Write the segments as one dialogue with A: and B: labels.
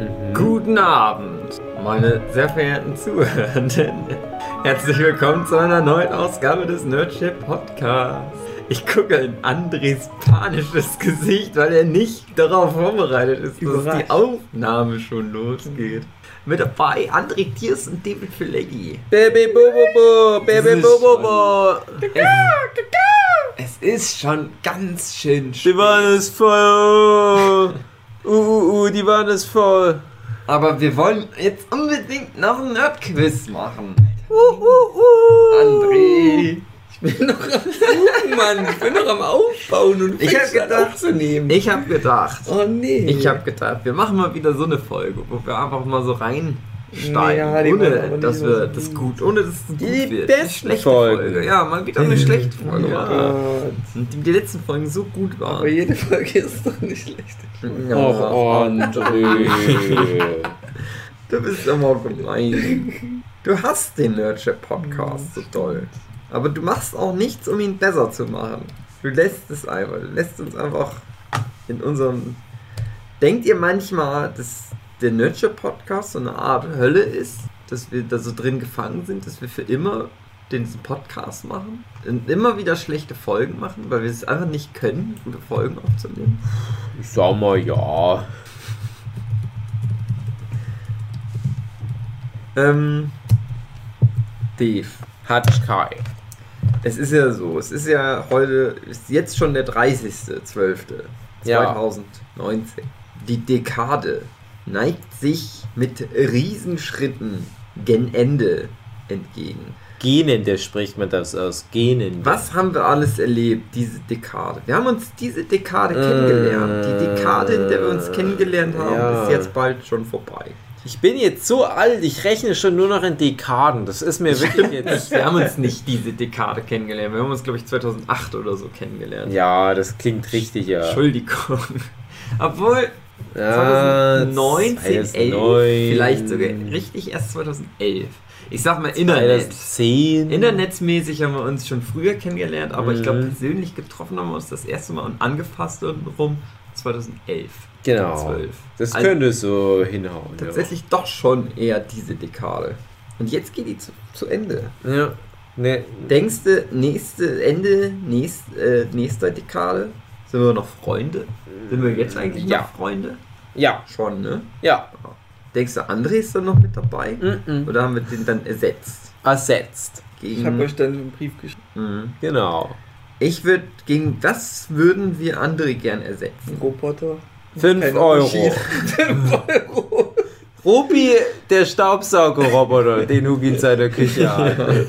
A: Mhm. Guten Abend, meine sehr verehrten Zuhörenden. Herzlich willkommen zu einer neuen Ausgabe des Nerdship Podcasts. Ich gucke in Andres panisches Gesicht, weil er nicht darauf vorbereitet ist, dass die Aufnahme schon losgeht. Mit dabei André Tiers und David Fileggi.
B: Baby Bobo, Baby Bobo.
A: Es ist schon ganz schön
B: Die Wanne ist voll. Uh, uh, uh, die Wanne ist voll.
A: Aber wir wollen jetzt unbedingt noch ein Nerdquiz machen.
B: Uh, uh, uh.
A: André.
B: Ich bin noch am Suchen, Mann. Ich bin noch am Aufbauen und
A: Ich hab gedacht-
B: aufzunehmen.
A: Ich habe gedacht,
B: Oh nee.
A: ich habe gedacht, wir machen mal wieder so eine Folge, wo wir einfach mal so reinsteigen,
B: Ja, aber
A: ohne dass
B: so
A: wir
B: gut.
A: das gut, ohne dass es gut
B: Die
A: wird.
B: besten
A: Eine schlechte
B: Folgen.
A: Folge. Ja, mal wieder eine schlechte Folge.
B: Oh. Gott.
A: Und die, die letzten Folgen so gut
B: Aber
A: waren.
B: jede Folge ist doch nicht schlecht.
A: Ja,
B: Och, André.
A: Du bist immer gemein. Du hast den Nerdship Podcast so toll. Aber du machst auch nichts, um ihn besser zu machen. Du lässt es einfach. Du lässt uns einfach in unserem. Denkt ihr manchmal, dass der Nerdship Podcast so eine Art Hölle ist? Dass wir da so drin gefangen sind, dass wir für immer den Podcast machen und immer wieder schlechte Folgen machen, weil wir es einfach nicht können, gute Folgen aufzunehmen?
B: Ich sag mal ja.
A: Ähm. Dave.
B: Hatschkai.
A: Es ist ja so, es ist ja heute, ist jetzt schon der 30.12.2019.
B: Ja.
A: Die Dekade neigt sich mit Riesenschritten gen Ende entgegen.
B: Genende spricht man das aus. Genende.
A: Was haben wir alles erlebt, diese Dekade? Wir haben uns diese Dekade kennengelernt. Die Dekade, in der wir uns kennengelernt haben,
B: Ja.
A: ist jetzt bald schon vorbei.
B: Ich bin jetzt so alt, ich rechne schon nur noch in Dekaden. Das ist mir wirklich jetzt.
A: Wir haben uns nicht diese Dekade kennengelernt. Wir haben uns, glaube ich, 2008 oder so kennengelernt.
B: Ja, das klingt richtig, ja.
A: Entschuldigung. Obwohl,
B: Ja,
A: 2019, 11,
B: 2009,
A: vielleicht sogar richtig erst 2011. Ich sag mal Internet.
B: 2010.
A: Internetsmäßig haben wir uns schon früher kennengelernt, aber ich glaube
B: Mhm.
A: persönlich getroffen haben wir uns das erste Mal und angefasst und rum 2011.
B: Genau.
A: 12.
B: Das
A: Also
B: könnte so hinhauen.
A: Tatsächlich doch schon eher diese Dekade. Und jetzt geht die zu, zu Ende.
B: Ja. ja. Ne,
A: Denkst du, nächste Ende, nächst, äh, nächster Dekade, sind wir noch Freunde? Sind wir jetzt eigentlich
B: Ja.
A: noch Freunde?
B: ja.
A: Schon, ne?
B: Ja.
A: Denkst du, André ist dann noch mit dabei?
B: Mhm.
A: Oder haben wir den dann ersetzt?
B: Ersetzt.
A: Gegen,
C: Ich habe euch dann einen Brief geschrieben.
A: Mhm.
B: Genau.
A: Ich würde, gegen was würden wir André gern ersetzen?
C: Roboter.
B: 5
C: Keine
B: Euro.
C: Maschine. 5 Euro.
B: Rupi, der Staubsaugerroboter, den Hugi in seiner Küche hat.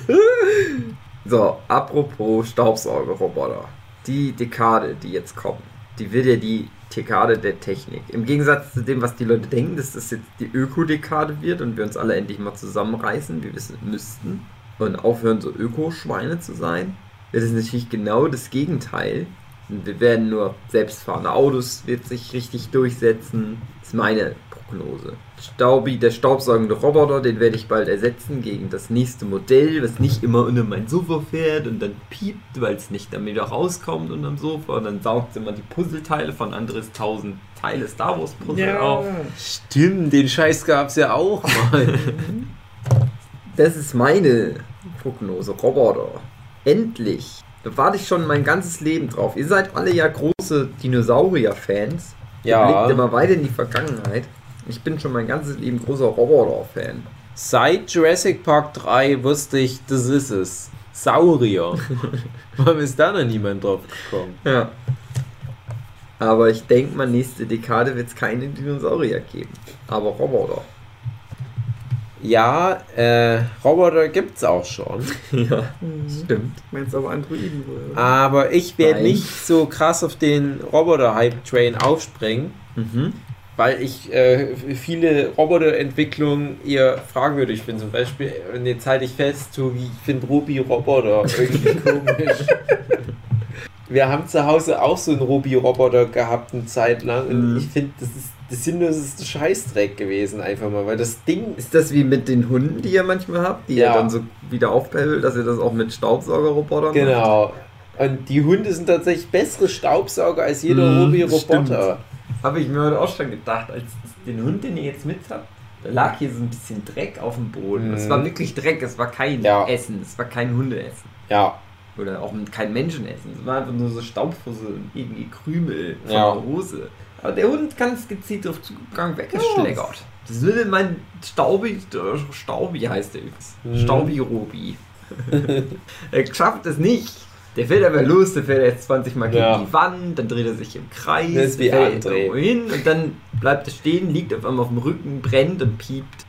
A: So, apropos Staubsaugerroboter. Die Dekade, die jetzt kommt, die wird ja die Dekade der Technik. Im Gegensatz zu dem, was die Leute denken, dass das jetzt die Ökodekade wird und wir uns alle endlich mal zusammenreißen, wie wir es müssten, und aufhören, so Ökoschweine zu sein, wird es natürlich genau das Gegenteil. Wir werden nur selbstfahrende Autos wird sich richtig durchsetzen. Das ist meine Prognose. Staubi, der staubsaugende Roboter, den werde ich bald ersetzen gegen das nächste Modell, was nicht immer unter mein Sofa fährt und dann piept, weil es nicht dann wieder rauskommt unterm Sofa und dann saugt es immer die Puzzleteile von anderes tausend Teile Star Wars Puzzle auf.
B: Stimmt, den Scheiß gab's ja auch mal.
A: Das ist meine Prognose, Roboter. Endlich. Da warte ich schon mein ganzes Leben drauf. Ihr seid alle ja große Dinosaurier-Fans. Ihr
B: Ja.
A: blickt immer weiter in die Vergangenheit. Ich bin schon mein ganzes Leben großer Roboter-Fan.
B: Seit Jurassic Park 3 wusste ich, das ist es. Saurier. Warum ist da noch niemand drauf gekommen?
A: Ja. Aber ich denke mal, nächste Dekade wird es keine Dinosaurier geben. Aber Roboter.
B: Ja, äh, Roboter gibt's auch schon.
A: ja, stimmt.
C: Meinst aber Androiden wohl?
B: Aber ich werde nicht so krass auf den Roboter-Hype-Train aufspringen,
A: Mhm.
B: Weil ich äh, viele Roboterentwicklungen eher fragwürdig finde. Zum Beispiel, und jetzt halte ich fest, Tobi, ich finde Ruby Roboter irgendwie komisch. Wir haben zu Hause auch so einen Ruby-Roboter gehabt eine Zeit lang und
A: Mhm.
B: ich finde, das ist das sinnloseste Scheißdreck gewesen, einfach mal, weil das Ding
A: Ist das wie mit den Hunden, die ihr manchmal habt, die
B: Ja.
A: ihr dann so wieder aufpäppelt, dass ihr das auch mit Staubsaugerrobotern macht?
B: Genau. Und die Hunde sind tatsächlich bessere Staubsauger als jeder
A: Mhm,
B: Ruby-Roboter.
A: Habe ich mir heute auch schon gedacht, als den Hund, den ihr jetzt mit habt, da lag hier so ein bisschen Dreck auf dem Boden. Es
B: Mhm.
A: war wirklich Dreck, es war kein
B: Ja.
A: Essen, es war kein Hundeessen.
B: Ja,
A: Oder auch kein Menschenessen. Es war einfach nur so Staubfussel und irgendwie Krümel von
B: Ja.
A: der Hose. Aber der Hund ganz gezielt auf Zugang weggeschlägert. Das will mein Staubi, Staubi heißt der übrigens.
B: Mhm.
A: Staubi Robi. er schafft es nicht. Der fährt aber los, der fährt jetzt 20 Mal gegen
B: Ja.
A: die Wand, dann dreht er sich im Kreis,
B: Das ist wie
A: fährt irgendwo hin und dann bleibt er stehen, liegt auf einmal auf dem Rücken, brennt und piept.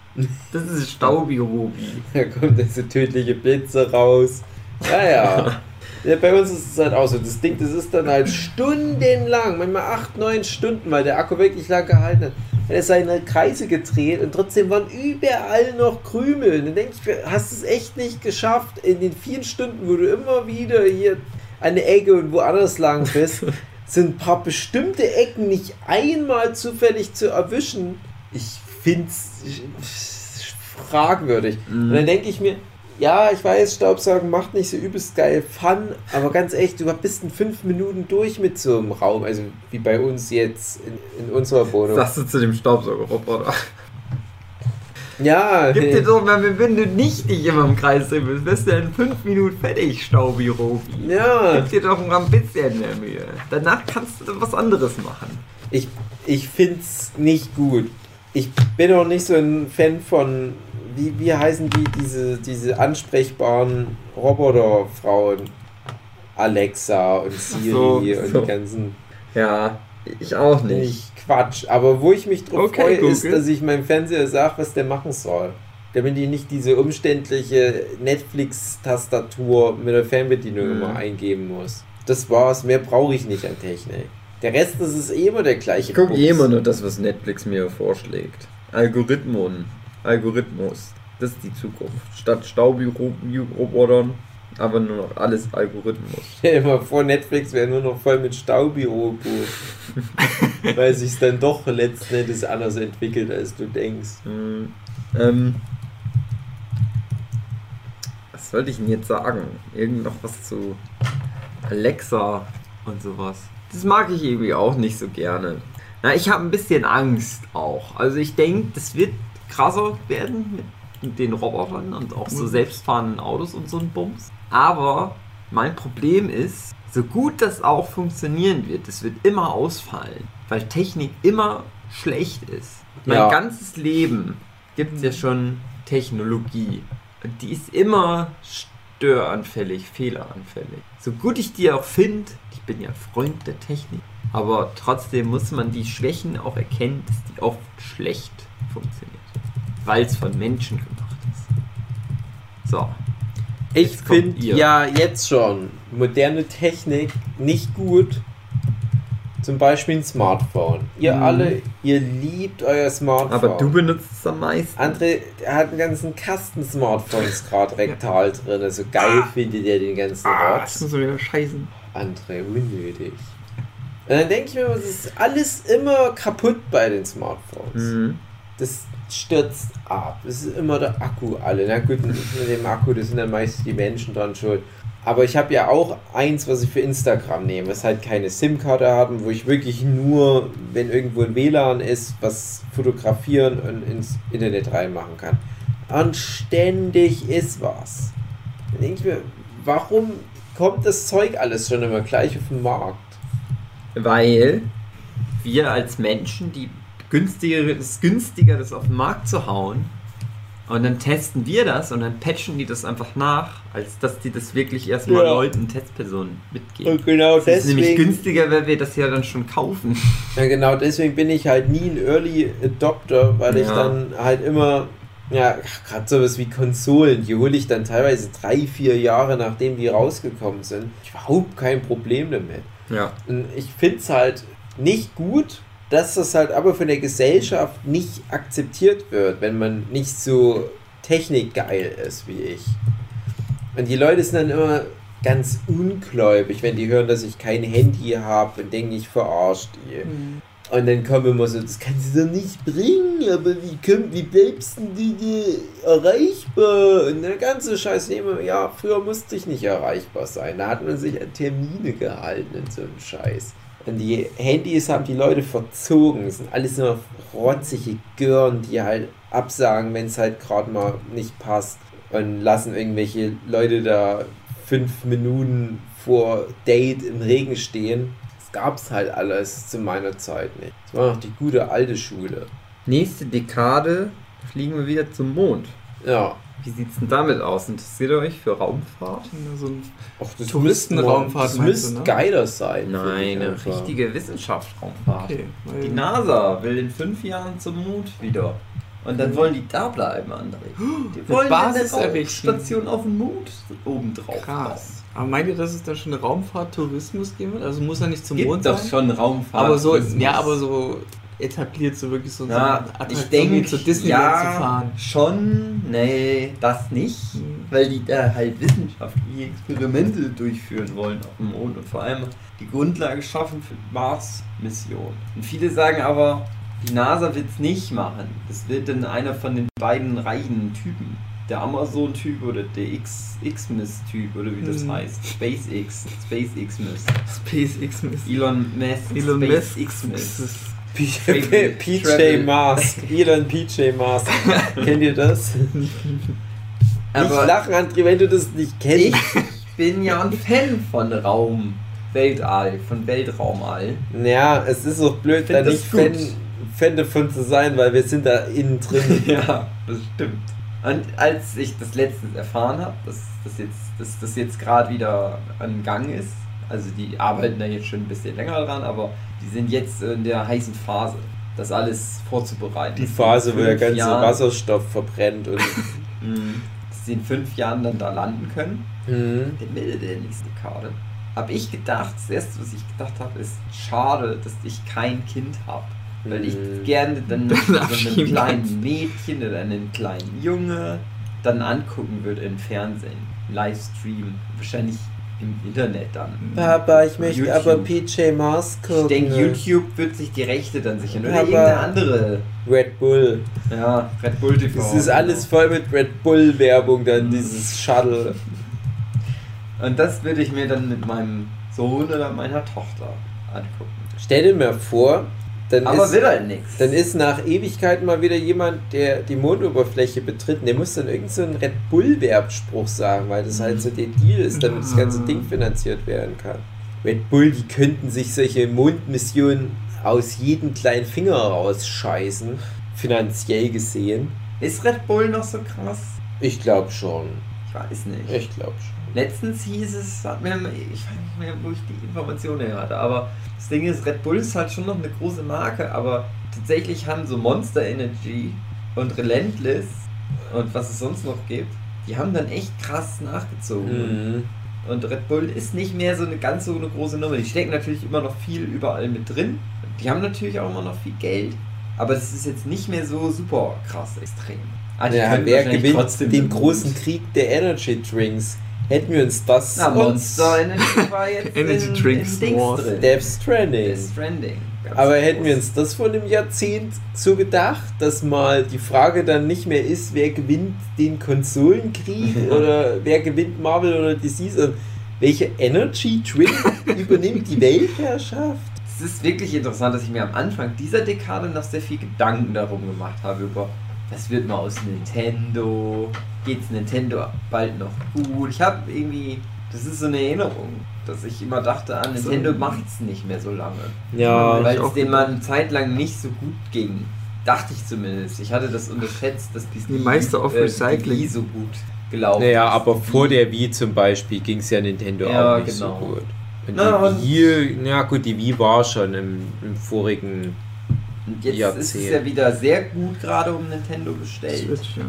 A: Das ist Staubi Robi.
B: da kommt diese tödliche Blitze raus. Ja, ja. Bei uns ist es halt auch so. Das Ding, das ist dann halt stundenlang, manchmal acht, neun Stunden, weil der Akku wirklich lang gehalten hat. Er hat seine Kreise gedreht und trotzdem waren überall noch Krümel. Und dann denke ich, mir, hast es echt nicht geschafft, in den vier Stunden, wo du immer wieder hier an der Ecke und woanders lang bist, sind ein paar bestimmte Ecken nicht einmal zufällig zu erwischen. Ich finde es fragwürdig. Und dann denke ich mir, ja, ich weiß, Staubsaugen macht nicht so übelst geil Fun, aber ganz echt, du bist in fünf Minuten durch mit so einem Raum, also wie bei uns jetzt in, in unserer Wohnung.
A: Sagst du zu dem Staubsaugerroboter.
B: ja,
A: Gib dir doch mal, wenn du nicht dich immer im Kreis drehen willst, wirst du in 5 Minuten fertig, Staubi Robi.
B: ja.
A: Gib dir doch mal ein bisschen mehr Mühe. Danach kannst du was anderes machen.
B: Ich, ich finde es nicht gut. Ich bin auch nicht so ein Fan von, wie, wie heißen die, diese, diese ansprechbaren Roboterfrauen? Alexa und Siri
A: so,
B: und
A: so.
B: die ganzen
A: Ja, ich auch nicht.
B: nicht Quatsch. Aber wo ich mich drauf
A: Okay,
B: freue, ist,
A: Google.
B: dass ich meinem Fernseher sage, was der machen soll. Damit ich nicht diese umständliche Netflix-Tastatur mit der Fernbedienung
A: Mhm.
B: immer eingeben muss. Das war's, mehr brauche ich nicht an Technik. Der Rest ist eh immer der gleiche.
A: Ich gucke eh immer nur das, was Netflix mir vorschlägt. Algorithmen. Algorithmus. Das ist die Zukunft. Statt Staubi-Robotern, aber nur noch alles Algorithmus.
B: Stell dir mal vor, Netflix wäre nur noch voll mit Staubi-Robo. weil sich dann doch letzten Endes anders entwickelt, als du denkst.
A: Hm, ähm, was sollte ich denn jetzt sagen? Irgend noch was zu Alexa und sowas. Das mag ich irgendwie auch nicht so gerne. Na, ich habe ein bisschen Angst auch. Also ich denke, das wird krasser werden mit den Robotern und auch so selbstfahrenden Autos und so ein Bums. Aber mein Problem ist, so gut das auch funktionieren wird, es wird immer ausfallen, weil Technik immer schlecht ist. Mein
B: Ja.
A: ganzes Leben gibt es ja schon Technologie. Und die ist immer störanfällig, fehleranfällig. So gut ich die auch finde, ich bin ja Freund der Technik, aber trotzdem muss man die Schwächen auch erkennen, dass die oft schlecht funktioniert. Weil es von Menschen gemacht ist. So.
B: Ich finde
A: ihr.
B: ja jetzt schon moderne Technik nicht gut. Zum Beispiel ein Smartphone. Ihr
A: Mhm.
B: alle, ihr liebt euer Smartphone.
A: Aber du benutzt es am meisten.
B: André hat einen ganzen Kasten Smartphones gerade rektal drin. Also geil findet er den ganzen
C: Ah,
B: Rotz.
C: das muss wieder scheißen.
B: André, unnötig. Und dann denke ich mir, es ist alles immer kaputt bei den Smartphones.
A: Mhm.
B: Das stürzt ab. Es ist immer der Akku alle. Na gut, mit dem Akku, das sind dann meist die Menschen dran schuld. Aber ich habe ja auch eins, was ich für Instagram nehme, was halt keine SIM-Karte hat und wo ich wirklich nur, wenn irgendwo ein WLAN ist, was fotografieren und ins Internet reinmachen kann. Und ständig ist was. Dann denke ich mir, warum kommt das Zeug alles schon immer gleich auf den Markt?
A: Weil wir als Menschen die günstigere, es ist günstiger, das auf den Markt zu hauen. Und dann testen wir das und dann patchen die das einfach nach, als dass die das wirklich erstmal
B: Ja.
A: Leuten, Testpersonen mitgeben.
B: Und genau
A: Das ist nämlich
B: deswegen,
A: günstiger, weil wir das ja dann schon kaufen.
B: ja, genau deswegen bin ich halt nie ein Early Adopter, weil ich
A: Ja.
B: dann halt immer, ja, gerade sowas wie Konsolen, die hole ich dann teilweise drei, vier Jahre nachdem die rausgekommen sind. Ich überhaupt kein Problem damit.
A: Ja.
B: Und ich finde es halt nicht gut, dass das halt aber von der Gesellschaft nicht akzeptiert wird, wenn man nicht so technikgeil ist wie ich. Und die Leute sind dann immer ganz ungläubig, wenn die hören, dass ich kein Handy habe und denken, ich verarscht die. Und dann kommen immer so, das kannst du doch nicht bringen, aber wie, kommt, wie bleibst du dir erreichbar? Und der ganze Scheiß immer, ja, früher musste ich nicht erreichbar sein. Da hat man sich an Termine gehalten und so einen Scheiß. Und die Handys haben die Leute verzogen. Es sind alles nur rotzige Gören, die halt absagen, wenn es halt gerade mal nicht passt. Und lassen irgendwelche Leute da fünf Minuten vor Date im Regen stehen. Das gab's halt alles zu meiner Zeit nicht. Das war noch die gute alte Schule.
A: Nächste Dekade fliegen wir wieder zum Mond.
B: Ja.
A: Wie sieht's denn damit aus? Interessiert ihr euch für Raumfahrt?
C: So ein
B: Ach, das
C: Touristenraumfahrt
B: Das müsste
C: ne?
B: geiler sein.
A: Nein, eine
B: einfach.
A: richtige Wissenschaftsraumfahrt.
C: Okay,
A: Die NASA will in fünf Jahren zum Mond wieder. Und dann wollen die da bleiben, André. Die wollen
C: Basis
A: eine
C: errichten.
A: Raumstation auf dem Mond oben drauf
C: krass. Aber meint ihr, dass es da schon Raumfahrt-Tourismus geben wird? Also muss er nicht zum
A: Gibt
C: Mond
A: doch
C: sein?
A: schon Raumfahrt.
C: aber so, ja, aber so etabliert so wirklich so, so
A: Ja,
C: eine
A: ich denke,
C: zu Disneyland
A: ja,
C: zu fahren.
A: schon, nee, das nicht,
C: Hm.
A: weil die da halt wissenschaftliche Experimente durchführen wollen auf dem Mond und vor allem die Grundlage schaffen für die Mars-Mission. Und viele sagen aber, die NASA wird es nicht machen. Das wird dann einer von den beiden reichen Typen. Der Amazon-Typ oder der X- Xmas-Typ oder wie das
C: Hm.
A: heißt. SpaceX, SpaceX-Miss.
C: SpaceX Miss.
A: Elon Musk,
C: Elon Musk.
A: SpaceX-Miss.
B: PJ. Mask. Elon PJ Mask. Kennt ihr das?
A: Aber-
B: nicht lachen, André, wenn du das nicht kennst.
A: Ich bin ja ein Fan von Raum, Weltall, von Weltraumall.
B: Ja, es ist auch blöd, da nicht. Fan, Fan davon zu sein, weil wir sind da innen drin.
A: ja, das stimmt. Und als ich das letztens erfahren habe, dass das jetzt, dass das jetzt gerade wieder an Gang ist, also die arbeiten da jetzt schon ein bisschen länger dran, aber die sind jetzt in der heißen Phase, das alles vorzubereiten.
B: Die Phase, wo der ganze
A: Jahren-
B: Wasserstoff verbrennt und.
A: Dass sie in fünf Jahren dann da landen können.
B: Mhm.
A: der Mitte der nächsten Karte. Habe ich gedacht, das erste, was ich gedacht habe, ist schade, dass ich kein Kind habe. Weil ich
B: Mhm.
A: gerne dann noch so
C: Abschieben
A: kleinen Mädchen oder einen kleinen Junge dann angucken würde im Fernsehen. Livestream. Wahrscheinlich im Internet dann.
B: Papa, ich möchte
A: YouTube.
B: aber PJ
A: Ich
B: gucken.
A: denke, YouTube wird sich die Rechte dann sichern. Oder irgendeine andere.
B: Red Bull.
A: Ja, Red Bull TV.
B: Das ist alles voll mit Red Bull Werbung, dann
A: Mhm.
B: dieses Shuttle.
A: Und das würde ich mir dann mit meinem Sohn oder meiner Tochter angucken.
B: Stell dir mal vor, dann
A: Aber
B: ist,
A: wird halt nichts.
B: dann ist nach Ewigkeiten mal wieder jemand, der die Mondoberfläche betritt, und der muss dann irgend so einen Red Bull Werbspruch sagen, weil das halt so der Deal ist, damit das ganze
C: Ah.
B: Ding finanziert werden kann. Red Bull, die könnten sich solche Mondmissionen aus jedem kleinen Finger rausscheißen, finanziell gesehen.
A: Ist Red Bull noch so krass?
B: Ich glaube schon.
A: Ich weiß nicht.
B: Ich glaube schon.
A: Letztens hieß es, hat mir, ich weiß nicht mehr, wo ich die Information her hatte, aber das Ding ist, Red Bull ist halt schon noch eine große Marke, aber tatsächlich haben so Monster Energy und Relentless und was es sonst noch gibt, die haben dann echt krass nachgezogen.
B: Mhm.
A: Und Red Bull ist nicht mehr so eine ganz so eine große Nummer. Die stecken natürlich immer noch viel überall mit drin. Die haben natürlich auch immer noch viel Geld. Aber das ist jetzt nicht mehr so super krass extrem. Die
B: Ja, wer gewinnt
A: trotzdem
B: den großen. Krieg der Energy Drinks? Hätten wir uns das
A: Na, Monster Energy war jetzt
C: Energy
A: in,
C: Drinks
A: in
C: Wars.
A: drin.
B: Death Stranding.
A: Death Stranding. Ganz
B: Aber
A: groß.
B: hätten wir uns das vor einem Jahrzehnt so gedacht, dass mal die Frage dann nicht mehr ist, wer gewinnt den Konsolenkrieg oder wer gewinnt Marvel oder DC, sondern welche Energy Drink übernimmt die Weltherrschaft?
A: Es ist wirklich interessant, dass ich mir am Anfang dieser Dekade noch sehr viel Gedanken darum gemacht habe, über was wird mal aus Nintendo, geht's Nintendo bald noch gut. Ich habe irgendwie, das ist so eine Erinnerung, dass ich immer dachte, ah,
C: So.
A: Nintendo macht's nicht mehr so lange.
C: Ja,
A: Weil es denen mal eine Zeit lang nicht so gut ging. Dachte ich zumindest. Ich hatte das unterschätzt, dass die,
C: Die Meister of
A: äh,
C: Recycling.
A: Die so gut gelaufen
B: Naja,
A: ist.
B: aber vor der Wii zum Beispiel ging es ja Nintendo
A: Ja,
B: auch nicht
A: genau.
B: so gut. Und
A: Na,
B: die Wii, na gut, die Wii war schon im, im vorigen.
A: Und jetzt ist es
B: Jahrzehnt.
A: ja wieder sehr gut gerade um Nintendo bestellt.
C: Switch, ja.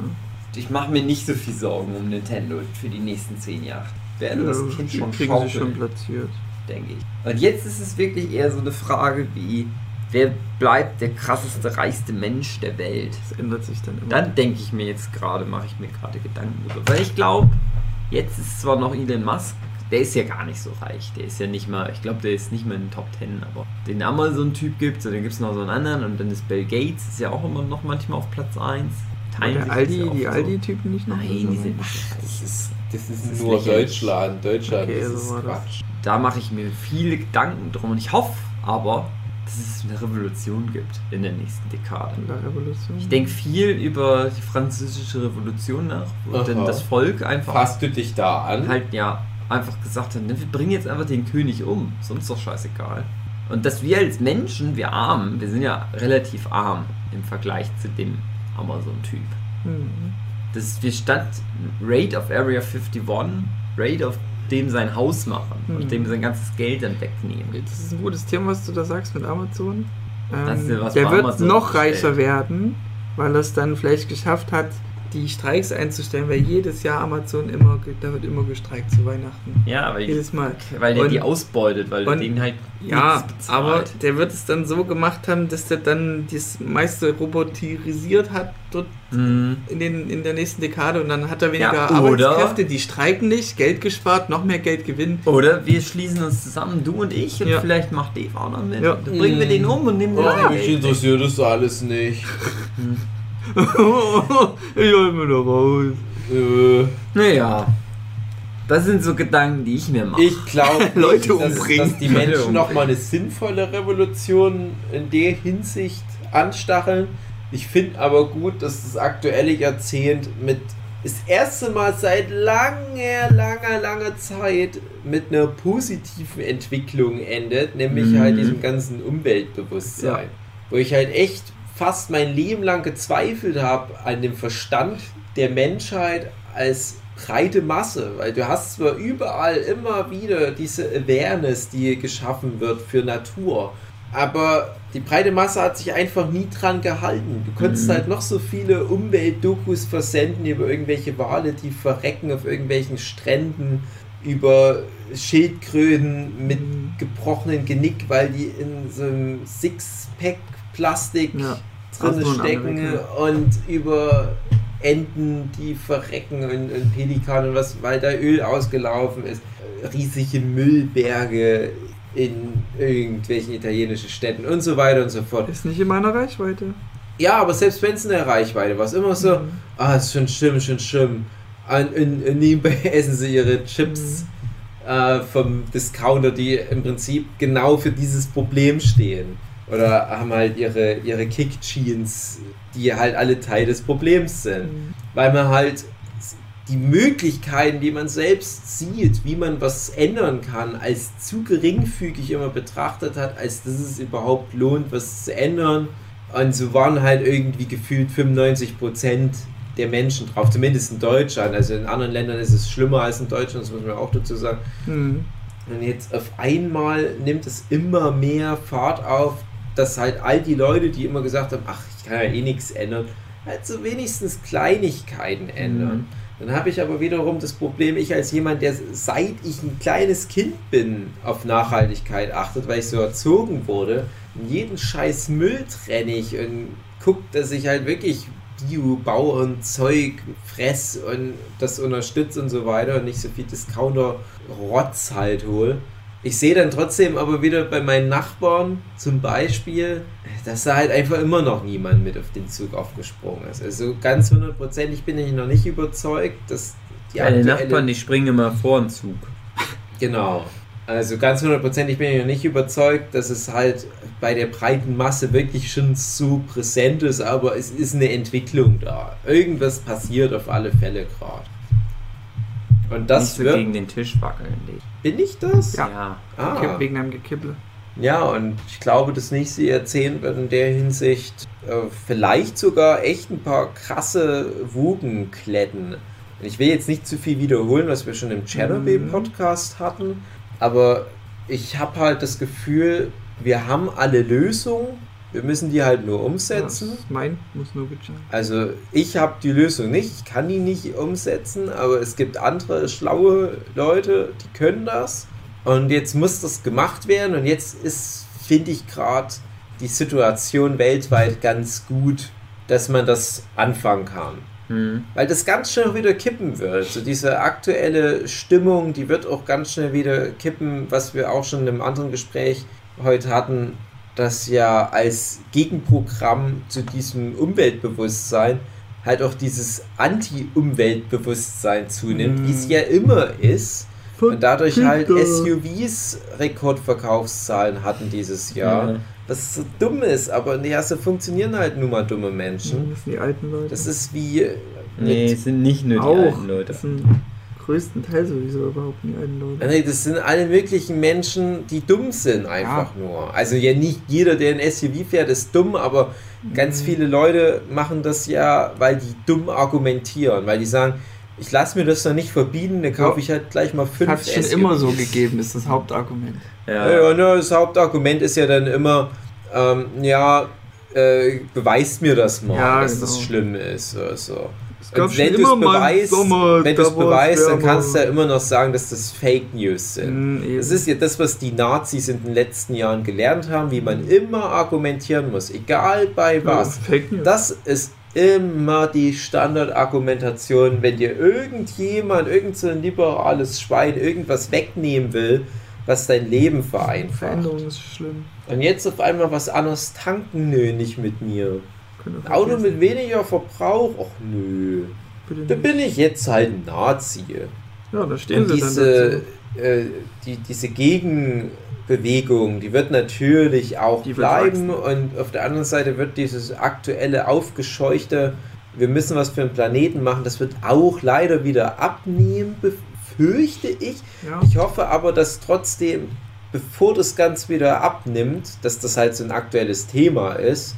A: Ich mache mir nicht so viel Sorgen um Nintendo für die nächsten zehn Jahre. Ich werde das
C: Ja,
A: Kind schon
C: kriegen sie schon
A: schaukeln,
C: platziert.
A: denke ich. Und jetzt ist es wirklich eher so eine Frage wie, wer bleibt der krasseste, reichste Mensch der Welt?
C: Das ändert sich dann immer.
A: Dann denke ich mir jetzt gerade, mache ich mir gerade Gedanken darüber. Weil ich glaube, jetzt ist zwar noch Elon Musk, der ist ja gar nicht so reich. Der ist ja nicht mal, ich glaube, der ist nicht mal in den Top Ten, aber den Amazon-Typ gibt es, dann gibt es noch so einen anderen und dann ist Bill Gates, ist ja auch immer noch manchmal auf Platz 1.
C: Aber der Aldi, die Aldi-Typen nicht noch?
A: Nein, die
C: so?
A: sind nicht
B: Das ist, das ist
A: Das ist
B: nur
A: lächerlich.
B: Deutschland. Deutschland,
C: Okay,
B: das
C: so
B: ist
C: das.
B: Quatsch.
A: Da mache ich mir viele Gedanken drum und ich hoffe, aber dass es eine Revolution gibt in der nächsten Dekade.
C: In der Revolution.
A: Ich denke viel über die französische Revolution nach, wo
B: Aha.
A: dann das Volk einfach
B: Fasst du dich da an?
A: halt ja einfach gesagt hat, ne, wir bringen jetzt einfach den König um, sonst doch scheißegal. Und dass wir als Menschen, wir Armen, wir sind ja relativ arm im Vergleich zu dem Amazon-Typ.
C: Mhm.
A: dass wir statt Raid of Area 51 Raid auf dem sein Haus machen
C: Mhm.
A: und dem sein ganzes Geld dann wegnehmen.
C: Das ist ein gutes Thema, was du da sagst mit Amazon.
A: Ja
C: Ähm,
A: was
C: der wird
A: Amazon
C: noch reicher werden, weil er es dann vielleicht geschafft hat, die Streiks einzustellen, weil jedes Jahr Amazon immer, da wird immer gestreikt zu Weihnachten.
A: Ja, weil,
C: Jedes Mal.
A: weil der
C: Und-
A: die ausbeutet, weil der
C: und-
A: denen halt
C: Ja, aber der wird es dann so gemacht haben, dass der dann das meiste roboterisiert hat dort
A: Mhm.
C: in, den, in der nächsten Dekade und dann hat er weniger
A: Ja, oder-
C: Arbeitskräfte, die streiken nicht, Geld gespart, noch mehr Geld gewinnen.
A: Oder wir schließen uns zusammen, du und ich, und
C: Ja.
A: vielleicht macht Dave auch noch mit.
C: Ja.
A: Dann bringen wir den um und nehmen den
B: Oh,
A: sein
B: mich interessiert das alles nicht.
C: ich hol mir noch raus.
B: Äh,
A: Naja, das sind so Gedanken, die ich mir mache.
B: ich glaube,
C: Leute
B: dass,
C: umbringen.
B: dass die Menschen nochmal eine sinnvolle Revolution in der Hinsicht anstacheln. Ich finde aber gut, dass das aktuelle Jahrzehnt mit das erste Mal seit langer, langer, langer Zeit mit einer positiven Entwicklung endet, nämlich
A: Mhm.
B: halt diesem ganzen Umweltbewusstsein. Wo ich halt echt fast mein Leben lang gezweifelt habe an dem Verstand der Menschheit als breite Masse, weil du hast zwar überall immer wieder diese Awareness, die geschaffen wird für Natur, aber die breite Masse hat sich einfach nie dran gehalten. Du konntest
A: Mhm.
B: halt noch so viele Umweltdokus versenden über irgendwelche Wale, die verrecken auf irgendwelchen Stränden, über Schildkröten mit
C: Mhm.
B: gebrochenen Genick, weil die in so einem Sixpack Plastik
C: Ja.
B: drin
C: in
B: stecken und über Enten, die verrecken und, und Pelikan und was, weil da Öl ausgelaufen ist. Riesige Müllberge in irgendwelchen italienischen Städten und so weiter und so fort.
C: Ist nicht in meiner Reichweite.
B: Ja, aber selbst wenn es eine Reichweite war, es immer so,
C: Mhm.
B: ah, ist schon schlimm, schon schlimm. Und, und, und nebenbei essen sie ihre Chips äh, vom Discounter, die im Prinzip genau für dieses Problem stehen. Oder haben halt ihre, ihre Kick-Jeans, die halt alle Teil des Problems sind.
C: Mhm.
B: Weil man halt die Möglichkeiten, die man selbst sieht, wie man was ändern kann, als zu geringfügig immer betrachtet hat, als dass es überhaupt lohnt, was zu ändern. Und so waren halt irgendwie gefühlt 95% der Menschen drauf, zumindest in Deutschland. Also in anderen Ländern ist es schlimmer als in Deutschland, das muss man auch dazu sagen.
C: Mhm.
B: Und jetzt auf einmal nimmt es immer mehr Fahrt auf, dass halt all die Leute, die immer gesagt haben, ach, ich kann ja eh nichts ändern, halt so wenigstens Kleinigkeiten ändern. Dann habe ich aber wiederum das Problem, ich als jemand, der seit ich ein kleines Kind bin, auf Nachhaltigkeit achtet, weil ich so erzogen wurde, jeden scheiß Müll trenne ich und guckt, dass ich halt wirklich Bio-Bau und Zeug fress und das unterstütze und so weiter und nicht so viel Discounter-Rotz halt hol. Ich sehe dann trotzdem aber wieder bei meinen Nachbarn zum Beispiel, dass da halt einfach immer noch niemand mit auf den Zug aufgesprungen ist. Also ganz hundertprozentig bin ich noch nicht überzeugt, dass die aktuelle-
A: Nachbarn, die springen immer vor den Zug.
B: Genau. Also ganz hundertprozentig bin ich noch nicht überzeugt, dass es halt bei der breiten Masse wirklich schon so präsent ist, aber es ist eine Entwicklung da. Irgendwas passiert auf alle Fälle gerade. Und das
A: Nicht so
B: wird.
A: gegen den Tisch wackeln.
B: Bin ich das?
C: Ja.
B: Ah.
C: Kipp- Wegen einem Gekibble.
B: Ja, und ich glaube, das nächste Jahrzehnt wird in der Hinsicht äh, vielleicht sogar echt ein paar krasse Wogen kletten. Und ich will jetzt nicht zu viel wiederholen, was wir schon im Chernobyl-Podcast hatten, aber ich habe halt das Gefühl, wir haben alle Lösungen, wir müssen die halt nur umsetzen.
C: Das ist mein, muss nur gecheckt.
B: Also ich habe die Lösung nicht, ich kann die nicht umsetzen, aber es gibt andere schlaue Leute, die können das. Und jetzt muss das gemacht werden und jetzt ist, finde ich gerade, die Situation weltweit ganz gut, dass man das anfangen kann.
A: Hm.
B: Weil das ganz schnell wieder kippen wird. So diese aktuelle Stimmung, die wird auch ganz schnell wieder kippen, was wir auch schon in einem anderen Gespräch heute hatten, dass ja als Gegenprogramm zu diesem Umweltbewusstsein halt auch dieses Anti-Umweltbewusstsein zunimmt,
C: Mhm.
B: wie es ja immer ist. Und dadurch halt. SUVs Rekordverkaufszahlen hatten dieses Jahr.
A: Ja.
B: Was so dumm ist, aber ja, so funktionieren halt nun mal dumme
C: Das
B: Menschen.
C: sind die alten Leute.
B: Das ist wie
A: Nee, es sind nicht nur die
C: auch.
A: alten Leute.
C: Das größten Teil sowieso überhaupt alten Leute.
B: Nee, das sind alle möglichen Menschen, die dumm sind, einfach nur. Also ja, nicht jeder, der ein SUV fährt, ist dumm, aber ganz
C: Mhm.
B: viele Leute machen das ja, weil die dumm argumentieren, weil die sagen, ich lasse mir das doch nicht verbieten, dann kaufe ich halt gleich mal fünf
C: Hat es schon
B: SUVs.
C: immer so gegeben, ist das Hauptargument.
B: Ja,
A: Ja,
B: ja, ne, das Hauptargument ist ja dann immer, ähm, ja, äh, beweist mir das mal,
C: Ja,
B: dass das
C: genau.
B: schlimm ist. Oder so.
C: Es
B: Und wenn du es beweist,
C: Sommer,
B: wenn es beweist, dann kannst du ja immer noch sagen, dass das Fake News sind.
C: Eben.
B: Das ist ja das, was die Nazis in den letzten Jahren gelernt haben, wie man immer argumentieren muss, egal bei was.
C: Ja.
B: Das ist immer die Standardargumentation, wenn dir irgendjemand, irgend so ein liberales Schwein irgendwas wegnehmen will, was dein Leben vereinfacht.
C: Veränderung ist schlimm.
B: Und jetzt auf einmal was anderes tanken, nö, nicht mit mir. Ein Auto mit weniger Verbrauch, ach nö. Da bin ich jetzt halt ein Nazi.
C: Ja, da stehen
B: Und
C: sie
B: diese,
C: dann
B: äh, die, diese Gegenbewegung, die wird natürlich auch
C: Die
B: bleiben und auf der anderen Seite wird dieses aktuelle aufgescheuchte, wir müssen was für den Planeten machen, das wird auch leider wieder abnehmen, befürchte ich.
C: Ja.
B: Ich hoffe aber, dass trotzdem, bevor das Ganze wieder abnimmt, dass das halt so ein aktuelles Thema ist,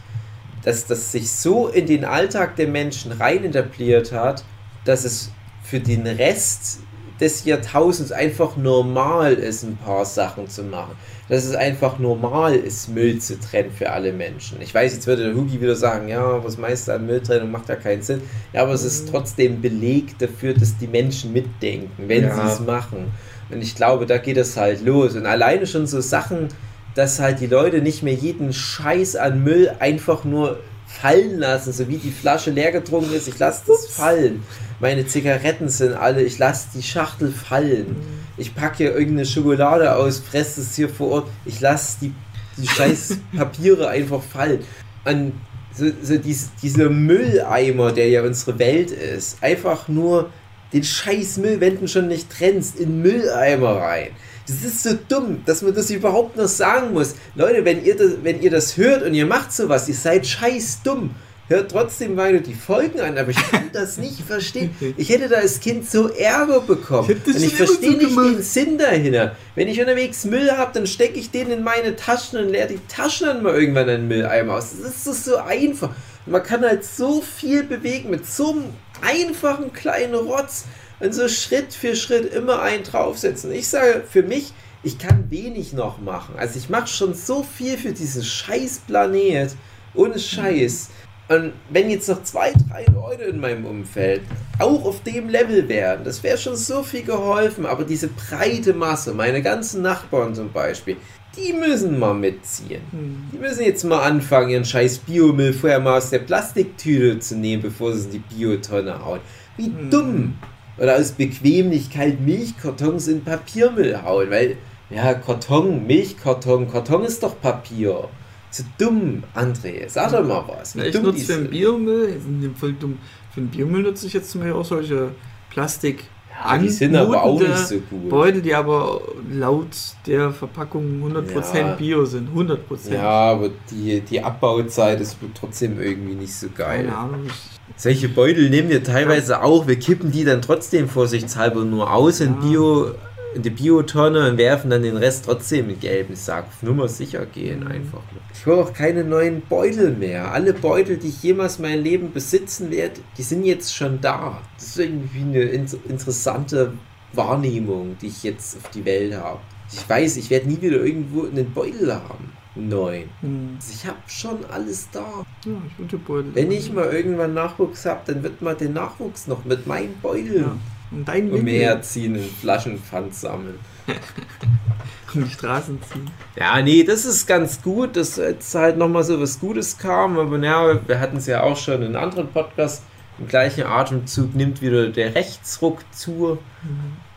B: dass das sich so in den Alltag der Menschen rein etabliert hat, dass es für den Rest des Jahrtausends einfach normal ist, ein paar Sachen zu machen. Dass es einfach normal ist, Müll zu trennen für alle Menschen. Ich weiß, jetzt würde der Hugi wieder sagen, ja, was meinst du an Mülltrennung, macht ja keinen Sinn. Ja, aber es ist trotzdem Beleg dafür, dass die Menschen mitdenken, wenn
A: Ja.
B: sie es machen. Und ich glaube, da geht es halt los. Und alleine schon so Sachen, dass halt die Leute nicht mehr jeden Scheiß an Müll einfach nur fallen lassen, so wie die Flasche leer getrunken ist, ich lasse das fallen. Meine Zigaretten sind alle, ich lasse die Schachtel fallen. Ich packe hier irgendeine Schokolade aus, fresse es hier vor Ort, ich lasse die, die scheiß Papiere einfach fallen. Und so, so dies, dieser Mülleimer, der ja unsere Welt ist, einfach nur den scheiß Müll, wenn du schon nicht trennst, in Mülleimer rein. Das ist so dumm, dass man das überhaupt noch sagen muss. Leute, wenn ihr das, wenn ihr das hört und ihr macht sowas, ihr seid scheiß dumm. Hört trotzdem weiter die Folgen an, aber ich kann das nicht verstehen. Ich hätte da als Kind so Ärger bekommen.
C: Ich
B: und ich verstehe
C: so
B: nicht
C: gemacht.
B: den Sinn dahinter. Wenn ich unterwegs Müll habe, dann stecke ich den in meine Taschen und leere die Taschen dann mal irgendwann in den Mülleimer aus. Das ist so einfach. Man kann halt so viel bewegen mit so einem einfachen kleinen Rotz und so Schritt für Schritt immer einen draufsetzen. Ich sage für mich, ich kann wenig noch machen. Also ich mache schon so viel für diesen scheiß Planet. Ohne Scheiß. Und wenn jetzt noch zwei, drei Leute in meinem Umfeld auch auf dem Level wären, das wäre schon so viel geholfen. Aber diese breite Masse, meine ganzen Nachbarn zum Beispiel, die müssen mal mitziehen.
C: Hm.
B: Die müssen jetzt mal anfangen, ihren scheiß Biomüll vorher mal aus der Plastiktüte zu nehmen, bevor sie es in die Biotonne hauen. Wie
C: Hm.
B: dumm! Oder aus Bequemlichkeit Milchkartons in Papiermüll hauen, weil, ja, Karton, Milchkarton, Karton ist doch Papier. So dumm, André. Sag doch mal was.
C: Ja, ich nutze für den. Biomüll, voll dumm. Für den Biomüll nutze ich jetzt zum Beispiel auch solche Plastik.
B: Ja, die sind aber auch nicht so gut.
C: Beutel, die aber laut der Verpackung 100%
B: Ja.
C: Bio sind. 100%.
B: Ja, aber die, die Abbauzeit ist trotzdem irgendwie nicht so geil.
C: Keine Ahnung.
B: Solche Beutel nehmen wir teilweise auch. Wir kippen die dann trotzdem vorsichtshalber nur aus in,
C: Ja.
B: Bio, in die Biotonne und werfen dann den Rest trotzdem in gelben Sack. Auf Nummer sicher gehen
C: Mhm.
B: einfach. Ich will auch keine neuen Beutel mehr. Alle Beutel, die ich jemals mein Leben besitzen werde, die sind jetzt schon da. Das ist irgendwie eine in interessante Wahrnehmung, die ich jetzt auf die Welt habe. Ich weiß, ich werde nie wieder irgendwo einen Beutel haben. Neuen.
C: hm.
B: Also ich habe schon alles da.
C: Ja, ich würde Beutel.
B: Wenn ich mal irgendwann Nachwuchs habe, dann wird man den Nachwuchs noch mit meinen Beuteln
C: Ja. Und dein
B: umherziehen und Flaschenpfand sammeln.
C: Um die Straßen ziehen.
B: Ja, nee, das ist ganz gut, dass jetzt halt nochmal so was Gutes kam, aber naja, wir hatten es ja auch schon in anderen Podcasts. Im gleichen Atemzug nimmt wieder der Rechtsruck zu.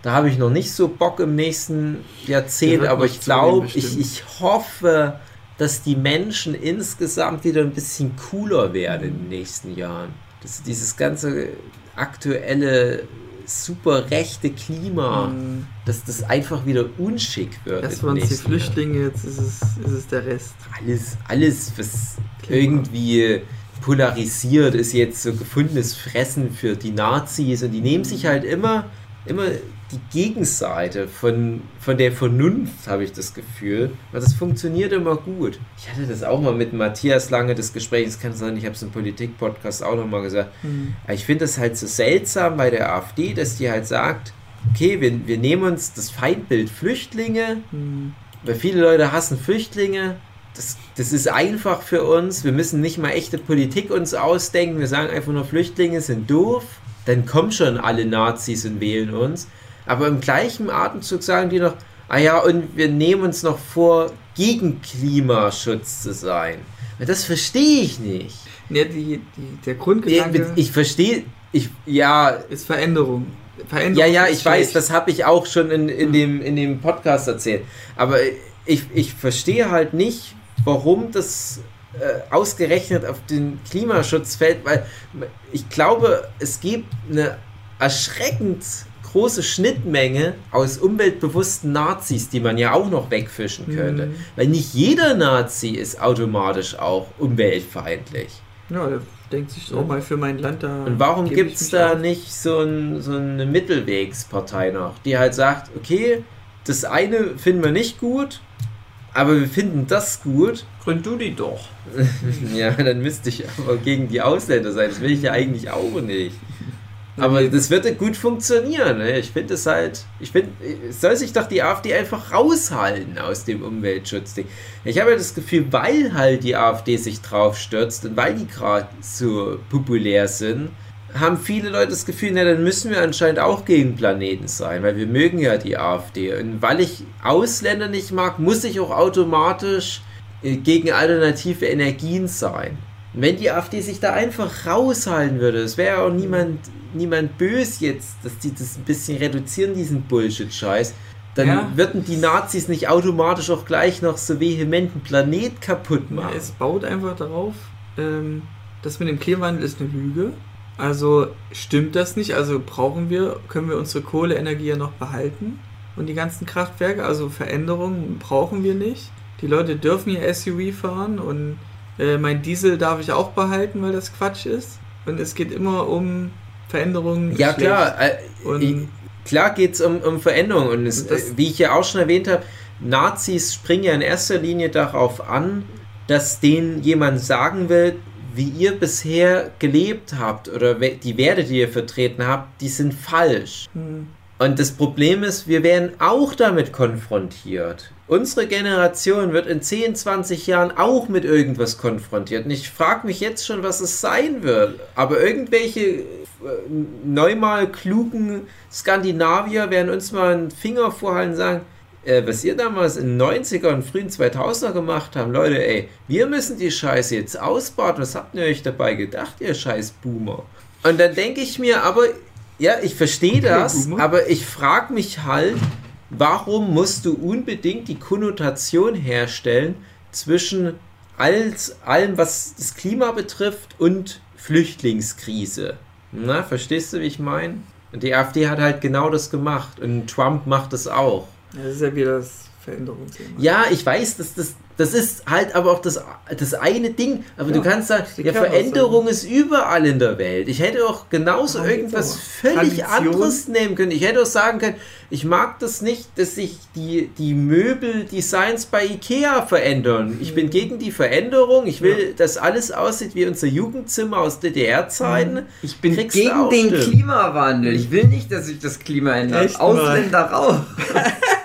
B: Da habe ich noch nicht so Bock im nächsten Jahrzehnt, aber ich glaube, ich, ich hoffe, dass die Menschen insgesamt wieder ein bisschen cooler werden in den nächsten Jahren. Dass dieses ganze aktuelle super rechte Klima,
C: Mhm.
B: dass das einfach wieder unschick wird. Im
C: waren die. Flüchtlinge, jetzt ist es, ist es der Rest.
B: Alles, alles, was
C: Klima.
B: irgendwie polarisiert, ist jetzt so gefundenes Fressen für die Nazis und die nehmen sich halt immer, immer die Gegenseite von, von der Vernunft, habe ich das Gefühl. Weil das funktioniert immer gut. Ich hatte das auch mal mit Matthias Lange, das Gespräch, das kann sein, ich habe es im Politik-Podcast auch nochmal gesagt.
C: Mhm.
B: Aber ich finde es halt so seltsam bei der AfD, dass die halt sagt, okay, wir, wir nehmen uns das Feindbild Flüchtlinge,
C: Mhm.
B: weil viele Leute hassen Flüchtlinge. Das, das ist einfach für uns. Wir müssen nicht mal echte Politik uns ausdenken. Wir sagen einfach nur, Flüchtlinge sind doof. Dann kommen schon alle Nazis und wählen uns. Aber im gleichen Atemzug sagen die noch, ah ja, und wir nehmen uns noch vor, gegen Klimaschutz zu sein. Das verstehe ich nicht.
C: Ja, die, die, der
B: Ich,
C: Grundgedanke
B: ich verstehe, ich, ja,
C: ist Veränderung. Veränderung
B: ja, ja, ich weiß, das habe ich auch schon in, in,
C: Mhm.
B: dem, in dem Podcast erzählt. Aber ich, ich verstehe halt nicht, warum das äh, ausgerechnet auf den Klimaschutz fällt, weil ich glaube, es gibt eine erschreckend große Schnittmenge aus umweltbewussten Nazis, die man ja auch noch wegfischen könnte.
C: Mhm.
B: Weil nicht jeder Nazi ist automatisch auch umweltfeindlich.
C: Ja, der denkt sich
B: Ja.
C: auch mal für mein Land da.
B: Und warum gibt es da
C: auf.
B: nicht so, ein, so eine Mittelwegspartei noch, die halt sagt, okay, das eine finden wir nicht gut, aber wir finden das gut.
A: Gründ du die doch.
B: ja, dann müsste ich aber gegen die Ausländer sein. Das will ich ja eigentlich auch nicht. Aber das würde gut funktionieren. Ne? Ich finde es halt, ich finde, soll sich doch die AfD einfach raushalten aus dem Umweltschutzding. Ich habe ja das Gefühl, weil halt die AfD sich drauf stürzt und weil die gerade so populär sind, haben viele Leute das Gefühl, na dann müssen wir anscheinend auch gegen Planeten sein, weil wir mögen ja die AfD. Und weil ich Ausländer nicht mag, muss ich auch automatisch äh, gegen alternative Energien sein. Wenn die AfD sich da einfach raushalten würde, es wäre ja auch niemand, niemand böse jetzt, dass die das ein bisschen reduzieren, diesen Bullshit-Scheiß, dann
C: Ja.
B: würden die Nazis nicht automatisch auch gleich noch so vehement einen Planet kaputt machen.
C: es baut einfach darauf, ähm, das mit dem Klimawandel ist eine Lüge. Also stimmt das nicht? Also brauchen wir, können wir unsere Kohleenergie ja noch behalten? Und die ganzen Kraftwerke, also Veränderungen brauchen wir nicht. Die Leute dürfen ihr SUV fahren und äh, mein Diesel darf ich auch behalten, weil das Quatsch ist. Und es geht immer um Veränderungen.
B: Ja, klar. Äh,
C: Und
B: klar geht es um, um Veränderung. Und es, wie ich ja auch schon erwähnt habe, Nazis springen ja in erster Linie darauf an, dass denen jemand sagen will, wie ihr bisher gelebt habt oder die Werte, die ihr vertreten habt, die sind falsch.
C: Hm,
B: Und das Problem ist, wir werden auch damit konfrontiert. Unsere Generation wird in 10, 20 Jahren auch mit irgendwas konfrontiert. Und ich frage mich jetzt schon, was es sein wird. Aber irgendwelche äh, neunmal klugen Skandinavier werden uns mal einen Finger vorhalten und sagen, äh, was ihr damals in den 90er und frühen 2000er gemacht haben, Leute, ey, wir müssen die Scheiße jetzt ausbaden. Was habt ihr euch dabei gedacht, ihr scheiß Boomer? Und dann denke ich mir, aber, ja, ich verstehe das,
C: Boomer.
B: aber ich frage mich halt, warum musst du unbedingt die Konnotation herstellen zwischen alles, allem, was das Klima betrifft und Flüchtlingskrise? Na, verstehst du, wie ich meine? Und die AfD hat halt genau das gemacht und Trump macht es auch.
C: das ist ja wieder das Veränderungsthema.
B: Ja, ich weiß, dass das, das ist halt aber auch das, das eine Ding. Aber
C: Ja,
B: du kannst sagen,
C: die
B: ja. Veränderung ist überall in der Welt. Ich hätte auch genauso
C: geht's
B: irgendwas völlig
C: Tradition.
B: anderes nehmen können. Ich hätte auch sagen können, ich mag das nicht, dass sich die, die Möbeldesigns bei Ikea verändern. Ich bin
C: Mhm.
B: gegen die Veränderung. Ich will,
C: Ja.
B: dass alles aussieht wie unser Jugendzimmer aus DDR-Zeiten.
A: Ich bin
B: Kriegst
A: gegen den. Klimawandel. Ich will nicht, dass sich das Klima ändert.
C: Echt.
A: Ausländer raus.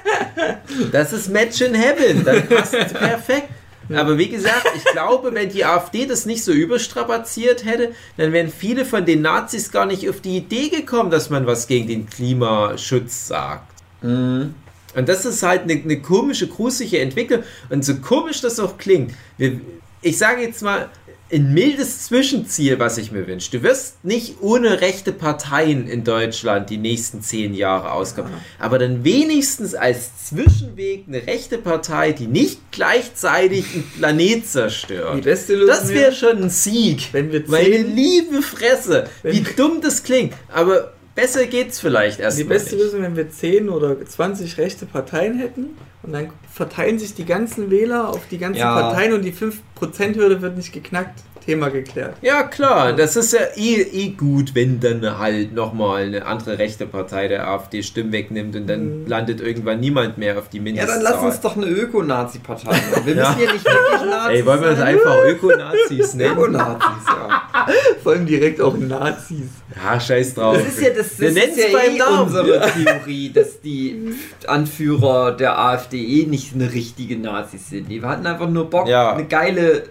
B: Das ist Match in Heaven. Dann passt perfekt. Aber wie gesagt, ich glaube, wenn die AfD das nicht so überstrapaziert hätte, dann wären viele von den Nazis gar nicht auf die Idee gekommen, dass man was gegen den Klimaschutz sagt.
A: Mhm.
B: Und das ist halt eine, eine komische, gruselige Entwicklung. Und so komisch das auch klingt, wir, ich sage jetzt mal, ein mildes Zwischenziel, was ich mir wünsche. Du wirst nicht ohne rechte Parteien in Deutschland die nächsten zehn Jahre auskommen. Aber dann wenigstens als Zwischenweg eine rechte Partei, die nicht gleichzeitig einen Planet
C: Die
B: zerstört.
C: beste Lösung
B: Das wäre schon ein Sieg.
C: wenn wir
B: Meine
C: zehn,
B: liebe Fresse, wie dumm das klingt. Aber besser geht's vielleicht erst
C: Die beste Lösung, wenn wir 10 oder 20 rechte Parteien hätten und dann verteilen sich die ganzen Wähler auf die ganzen
A: Ja.
C: Parteien und die 5%-Hürde wird nicht geknackt. Thema geklärt.
B: Ja, klar, das ist ja eh, eh gut, wenn dann halt nochmal eine andere rechte Partei der AfD Stimmen wegnimmt und dann
C: Mhm.
B: landet irgendwann niemand mehr auf die
A: Ja,
B: Mindestzahl.
A: dann lass uns doch eine Öko-Nazi-Partei machen. Wir
B: Ja.
A: müssen ja nicht wirklich Nazis
B: Ey, wollen wir das
A: sein.
B: einfach Öko-Nazis nennen?
A: Öko-Nazis, ja.
C: Vor allem direkt auch Nazis.
B: Ja, scheiß drauf.
A: Das ist ja, das,
B: Wir
A: das ist ja
B: beim
A: eh
B: Namen.
A: unsere Theorie, dass die Anführer der AfD eh nicht eine richtige Nazis sind. Die hatten einfach nur Bock,
B: Ja.
A: eine geile äh,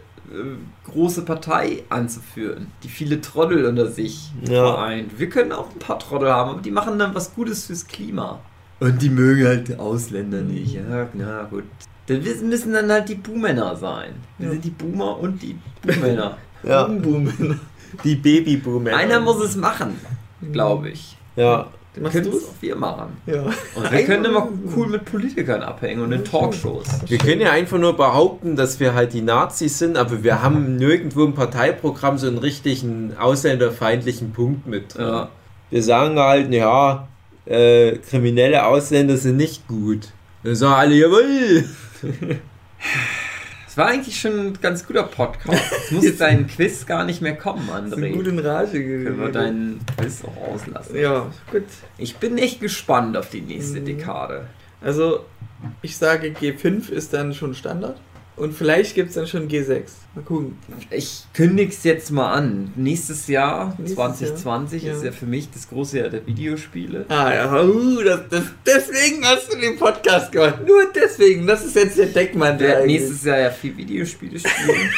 A: große Partei anzuführen, die viele Trottel unter sich
B: Ja.
A: vereint. Wir können auch ein paar Trottel haben, aber die machen dann was Gutes fürs Klima. Und die mögen halt die Ausländer nicht. Ja, na gut. Dann wir müssen dann halt die Buhmänner sein. Wir
C: Ja.
A: sind die Boomer und die Buhmänner.
B: Ja,
C: Boom, boom.
B: die Babyboomer.
A: Einer muss es machen, glaube ich.
B: Ja.
A: Dann
C: Machst
A: können
C: du's?
A: es auch wir machen.
C: Ja.
A: Und wir können immer cool mit Politikern abhängen und in Talkshows.
B: Wir können ja einfach nur behaupten, dass wir halt die Nazis sind, aber wir haben nirgendwo im Parteiprogramm so einen richtigen ausländerfeindlichen Punkt mit drin.
A: Ja.
B: Wir sagen halt, ja, äh, kriminelle Ausländer sind nicht gut. Wir sagen alle, jawohl!
A: Es war eigentlich schon ein ganz guter Podcast. Jetzt muss dein Quiz gar nicht mehr kommen,
C: Sind gut
A: André.
C: in Rage
A: Können wir deinen Quiz auch auslassen.
C: Ja, gut.
A: Ich bin echt gespannt auf die nächste
C: Mhm.
A: Dekade.
C: Also, ich sage G5 ist dann schon Standard. Und vielleicht gibt es dann schon G6. Mal gucken.
A: Ich kündige es jetzt mal an. Nächstes Jahr,
C: Nächstes
A: 2020,
C: Jahr,
A: ist
C: ja.
A: ja für mich das große Jahr der Videospiele.
C: Ah ja, uh, das, das, deswegen hast du den Podcast gemacht. Nur deswegen. Das ist jetzt der
A: Ich
C: Deckmantel.
A: werde
C: eigentlich.
A: nächstes Jahr ja viel Videospiele spielen.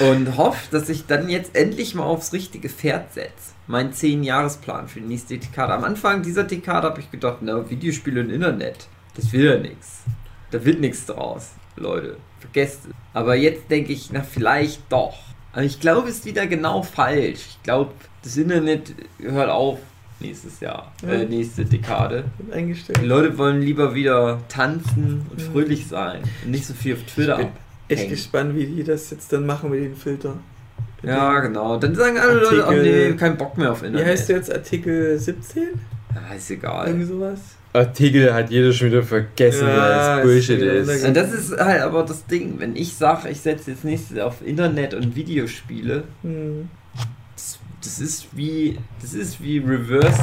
A: und hoffe, dass ich dann jetzt endlich mal aufs richtige Pferd setze. Mein 10-Jahresplan für die nächste Dekade. Am Anfang dieser Dekade habe ich gedacht, na, Videospiele und Internet, das will ja nichts. Da wird nichts draus, Leute. Vergesst es. Aber jetzt denke ich, na, vielleicht doch. Aber ich glaube, es ist wieder genau falsch. Ich glaube, das Internet hört auf nächstes Jahr, äh,
C: Ja.
A: nächste Dekade.
C: Eingestellt.
A: Die Leute wollen lieber wieder tanzen und fröhlich sein und nicht so viel auf Twitter
C: bin Echt gespannt, wie die das jetzt dann machen mit den Filter.
A: Ja, genau. Dann sagen alle Leute, oh
C: Artikel-
A: nee, kein Bock mehr auf
C: Wie
A: Internet.
C: heißt der jetzt? Artikel 17?
A: Ja, ist egal.
C: Irgendwie sowas?
B: Artikel hat jeder schon wieder vergessen,
C: Ja,
B: weil es
C: ist
B: Bullshit ist.
A: Und das ist halt aber das Ding, wenn ich sage, ich setze jetzt nächstes auf Internet und Videospiele,
C: Hm.
A: das, das ist wie das ist wie Reverse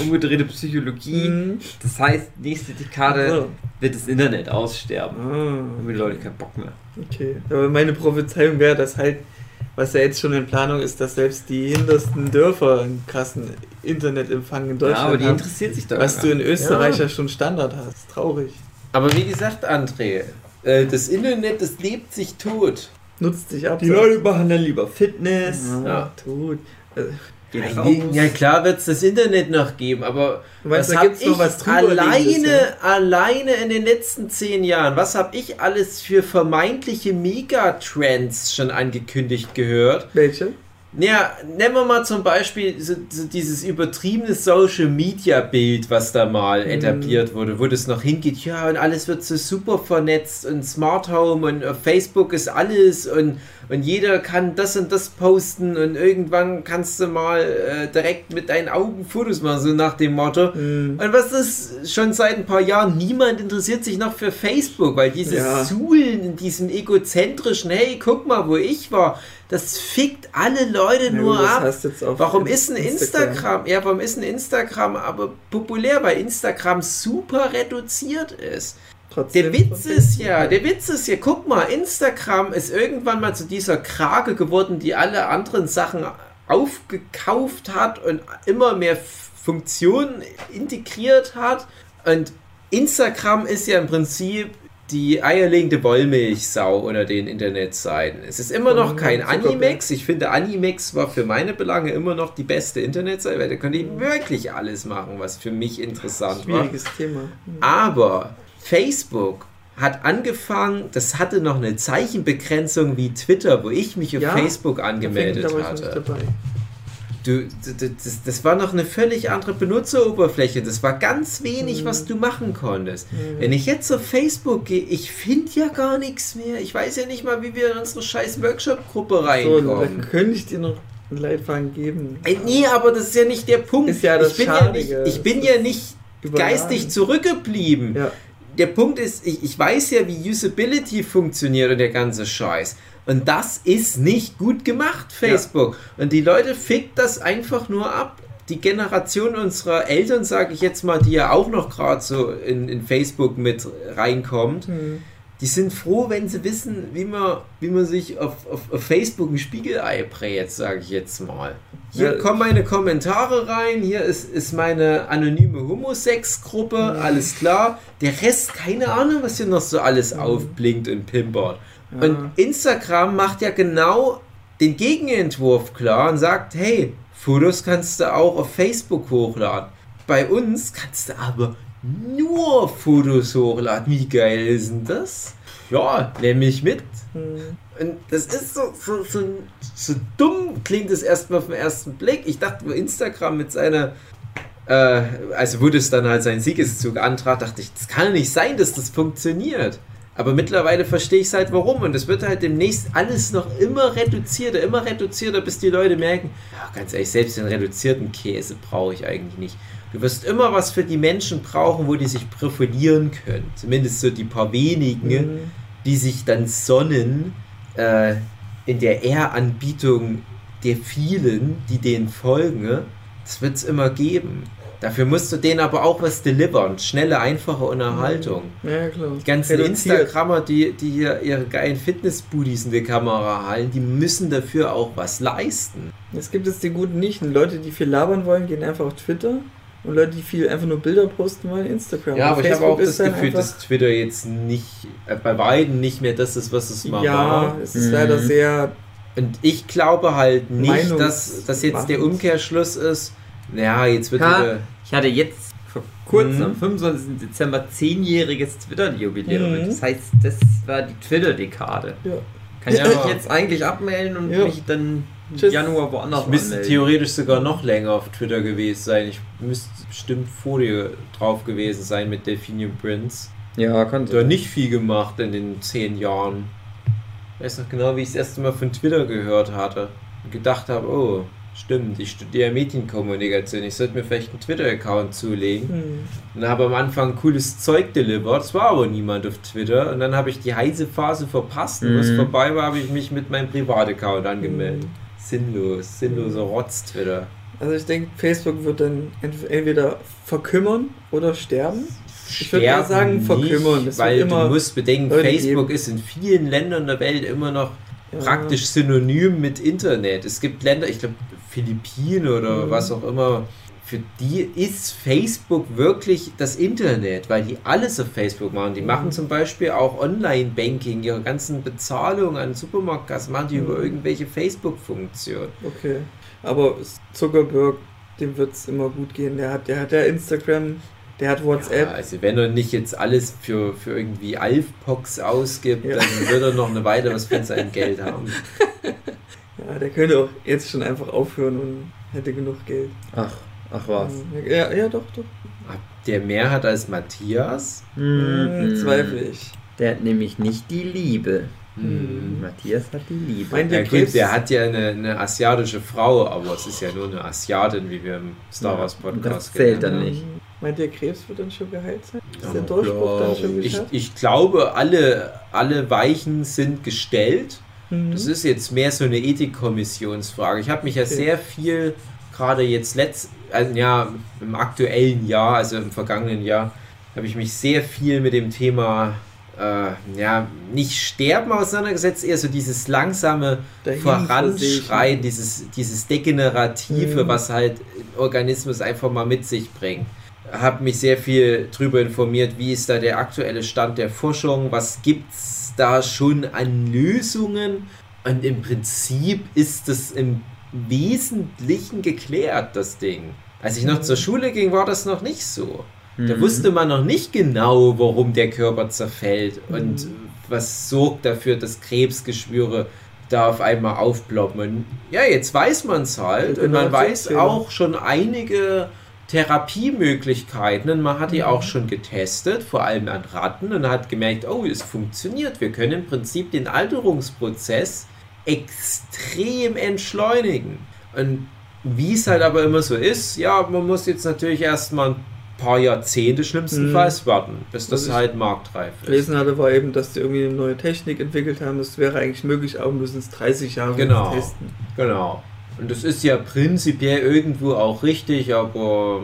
A: umgedrehte Psychologie.
C: Hm.
A: Das heißt, nächste Dekade wird das Internet aussterben.
C: Ah.
A: Haben die Leute keinen Bock mehr.
C: Okay, aber meine Prophezeiung wäre, dass halt, was ja jetzt schon in Planung ist, dass selbst die hintersten Dörfer einen krassen Internetempfang in
A: Ja,
C: Deutschland
A: aber die
C: haben,
A: interessiert sich da
C: was du in Österreich
B: Ja.
C: ja schon Standard hast. Traurig.
B: Aber wie gesagt, André, äh, das Internet, das lebt sich tot.
C: Nutzt sich ab.
A: Die Leute machen dann lieber Fitness.
C: Ja,
B: Ja.
C: tot.
A: Geht
B: Ja,
A: raus.
B: ja klar wird es das Internet noch geben, aber
C: meinst,
B: was habe ich
C: was
B: alleine,
C: ja?
B: alleine in den letzten zehn Jahren, was habe ich alles für vermeintliche Megatrends schon angekündigt gehört?
C: Welche?
B: Naja, nehmen wir mal zum Beispiel so, so dieses übertriebene Social Media Bild, was da mal
C: Mhm.
B: etabliert wurde, wo das noch hingeht, ja, und alles wird so super vernetzt und Smart Home und auf Facebook ist alles und, und jeder kann das und das posten und irgendwann kannst du mal äh, direkt mit deinen Augen Fotos machen, so nach dem Motto.
C: Hm.
B: Und was ist schon seit ein paar Jahren, niemand interessiert sich noch für Facebook, weil dieses
C: Ja.
B: Suhlen in diesem egozentrischen, hey, guck mal, wo ich war, das fickt alle Leute
C: Ja,
B: nur ab. Warum ist ein
C: Instagram.
B: Instagram, ja, warum ist ein Instagram aber populär, weil Instagram super reduziert ist.
C: Trotzdem
B: Der Witz ist ja, der Witz ist ja, guck mal, Instagram ist irgendwann mal zu dieser Krake geworden, die alle anderen Sachen aufgekauft hat und immer mehr Funktionen integriert hat. Und Instagram ist ja im Prinzip die eierlegende Wollmilchsau unter den Internetseiten. Es ist immer noch kein. Animex. Ich finde, Animex war für meine Belange immer noch die beste Internetseite, weil da konnte ich wirklich alles machen, was für mich interessant war.
C: Schwieriges Thema.
B: Aber Facebook hat angefangen, das hatte noch eine Zeichenbegrenzung wie Twitter, wo ich mich auf
C: Ja,
B: Facebook angemeldet hatte. Du, das, das war noch eine völlig andere Benutzeroberfläche. Das war ganz wenig,
C: Mhm.
B: was du machen konntest.
C: Mhm.
B: Wenn ich jetzt auf Facebook gehe, ich finde ja gar nichts mehr. Ich weiß ja nicht mal, wie wir in unsere scheiß Workshop-Gruppe
C: So, dann
B: reinkommen.
C: könnte ich dir noch einen Leitfaden geben.
B: Ey, nee, aber das ist ja nicht der Punkt.
C: Ist ja das
B: ich bin ja nicht,
C: Schadige.
B: ich bin ja nicht geistig zurückgeblieben.
C: Ja.
B: Der Punkt ist, ich, ich weiß ja, wie Usability funktioniert und der ganze Scheiß. Und das ist nicht gut gemacht, Facebook. Und die Leute fickt das einfach nur ab. Die Generation unserer Eltern, sage ich jetzt mal, die ja auch noch gerade so in, in Facebook mit reinkommt,
C: Hm.
B: die sind froh, wenn sie wissen, wie man, wie man sich auf, auf, auf Facebook ein Spiegelei brät, sage ich jetzt mal. Hier
C: Ja.
B: kommen meine Kommentare rein, hier ist, ist meine anonyme Homosex-Gruppe, alles klar. Der Rest, keine Ahnung, was hier noch so alles aufblinkt und pimpert.
C: Ja.
B: Und Instagram macht ja genau den Gegenentwurf klar und sagt, hey, Fotos kannst du auch auf Facebook hochladen. Bei uns kannst du aber nur Fotos hochladen. Wie geil ist denn das? Ja, nehme ich mit.
C: Hm.
B: Und das ist so, so, so, so dumm, klingt es erstmal auf den ersten Blick. Ich dachte, Instagram mit seiner, äh, also wo das dann halt seinen Siegeszug antrat, dachte ich, das kann nicht sein, dass das funktioniert. Aber mittlerweile verstehe ich es halt warum. Und es wird halt demnächst alles noch immer reduzierter, immer reduzierter, bis die Leute merken, ja, ganz ehrlich, selbst den reduzierten Käse brauche ich eigentlich nicht. Du wirst immer was für die Menschen brauchen, wo die sich profilieren können. Zumindest so die paar wenigen
C: Hm.
B: die sich dann sonnen äh, in der Ehranbietung der vielen, die denen folgen. Das wird es immer geben. Dafür musst du denen aber auch was delivern. Schnelle, einfache Unterhaltung.
C: Ja, klar.
B: Die ganzen
C: Reduziert.
B: Instagrammer, die, die hier ihre geilen Fitnessbuddies in die Kamera halten, die müssen dafür auch was leisten.
C: Es gibt jetzt die guten Nichten. Leute, die viel labern wollen, gehen einfach auf Twitter. Und Leute, die viel einfach nur Bilder posten wollen, Instagram.
B: Ja, aber ich habe
C: Facebook
B: auch das Gefühl, dass Twitter jetzt nicht, äh, bei beiden nicht mehr das ist, was es mal
C: Ja,
B: war.
C: es ist
A: Mhm.
C: leider sehr.
B: Und ich glaube halt nicht,
C: Meinungs-
B: dass das jetzt der. Umkehrschluss ist. Ja, jetzt wird wieder.
A: Ich hatte jetzt vor kurzem,
B: Mhm.
A: am 25. Dezember, zehnjähriges Twitter-Jubiläum.
C: Mhm.
A: Das heißt, das war die Twitter-Dekade.
C: Ja.
A: Kann ich
B: Ja.
A: mich jetzt eigentlich abmelden und
C: Ja.
A: mich dann im
C: Tschüss.
A: Januar woanders
B: Ich müsste theoretisch sogar noch länger auf Twitter gewesen sein. Ich müsste bestimmt vor dir drauf gewesen sein mit Delphinium Prince.
A: Ja, kann
B: Da nicht viel gemacht in den zehn Jahren. Ich weiß noch genau, wie ich das erste Mal von Twitter gehört hatte. Und gedacht habe, oh, stimmt, ich studiere Medienkommunikation. Ich sollte mir vielleicht einen Twitter-Account zulegen.
C: Hm.
B: Und habe am Anfang cooles Zeug delivered. Es war aber niemand auf Twitter. Und dann habe ich die heiße Phase verpasst. Und was
A: Mhm.
B: vorbei war, habe ich mich mit meinem Privataccount angemeldet.
C: Mhm.
B: Sinnlos, sinnloser Rotz Twitter.
C: Also ich denke, Facebook wird dann ent- entweder verkümmern oder sterben. Ich würde eher sagen, verkümmern. Wird
B: weil
C: immer
B: du musst bedenken,
C: Leute
B: Facebook
C: geben.
B: ist in vielen Ländern der Welt immer noch
C: Ja.
B: praktisch synonym mit Internet. Es gibt Länder, ich glaube Philippinen oder
C: Mhm.
B: was auch immer, für die ist Facebook wirklich das Internet, weil die alles auf Facebook machen. Die
C: Mhm.
B: machen zum Beispiel auch Online-Banking, ihre ganzen Bezahlungen an Supermarktkassen machen die
C: Mhm.
B: über irgendwelche Facebook-Funktionen.
C: Okay. Aber Zuckerberg, dem wird es immer gut gehen. Der hat, der hat ja Instagram, der hat
B: Ja,
C: WhatsApp.
B: also wenn er nicht jetzt alles für, für irgendwie Alfpox ausgibt,
C: Ja.
B: dann wird er noch eine Weile was von seinem Geld haben.
C: Ja, der könnte auch jetzt schon einfach aufhören und hätte genug Geld.
A: Ach, ach was.
C: Ja, ja doch, doch.
B: Ob der mehr hat als Matthias?
C: Hm,
A: Mhm.
C: Zweifle ich.
A: Der hat nämlich nicht die Liebe.
C: Mhm.
A: Matthias hat die Liebe.
C: Meint
B: Ja
C: ihr
B: gut,
C: Krebs?
B: der hat ja eine, eine asiatische Frau, aber es ist ja nur eine Asiatin, wie wir im Star Wars Podcast
A: das zählt dann nicht.
C: Meint ihr, Krebs wird dann schon geheilt sein? Ist
B: Ja,
C: der Durchbruch dann schon
B: Ich,
C: geschafft?
B: ich glaube, alle, alle Weichen sind gestellt.
C: Mhm.
B: Das ist jetzt mehr so eine Ethikkommissionsfrage. Ich habe mich ja
C: Okay.
B: sehr viel, gerade jetzt letzt, also ja, im aktuellen Jahr, also im vergangenen Jahr, habe ich mich sehr viel mit dem Thema, äh, ja, nicht Sterben auseinandergesetzt, eher so dieses langsame
C: Dahin
B: Voranschreien, dieses, dieses Degenerative,
C: Mhm.
B: was halt Organismus einfach mal mit sich bringt. Habe mich sehr viel darüber informiert, wie ist da der aktuelle Stand der Forschung, was gibt es da schon an Lösungen und im Prinzip ist das im Wesentlichen geklärt, das Ding. Als ich noch zur Schule ging, war das noch nicht so. Da
A: Mhm.
B: wusste man noch nicht genau, warum der Körper zerfällt und
C: Mhm.
B: was sorgt dafür, dass Krebsgeschwüre da auf einmal aufploppen. Und ja, jetzt weiß man es halt und man weiß
C: Generationsfehler.
B: auch schon einige Therapiemöglichkeiten und man hat die
C: Mhm.
B: auch schon getestet, vor allem an Ratten und hat gemerkt, oh, es funktioniert. Wir können im Prinzip den Alterungsprozess extrem entschleunigen. Und wie es halt aber immer so ist, ja, man muss jetzt natürlich erstmal ein paar Jahrzehnte schlimmstenfalls
C: Mhm.
B: warten, bis das
C: Was
B: halt marktreif ist.
C: gelesen hatte, war eben, dass die irgendwie eine neue Technik entwickelt haben. Das wäre eigentlich möglich, aber müssen es 30 Jahre
B: Genau.
C: testen.
B: Genau. Und das ist ja prinzipiell irgendwo auch richtig, aber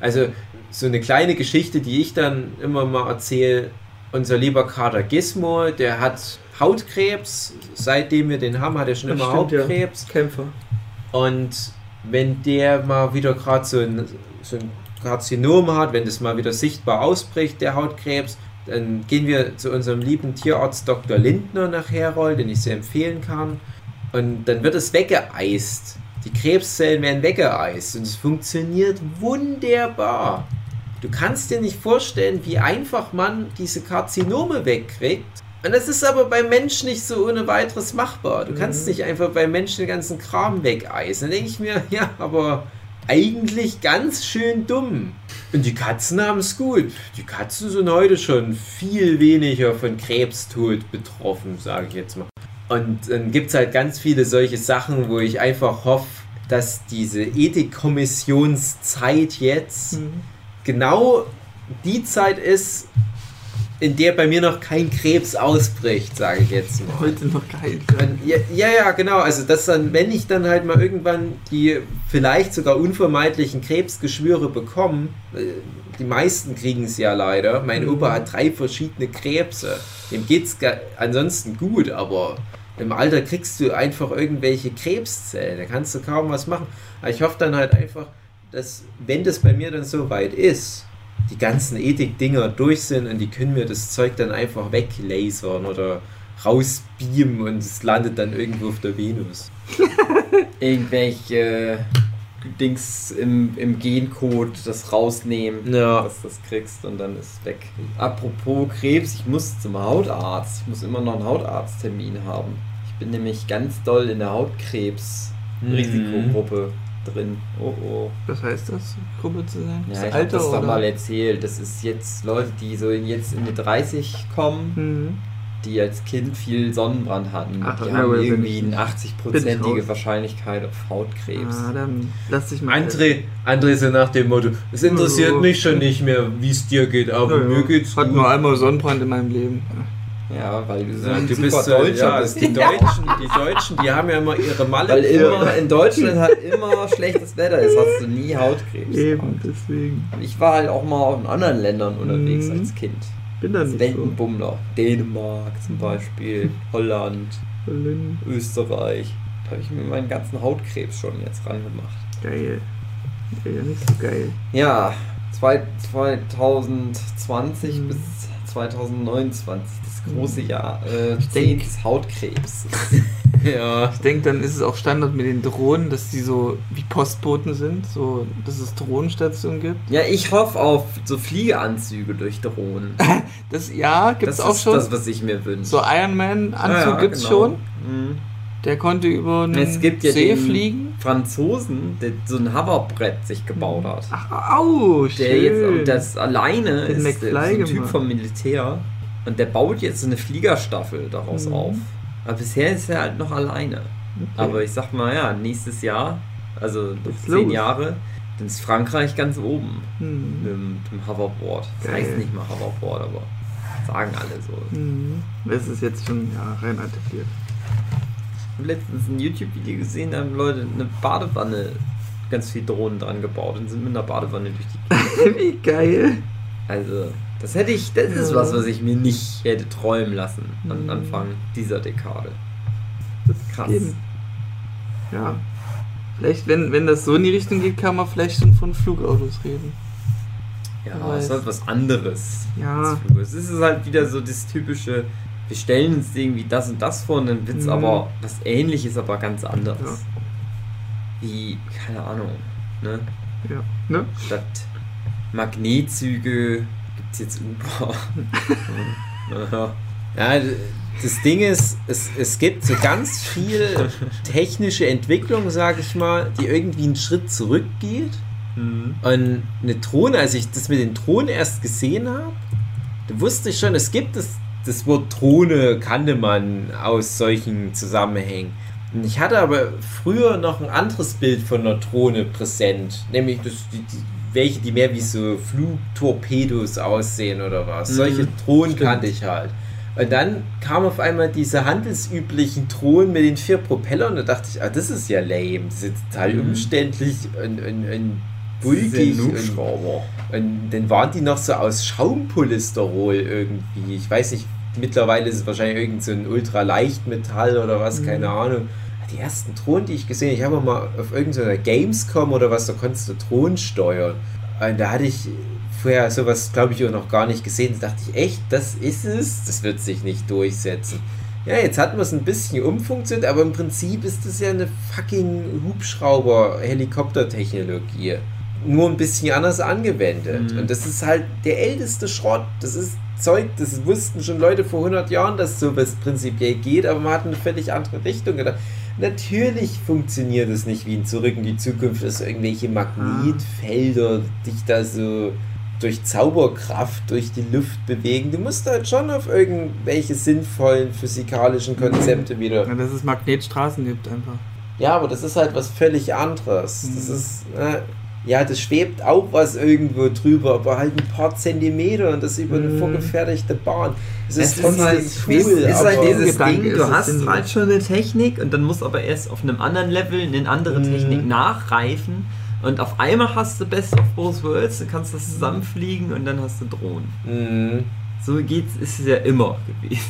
B: also so eine kleine Geschichte, die ich dann immer mal erzähle, unser lieber Kater Gizmo, der hat Hautkrebs, seitdem wir den haben, hat er schon
C: Das
B: immer
C: stimmt, ja.
B: Hautkrebs.
C: Kämpfer.
B: Und wenn der mal wieder gerade so ein, so ein Karzinom hat, wenn das mal wieder sichtbar ausbricht, der Hautkrebs, dann gehen wir zu unserem lieben Tierarzt Dr. Lindner nach Herold, den ich sehr empfehlen kann. Und dann wird es weggeeist. Die Krebszellen werden weggeeist und es funktioniert wunderbar. Du kannst dir nicht vorstellen, wie einfach man diese Karzinome wegkriegt. Und das ist aber beim Menschen nicht so ohne weiteres machbar. Du kannst
C: Mhm.
B: nicht einfach beim Menschen den ganzen Kram wegeisen. Dann denke ich mir, ja, aber eigentlich ganz schön dumm. Und die Katzen haben es gut. Die Katzen sind heute schon viel weniger von Krebstod betroffen, sage ich jetzt mal. Und dann gibt es halt ganz viele solche Sachen, wo ich einfach hoffe, dass diese Ethikkommissionszeit jetzt
C: Mhm.
B: genau die Zeit ist, in der bei mir noch kein Krebs ausbricht, sage ich jetzt mal.
C: Heute noch geil.
B: Und Ja, ja, ja, genau. Also, dass dann, wenn ich dann halt mal irgendwann die vielleicht sogar unvermeidlichen Krebsgeschwüre bekomme, äh, die meisten kriegen es ja leider. Mein
C: Mhm.
B: Opa hat drei verschiedene Krebse. Dem geht's ga- ansonsten gut, aber im Alter kriegst du einfach irgendwelche Krebszellen. Da kannst du kaum was machen. Aber ich hoffe dann halt einfach, dass, wenn das bei mir dann so weit ist, die ganzen Ethik-Dinger durch sind und die können mir das Zeug dann einfach weglasern oder rausbeamen und es landet dann irgendwo auf der Venus.
A: Irgendwelche Dings im, im Gencode das rausnehmen,
B: Ja.
A: dass du das kriegst und dann ist es weg. Apropos Krebs, ich muss zum Hautarzt. Ich muss immer noch einen Hautarzttermin haben. Ich bin nämlich ganz doll in der Hautkrebs-Risikogruppe drin. Oh oh.
C: Was heißt das? Gruppe zu sein?
A: Ja,
C: Das
A: ich habe
C: Alter
A: das doch mal erzählt. Das ist jetzt Leute, die so in, jetzt in die 30 kommen,
C: Mhm.
A: die als Kind viel Sonnenbrand hatten.
C: Ach,
A: die
C: ja,
A: haben irgendwie
C: ich-
A: eine
C: bin
A: 80-prozentige
C: ich raus.
A: Wahrscheinlichkeit auf Hautkrebs.
C: Ah, dann lass dich mal.
B: André, André so nach dem Motto, es interessiert
C: Ja.
B: mich schon nicht mehr, wie es dir geht, aber
C: Ja, ja.
B: mir geht's
C: Hat
B: gut.
C: nur einmal Sonnenbrand in meinem Leben.
A: Ja, weil du so
B: Ja,
A: ein
B: du
A: super
B: bist so,
A: Deutscher
B: ja,
A: bist.
B: die Deutschen, die Deutschen, die haben ja immer ihre Malle.
A: Weil immer in Deutschland halt immer schlechtes Wetter ist, hast du nie Hautkrebs.
C: Eben, deswegen.
A: Ich war halt auch mal auch in anderen Ländern unterwegs
C: Mhm.
A: als Kind.
C: Bin da nicht so.
A: Wendenbummler. Dänemark zum Beispiel, Holland,
C: Berlin.
A: Österreich. Da habe ich mir meinen ganzen Hautkrebs schon jetzt rangemacht.
C: Geil. Ja, nicht so geil.
A: Ja, zwei- 2020
C: Mhm.
A: bis 2029, das große Jahr äh,
C: Ich
A: 10
C: denk-
A: Hautkrebs.
B: Ja.
C: Ich denke, dann ist es auch Standard mit den Drohnen, dass die so wie Postboten sind, so dass es Drohnenstationen gibt.
A: ja, ich hoffe auf so Fliegeanzüge durch Drohnen.
C: Das ja, gibt es
A: das
C: auch
A: ist
C: schon.
A: das, was ich mir wünsche.
C: so Iron Man Anzug
A: Ja, ja,
C: gibt's
A: genau.
C: schon.
A: Mhm.
C: Der konnte über einen
A: Es gibt ja
C: See
A: den
C: fliegen.
A: Franzosen, der so ein Hoverbrett sich gebaut hat.
C: Ach, au,
A: Der
C: schön.
A: jetzt, und das alleine
C: Den
A: ist der, so ein Typ vom Militär und der baut jetzt so eine Fliegerstaffel daraus
C: Mhm.
A: auf. Aber bisher ist er halt noch alleine.
C: Okay.
A: Aber ich sag mal, ja, nächstes Jahr, also noch
C: Geht's
A: zehn
C: los.
A: Jahre, dann ist Frankreich ganz oben
C: Hm.
A: mit, dem- mit dem Hoverboard. Das
C: Geil.
A: heißt nicht mal Hoverboard, aber sagen alle so.
C: Hm. Es ist jetzt schon ja, rein etabliert.
A: Ich habe letztens ein YouTube-Video gesehen, da haben Leute eine Badewanne, ganz viel Drohnen dran gebaut und sind mit einer Badewanne durch die
C: wie geil.
A: Also, das hätte ich, das ist was, was ich mir nicht hätte träumen lassen an
C: Mhm.
A: Anfang dieser Dekade.
C: Das
A: Krass.
C: Geben. Ja. Vielleicht, wenn, wenn das so in die Richtung geht, kann man vielleicht schon von Flugautos reden.
A: Ja, es ist halt was anderes.
C: Ja.
A: Es ist halt wieder so das typische, wir stellen uns irgendwie das und das vor und dann wird es
C: Mhm.
A: aber was ähnliches, aber ganz anderes.
C: Ja.
A: Wie, keine Ahnung, ne?
C: Ja. Ne?
A: Statt Magnetzüge gibt es jetzt Uber. ja.
B: Das Ding ist, es, es gibt so ganz viel technische Entwicklung, sag ich mal, die irgendwie einen Schritt zurückgeht.
A: Mhm.
B: Und eine Drohne, als ich das mit den Drohnen erst gesehen habe, da wusste ich schon, es gibt das, das Wort Drohne, kannte man aus solchen Zusammenhängen. Ich hatte aber früher noch ein anderes Bild von einer Drohne präsent, nämlich das, die, die, welche, die mehr wie so Flugtorpedos aussehen oder was.
A: Mhm,
B: Solche Drohnen
A: stimmt.
B: kannte ich halt. Und dann kam auf einmal diese handelsüblichen Drohnen mit den vier Propellern und da dachte ich, ah, das ist ja lame. Das ist total
A: Mhm.
B: umständlich und, und, und bulkig. Und, und dann waren die noch so aus Schaumpolysterol irgendwie. Ich weiß nicht, mittlerweile ist es wahrscheinlich irgend so ein Ultraleichtmetall oder was,
C: Mhm.
B: keine Ahnung. Die ersten Drohnen, die ich gesehen habe, ich habe mal auf irgendeiner Gamescom oder was, da konntest du Drohnen steuern. Und da hatte ich vorher sowas, glaube ich, auch noch gar nicht gesehen. Da dachte ich, echt, das ist es? Das wird sich nicht durchsetzen. Ja, jetzt hat man es ein bisschen umfunktioniert, aber im Prinzip ist das ja eine fucking Hubschrauber-Helikopter-Technologie. Nur ein bisschen anders angewendet.
A: Mhm.
B: Und das ist halt der älteste Schrott. Das ist Zeug, das wussten schon Leute vor 100 Jahren, dass sowas prinzipiell geht, aber man hat eine völlig andere Richtung gedacht. Natürlich funktioniert es nicht wie in Zurück in die Zukunft, dass irgendwelche Magnetfelder dich da so durch Zauberkraft durch die Luft bewegen. Du musst halt schon auf irgendwelche sinnvollen physikalischen Konzepte wieder.
C: Ja, dass es Magnetstraßen gibt einfach.
B: Ja, aber das ist halt was völlig anderes. Das
C: Mhm.
B: ist, äh, ja, das schwebt auch was irgendwo drüber, aber halt ein paar Zentimeter und das über eine
C: Mhm.
B: vorgefertigte Bahn. Es
A: Es
B: ist
A: ist
B: trotzdem
A: halt,
B: cool,
A: es ist halt dieses Ding,
C: ist
A: du
C: es
A: hast halt schon eine Technik und dann musst aber erst auf einem anderen Level eine andere
B: Mhm.
A: Technik nachreifen und auf einmal hast du Best of Both Worlds, du kannst das zusammenfliegen und dann hast du Drohnen.
B: Mhm.
A: So geht's, ist es ja immer gewesen.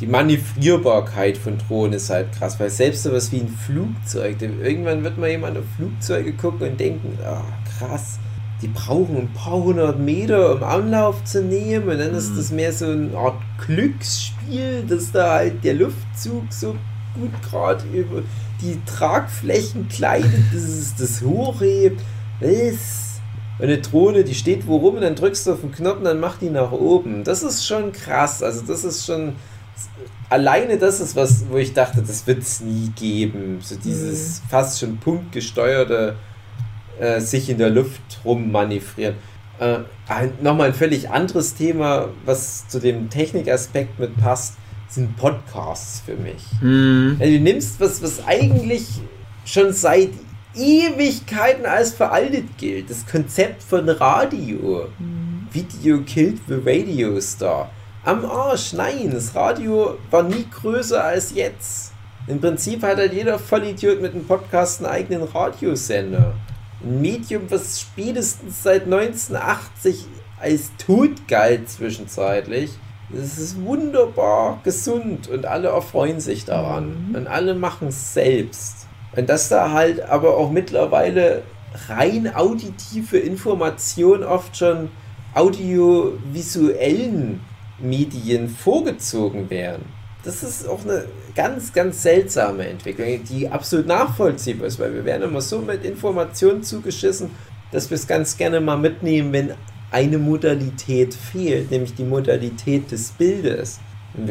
B: Die Manövrierbarkeit von Drohnen ist halt krass, weil selbst sowas wie ein Flugzeug, irgendwann wird mal jemand auf Flugzeuge gucken und denken, ah, krass, die brauchen ein paar hundert Meter, um Anlauf zu nehmen und dann ist
A: Mhm.
B: das mehr so eine Art Glücksspiel, dass da halt der Luftzug so gut gerade über die Tragflächen gleitet, dass es das hochhebt. Und eine Drohne, die steht wo rum und dann drückst du auf den Knopf und dann macht die nach oben. Das ist schon krass. Also das ist schon alleine das ist was, wo ich dachte, das wird es nie geben. So dieses fast schon punktgesteuerte äh, sich in der Luft rummanövrieren. Äh, ein, Nochmal ein völlig anderes Thema, was zu dem Technikaspekt mit passt, sind Podcasts für mich.
A: Hm.
B: Also du nimmst was, was eigentlich schon seit Ewigkeiten als veraltet gilt. Das Konzept von Radio. Video killed the Radio Star. Am Arsch, nein, das Radio war nie größer als jetzt. Im Prinzip hat halt jeder Vollidiot mit einem Podcast einen eigenen Radiosender. Ein Medium, was spätestens seit 1980 als tot galt zwischenzeitlich. Das ist wunderbar gesund und alle erfreuen sich daran.
C: Mhm.
B: Und alle machen es selbst. Und dass da halt aber auch mittlerweile rein auditive Information oft schon audiovisuellen Medien vorgezogen werden. Das ist auch eine ganz, ganz seltsame Entwicklung, die absolut nachvollziehbar ist, weil wir werden immer so mit Informationen zugeschissen, dass wir es ganz gerne mal mitnehmen, wenn eine Modalität fehlt, nämlich die Modalität des Bildes.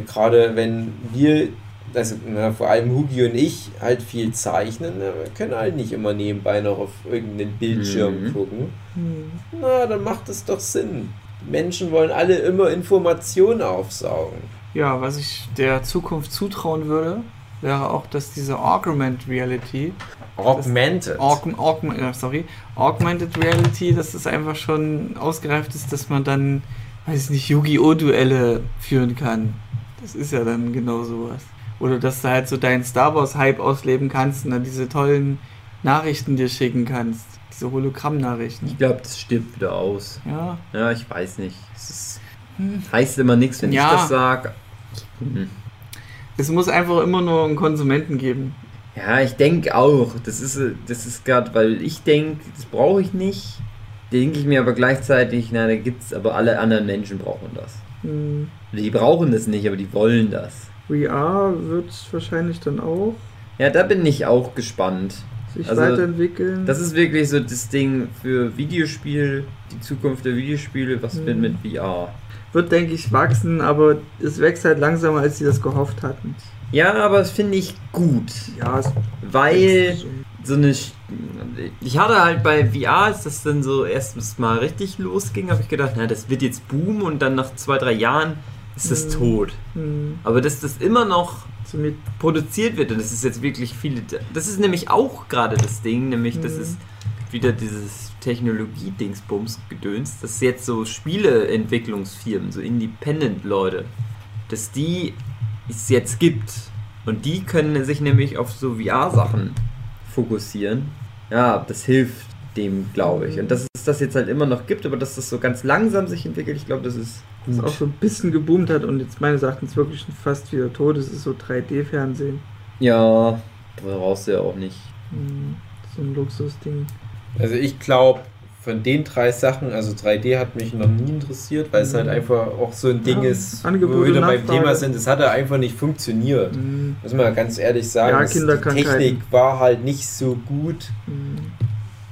B: Gerade wenn wir, also na, vor allem Hugi und ich, halt viel zeichnen, na, wir können halt nicht immer nebenbei noch auf irgendeinen Bildschirm
A: Mhm.
B: gucken.
C: Hm.
B: Na, dann macht es doch Sinn. Die Menschen wollen alle immer Informationen aufsaugen.
C: Ja, was ich der Zukunft zutrauen würde, wäre auch, dass diese Augmented Reality,
B: Augmented.
C: Aug, Aug, sorry, Augmented Reality, dass das einfach schon ausgereift ist, dass man dann, weiß ich nicht, Yu-Gi-Oh! Duelle führen kann. Das ist ja dann genau sowas. Oder dass du halt so deinen Star Wars Hype ausleben kannst und dann diese tollen Nachrichten dir schicken kannst. Diese Hologramm-Nachrichten.
A: Ich glaube, das stirbt wieder aus.
C: Ja.
A: Ja, ich weiß nicht. Es ist,
C: Hm.
A: heißt immer nichts, wenn
C: Ja.
A: ich das sage. Hm.
C: Es muss einfach immer nur einen Konsumenten geben.
A: Ja, ich denke auch. Das ist, das ist gerade, weil ich denke, das brauche ich nicht. Denke ich mir aber gleichzeitig, na, da gibt es aber alle anderen Menschen brauchen das.
C: Hm.
A: Die brauchen das nicht, aber die wollen das.
C: VR wird wahrscheinlich dann auch
A: Ja, da bin ich auch gespannt.
C: sich
A: Also,
C: weiterentwickeln.
A: Das ist wirklich so das Ding für Videospiel, die Zukunft der Videospiele, was
C: Mhm.
A: wird mit VR.
C: Wird, denke ich, wachsen, aber es wächst halt langsamer, als sie das gehofft hatten.
A: Ja, aber das finde ich gut,
C: Ja, es
A: weil so eine. Ich hatte halt bei VR, als das dann so erstens mal richtig losging, habe ich gedacht, na, das wird jetzt boomen und dann nach zwei, drei Jahren ist das
C: Mhm.
A: tot.
C: Hm.
A: Aber dass das immer noch
C: So
A: produziert wird und das ist jetzt wirklich viele. Das ist nämlich auch gerade das Ding, nämlich das
C: Mhm.
A: ist wieder dieses Technologie-Dingsbums-Gedöns, dass jetzt so Spieleentwicklungsfirmen, so Independent-Leute, dass die es jetzt gibt und die können sich nämlich auf so VR-Sachen fokussieren. Ja, das hilft dem, glaube ich. Und dass es das jetzt halt immer noch gibt, aber dass das so ganz langsam sich entwickelt, ich glaube, das ist
C: das auch so ein bisschen geboomt hat und jetzt meines Erachtens wirklich schon fast wieder tot ist, ist so 3D-Fernsehen.
A: Ja, brauchst du ja auch nicht.
C: Hm. So ein Luxusding.
B: Also ich glaube, von den drei Sachen, also 3D hat mich noch nie interessiert, weil es
C: Mhm.
B: halt einfach auch so ein Ding
C: Ja,
B: ist,
C: Angebot
B: wo wir wieder beim. Thema sind, es hat ja einfach nicht funktioniert.
C: Hm.
B: Muss man ganz ehrlich sagen,
C: Ja,
B: die. Technik war halt nicht so gut,
C: Hm.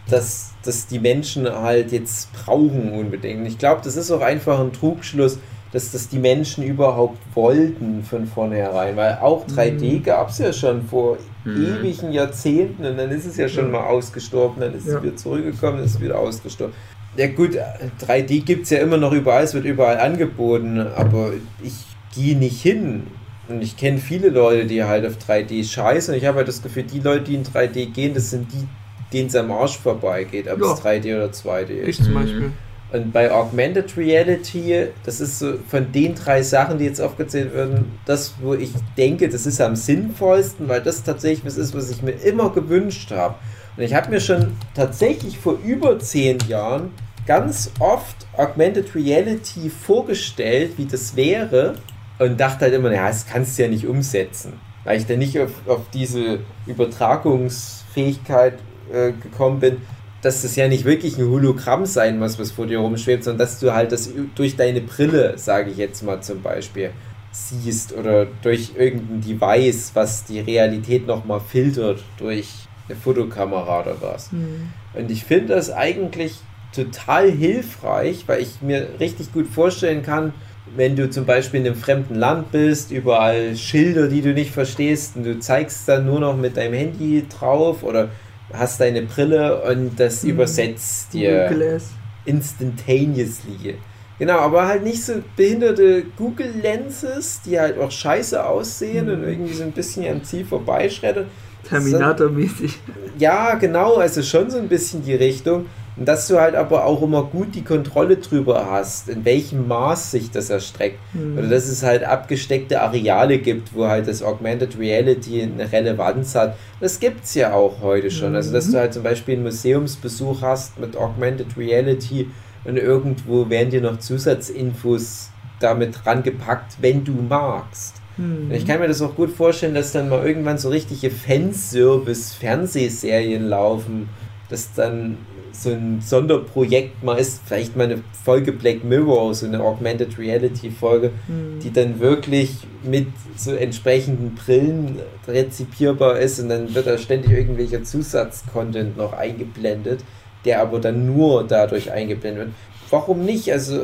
B: dass, dass die Menschen halt jetzt brauchen unbedingt. Ich glaube, das ist auch einfach ein Trugschluss, dass das die Menschen überhaupt wollten von vornherein, weil auch 3D
C: Mhm.
B: gab es ja schon vor
A: Mhm.
B: ewigen Jahrzehnten und dann ist es ja schon
C: Ja.
B: mal ausgestorben, dann ist
C: Ja.
B: es wieder zurückgekommen, dann ist es wieder ausgestorben. Ja gut, 3D gibt es ja immer noch überall, es wird überall angeboten, aber ich gehe nicht hin. Und ich kenne viele Leute, die halt auf 3D scheißen. Und ich habe halt das Gefühl, die Leute, die in 3D gehen, das sind die, denen es am Arsch vorbeigeht, ob
C: Ja.
B: es 3D oder 2D ist.
C: Ich zum
A: Mhm.
C: Beispiel.
B: Und bei Augmented Reality, das ist so von den drei Sachen, die jetzt aufgezählt werden, das, wo ich denke, das ist am sinnvollsten, weil das tatsächlich was ist, was ich mir immer gewünscht habe. Und ich habe mir schon tatsächlich vor über zehn Jahren ganz oft Augmented Reality vorgestellt, wie das wäre, und dachte halt immer, ja, das kannst du ja nicht umsetzen. Weil ich dann nicht auf, auf diese Übertragungsfähigkeit äh, gekommen bin, dass das ja nicht wirklich ein Hologramm sein muss, was vor dir rumschwebt, sondern dass du halt das durch deine Brille, sage ich jetzt mal zum Beispiel, siehst oder durch irgendein Device, was die Realität nochmal filtert durch eine Fotokamera oder was.
C: Hm.
B: Und ich finde das eigentlich total hilfreich, weil ich mir richtig gut vorstellen kann, wenn du zum Beispiel in einem fremden Land bist, überall Schilder, die du nicht verstehst, und du zeigst dann nur noch mit deinem Handy drauf oder hast deine Brille und das
C: Mhm.
B: übersetzt dir
C: Google
B: instantaneously. Genau, aber halt nicht so behinderte Google Lenses, die halt auch scheiße aussehen und
C: Mhm.
B: irgendwie so ein bisschen am Ziel vorbeischreddern.
C: Terminator-mäßig.
B: Ja, genau, also schon so ein bisschen die Richtung. Und dass du halt aber auch immer gut die Kontrolle drüber hast, in welchem Maß sich das erstreckt.
C: Hm.
B: Oder dass es halt abgesteckte Areale gibt, wo halt das Augmented Reality eine Relevanz hat. Das gibt es ja auch heute schon. Also, dass
C: Mhm.
B: du halt zum Beispiel einen Museumsbesuch hast mit Augmented Reality und irgendwo werden dir noch Zusatzinfos damit rangepackt, wenn du magst.
C: Hm.
B: Ich kann mir das auch gut vorstellen, dass dann mal irgendwann so richtige Fanservice-Fernsehserien laufen, dass dann so ein Sonderprojekt mal ist, vielleicht mal eine Folge Black Mirror, so eine Augmented Reality Folge,
C: Hm.
B: die dann wirklich mit so entsprechenden Brillen rezipierbar ist und dann wird da ständig irgendwelcher Zusatzcontent noch eingeblendet, der aber dann nur dadurch eingeblendet wird. Warum nicht? Also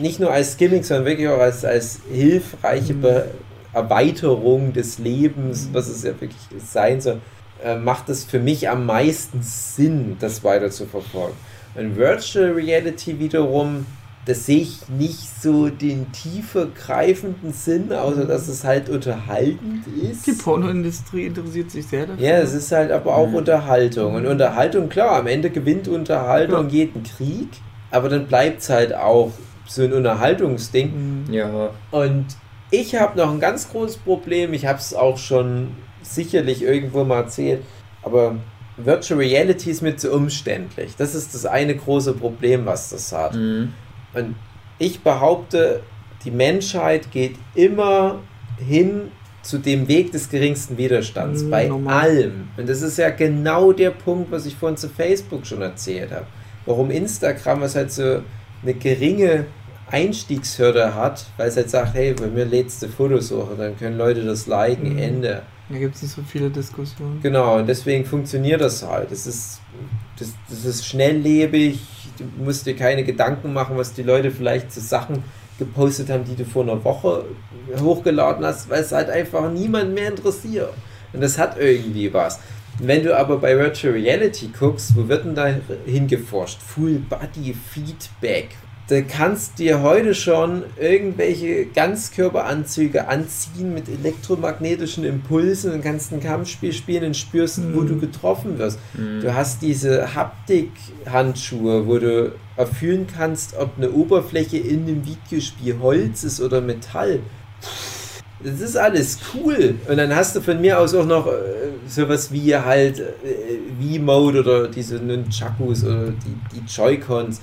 B: nicht nur als Gimmick, sondern wirklich auch als, als hilfreiche
C: Mhm.
B: Erweiterung des Lebens, was es ja wirklich sein soll, äh, macht es für mich am meisten Sinn, das weiter zu verfolgen. Und Virtual Reality wiederum, das sehe ich nicht so den tiefer greifenden Sinn, außer dass es halt unterhaltend ist.
C: Die Pornoindustrie interessiert sich sehr dafür.
B: Ja, es ist halt aber auch
A: Mhm.
B: Unterhaltung. Und Unterhaltung, klar, am Ende gewinnt Unterhaltung
C: Ja.
B: jeden Krieg, aber dann bleibt es halt auch so ein Unterhaltungsding.
C: Hm.
A: Ja.
B: Und ich habe noch ein ganz großes Problem, ich habe es auch schon sicherlich irgendwo mal erzählt, aber Virtual Reality ist mir zu umständlich. Das ist das eine große Problem, was das hat.
A: Mhm.
B: Und ich behaupte, die Menschheit geht immer hin zu dem Weg des geringsten Widerstands
C: Mm,
B: bei
C: normal.
B: allem. Und das ist ja genau der Punkt, was ich vorhin zu Facebook schon erzählt habe. Warum Instagram, was halt so eine geringe Einstiegshürde hat, weil es halt sagt, hey, bei mir lädst du Fotos hoch und dann können Leute das liken,
C: Mhm.
B: Ende.
C: Da gibt es nicht so viele Diskussionen.
B: Genau, und deswegen funktioniert das halt. Das ist, das, das ist schnelllebig, du musst dir keine Gedanken machen, was die Leute vielleicht zu Sachen gepostet haben, die du vor einer Woche hochgeladen hast, weil es halt einfach niemand mehr interessiert. Und das hat irgendwie was. Wenn du aber bei Virtual Reality guckst, wo wird denn da hingeforscht? Full Body Feedback. Du kannst dir heute schon irgendwelche Ganzkörperanzüge anziehen mit elektromagnetischen Impulsen und kannst ein Kampfspiel spielen und spürst, wo
C: Mhm.
B: du getroffen wirst.
A: Mhm.
B: Du hast diese Haptik-Handschuhe, wo du erfühlen kannst, ob eine Oberfläche in dem Videospiel Holz ist oder Metall. Das ist alles cool. Und dann hast du von mir aus auch noch äh, sowas wie halt äh, V-Mode oder diese Nunchakus oder die, die Joy-Cons,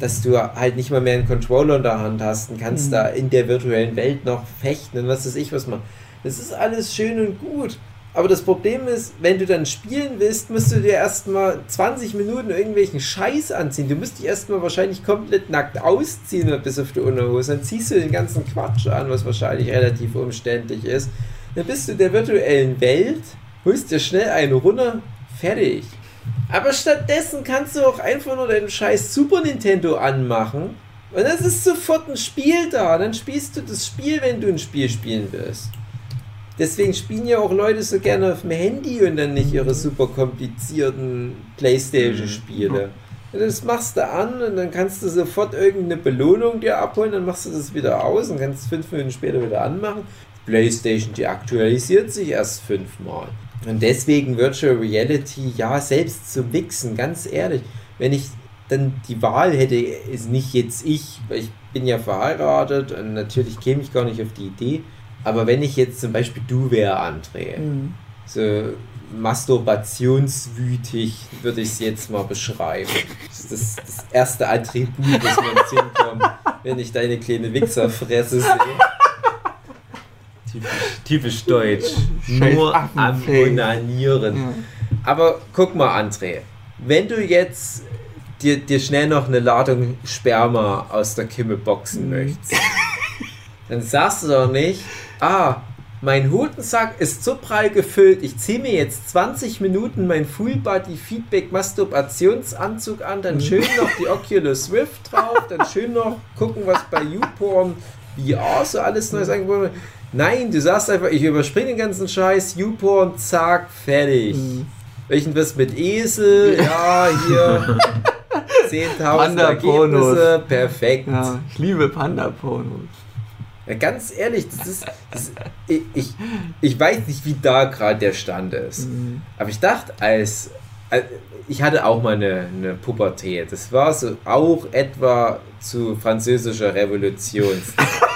B: dass du halt nicht mal mehr einen Controller in der Hand hast und kannst
C: Mhm.
B: da in der virtuellen Welt noch fechten und was weiß ich was machen. Das ist alles schön und gut. Aber das Problem ist, wenn du dann spielen willst, musst du dir erstmal 20 Minuten irgendwelchen Scheiß anziehen. Du musst dich erstmal wahrscheinlich komplett nackt ausziehen bis auf die Unterhose. Dann ziehst du den ganzen Quatsch an, was wahrscheinlich relativ umständlich ist. Dann bist du in der virtuellen Welt, holst dir schnell eine runter, fertig. Aber stattdessen kannst du auch einfach nur deinen scheiß Super Nintendo anmachen und es ist sofort ein Spiel da. Dann spielst du das Spiel, wenn du ein Spiel spielen willst. Deswegen spielen ja auch Leute so gerne auf dem Handy und dann nicht ihre super komplizierten Playstation-Spiele. Das machst du an und dann kannst du sofort irgendeine Belohnung dir abholen, dann machst du das wieder aus und kannst fünf Minuten später wieder anmachen. Playstation, die aktualisiert sich erst fünfmal. Und deswegen Virtual Reality, ja, selbst zum Wichsen, ganz ehrlich, wenn ich dann die Wahl hätte, ist nicht jetzt ich, weil ich bin ja verheiratet und natürlich käme ich gar nicht auf die Idee, aber wenn ich jetzt zum Beispiel du wäre, André,
C: Mhm.
B: so masturbationswütig würde ich es jetzt mal beschreiben. Das ist das, das erste Attribut, das mir ins Sinn kommt, wenn ich deine kleine Wichserfresse sehe. Typisch, typisch deutsch. Nur am. Onanieren.
C: Ja.
B: Aber guck mal, André, wenn du jetzt dir, dir schnell noch eine Ladung Sperma aus der Kimme boxen
C: Mhm.
B: möchtest, dann sagst du doch nicht, ah, mein Hodensack ist so prall gefüllt, ich ziehe mir jetzt 20 Minuten mein Full Body Feedback Masturbationsanzug an, dann schön noch die Oculus Rift drauf, dann schön noch gucken, was bei YouPorn VR so alles Neues angeboten wird. Nein, du sagst einfach, ich überspringe den ganzen Scheiß, YouPorn, zack, fertig.
C: Mhm.
B: Irgendwas mit Esel, ja, hier 10.000
C: Panda-Pornos.
B: Ergebnisse, perfekt.
C: ja, ich liebe Panda-Pornos.
B: Ja, ganz ehrlich, das ist, das, ich, ich, ich weiß nicht, wie da gerade der Stand ist.
C: Mhm.
B: Aber ich dachte, als, als ich hatte auch mal eine, eine Pubertät. Das war so auch etwa zu französischer Revolution.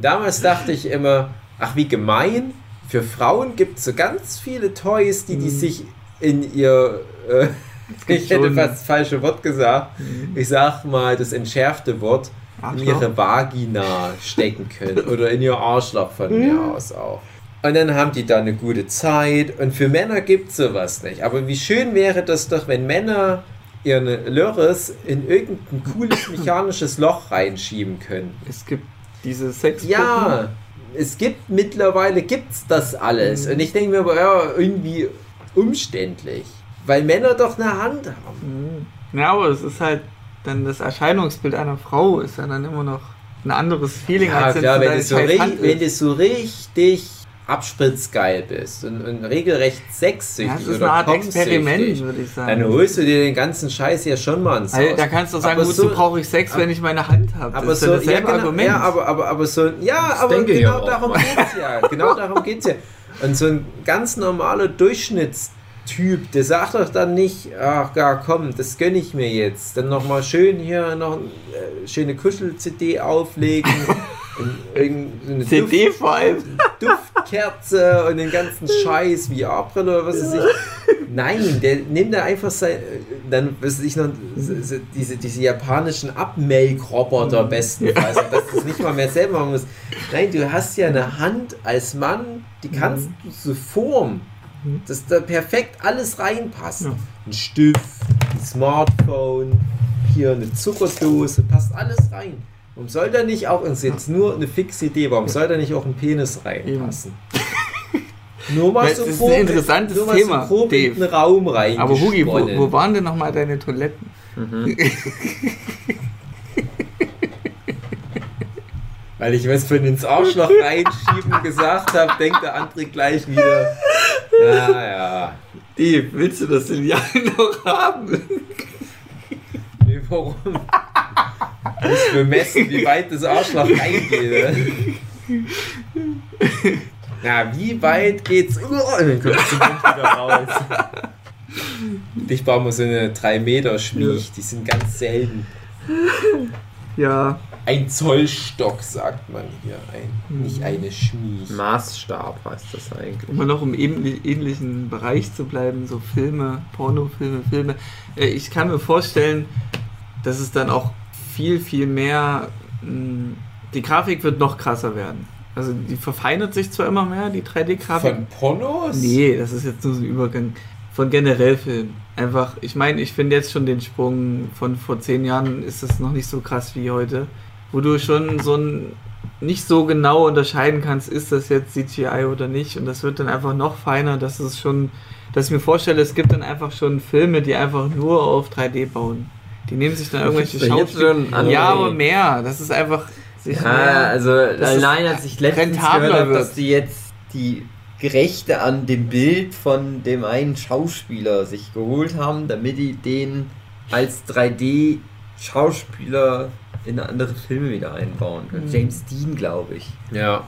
B: Damals dachte ich immer, ach wie gemein, für Frauen gibt es so ganz viele Toys, die die
C: Mhm.
B: sich in ihr, äh, ich hätte fast das falsche Wort gesagt,
C: Mhm.
B: ich sag mal das entschärfte Wort, in
C: Arschloch.
B: ihre Vagina stecken können oder in ihr Arschloch von mir
C: Mhm.
B: aus auch. Und dann haben die da eine gute Zeit und für Männer gibt es sowas nicht. Aber wie schön wäre das doch, wenn Männer ihre Lörres in irgendein cooles mechanisches Loch reinschieben können.
C: Es gibt diese Sex.
B: Ja, es gibt mittlerweile gibt's das alles.
C: Mhm.
B: Und ich denke mir aber, ja, irgendwie umständlich. Weil Männer doch eine Hand haben.
C: Mhm. Ja, aber es ist halt dann das Erscheinungsbild einer Frau ist ja dann immer noch ein anderes Feeling
B: Ja,
C: als
B: klar,
C: es
B: wenn du, so wenn du so richtig abspritzgeil bist und, und regelrecht
C: Ja,
B: sexsüchtig
C: das ist
B: oder
C: eine Art Experiment, würde ich sagen.
B: dann holst du dir den ganzen Scheiß ja schon mal ins Haus.
C: da kannst du sagen, wozu
B: so-
C: brauche ich Sex, wenn ich meine Hand habe?
B: aber
C: Das ist
B: so,
C: ja
B: ja, genau,
C: Argument.
B: ja, aber, aber, aber so, ja,
A: Das
B: aber genau darum geht's ja. Genau darum geht's ja. Und so ein ganz normaler Durchschnittstyp, der sagt doch dann nicht, ach ja, komm, das gönne ich mir jetzt. Dann nochmal schön hier noch äh, schöne Kuschel-CD auflegen. irgendeine
C: CD vor allem.
B: Duftkerze und den ganzen Scheiß, VR-Brille oder was weiß ich. Nein, der nimmt da einfach sein, dann weiß ich noch, diese, diese japanischen Abmelkroboter bestenfalls, dass du es nicht mal mehr selber machen musst. Nein, du hast ja eine Hand als Mann, die kannst du so formen, dass da perfekt alles reinpasst.
C: Ja.
B: Ein Stift, ein Smartphone, hier eine Zuckerdose, passt alles rein. Warum soll da nicht auch, ist jetzt nur eine fixe Idee, warum soll da nicht auch ein Penis reinpassen? Nur mal so
C: ist
B: grob,
C: ein interessantes
B: nur mal
C: Thema,
B: so grob in
C: Dave.
B: den Raum rein.
C: Aber Hugi, wo, wo waren denn nochmal deine Toiletten?
A: Mhm.
B: Weil ich was von ins Arschloch reinschieben gesagt habe, denkt der André gleich wieder. Naja.
C: Dave, willst du das in Jahren noch haben?
B: Nee, warum? Muss bemessen, wie weit das Arschloch reingeht. Ja, wie weit geht's? Oh, dann kommst du wieder raus. Ich baue mal so eine 3 Meter Schmiech, die sind ganz selten.
C: Ja,
B: Ein Zollstock, sagt man hier. Ein, nicht eine Schmiech.
A: Maßstab heißt das eigentlich.
C: immer noch im ähnli- ähnlichen Bereich zu bleiben, so Filme, Pornofilme, Filme. Äh, Ich kann mir vorstellen, dass es dann auch viel, viel mehr. mh, Die Grafik wird noch krasser werden. Also die verfeinert sich zwar immer mehr, die 3D-Grafik.
B: Von Pornos?
C: Nee, das ist jetzt nur so ein Übergang von generell Film. Einfach, ich meine, ich finde jetzt schon den Sprung von vor zehn Jahren ist das noch nicht so krass wie heute, wo du schon so ein nicht so genau unterscheiden kannst, ist das jetzt CGI oder nicht. Und das wird dann einfach noch feiner, dass es schon, dass ich mir vorstelle, es gibt dann einfach schon Filme, die einfach nur auf 3D bauen. Die nehmen sich dann irgendwelche Schauspieler. Ja, aber mehr. Das ist einfach. sich
A: Ja,
C: mehr-
A: also allein als ich letztens gehört habe, dass die jetzt die Rechte an dem Bild von dem einen Schauspieler sich geholt haben, damit die den als 3D-Schauspieler in andere Filme wieder einbauen können.
C: Mhm.
A: James Dean, glaube ich.
B: Ja.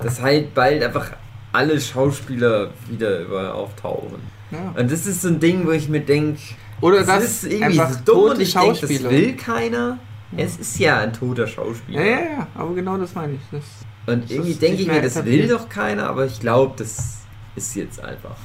A: Dass halt bald einfach alle Schauspieler wieder überall auftauchen.
C: ja.
A: Und das ist so ein Ding, wo ich mir denke,
C: Oder
A: das
C: das
A: ist irgendwie
C: einfach
A: dumm
C: tote
A: und ich denke, das
C: Schauspieler.
A: will keiner. Es ist ja ein toter Schauspieler.
C: Ja, ja, ja, aber genau das meine ich. Das,
A: Und
C: Das
A: irgendwie denke ich mir, das will doch keiner, aber ich glaube, das ist jetzt einfach.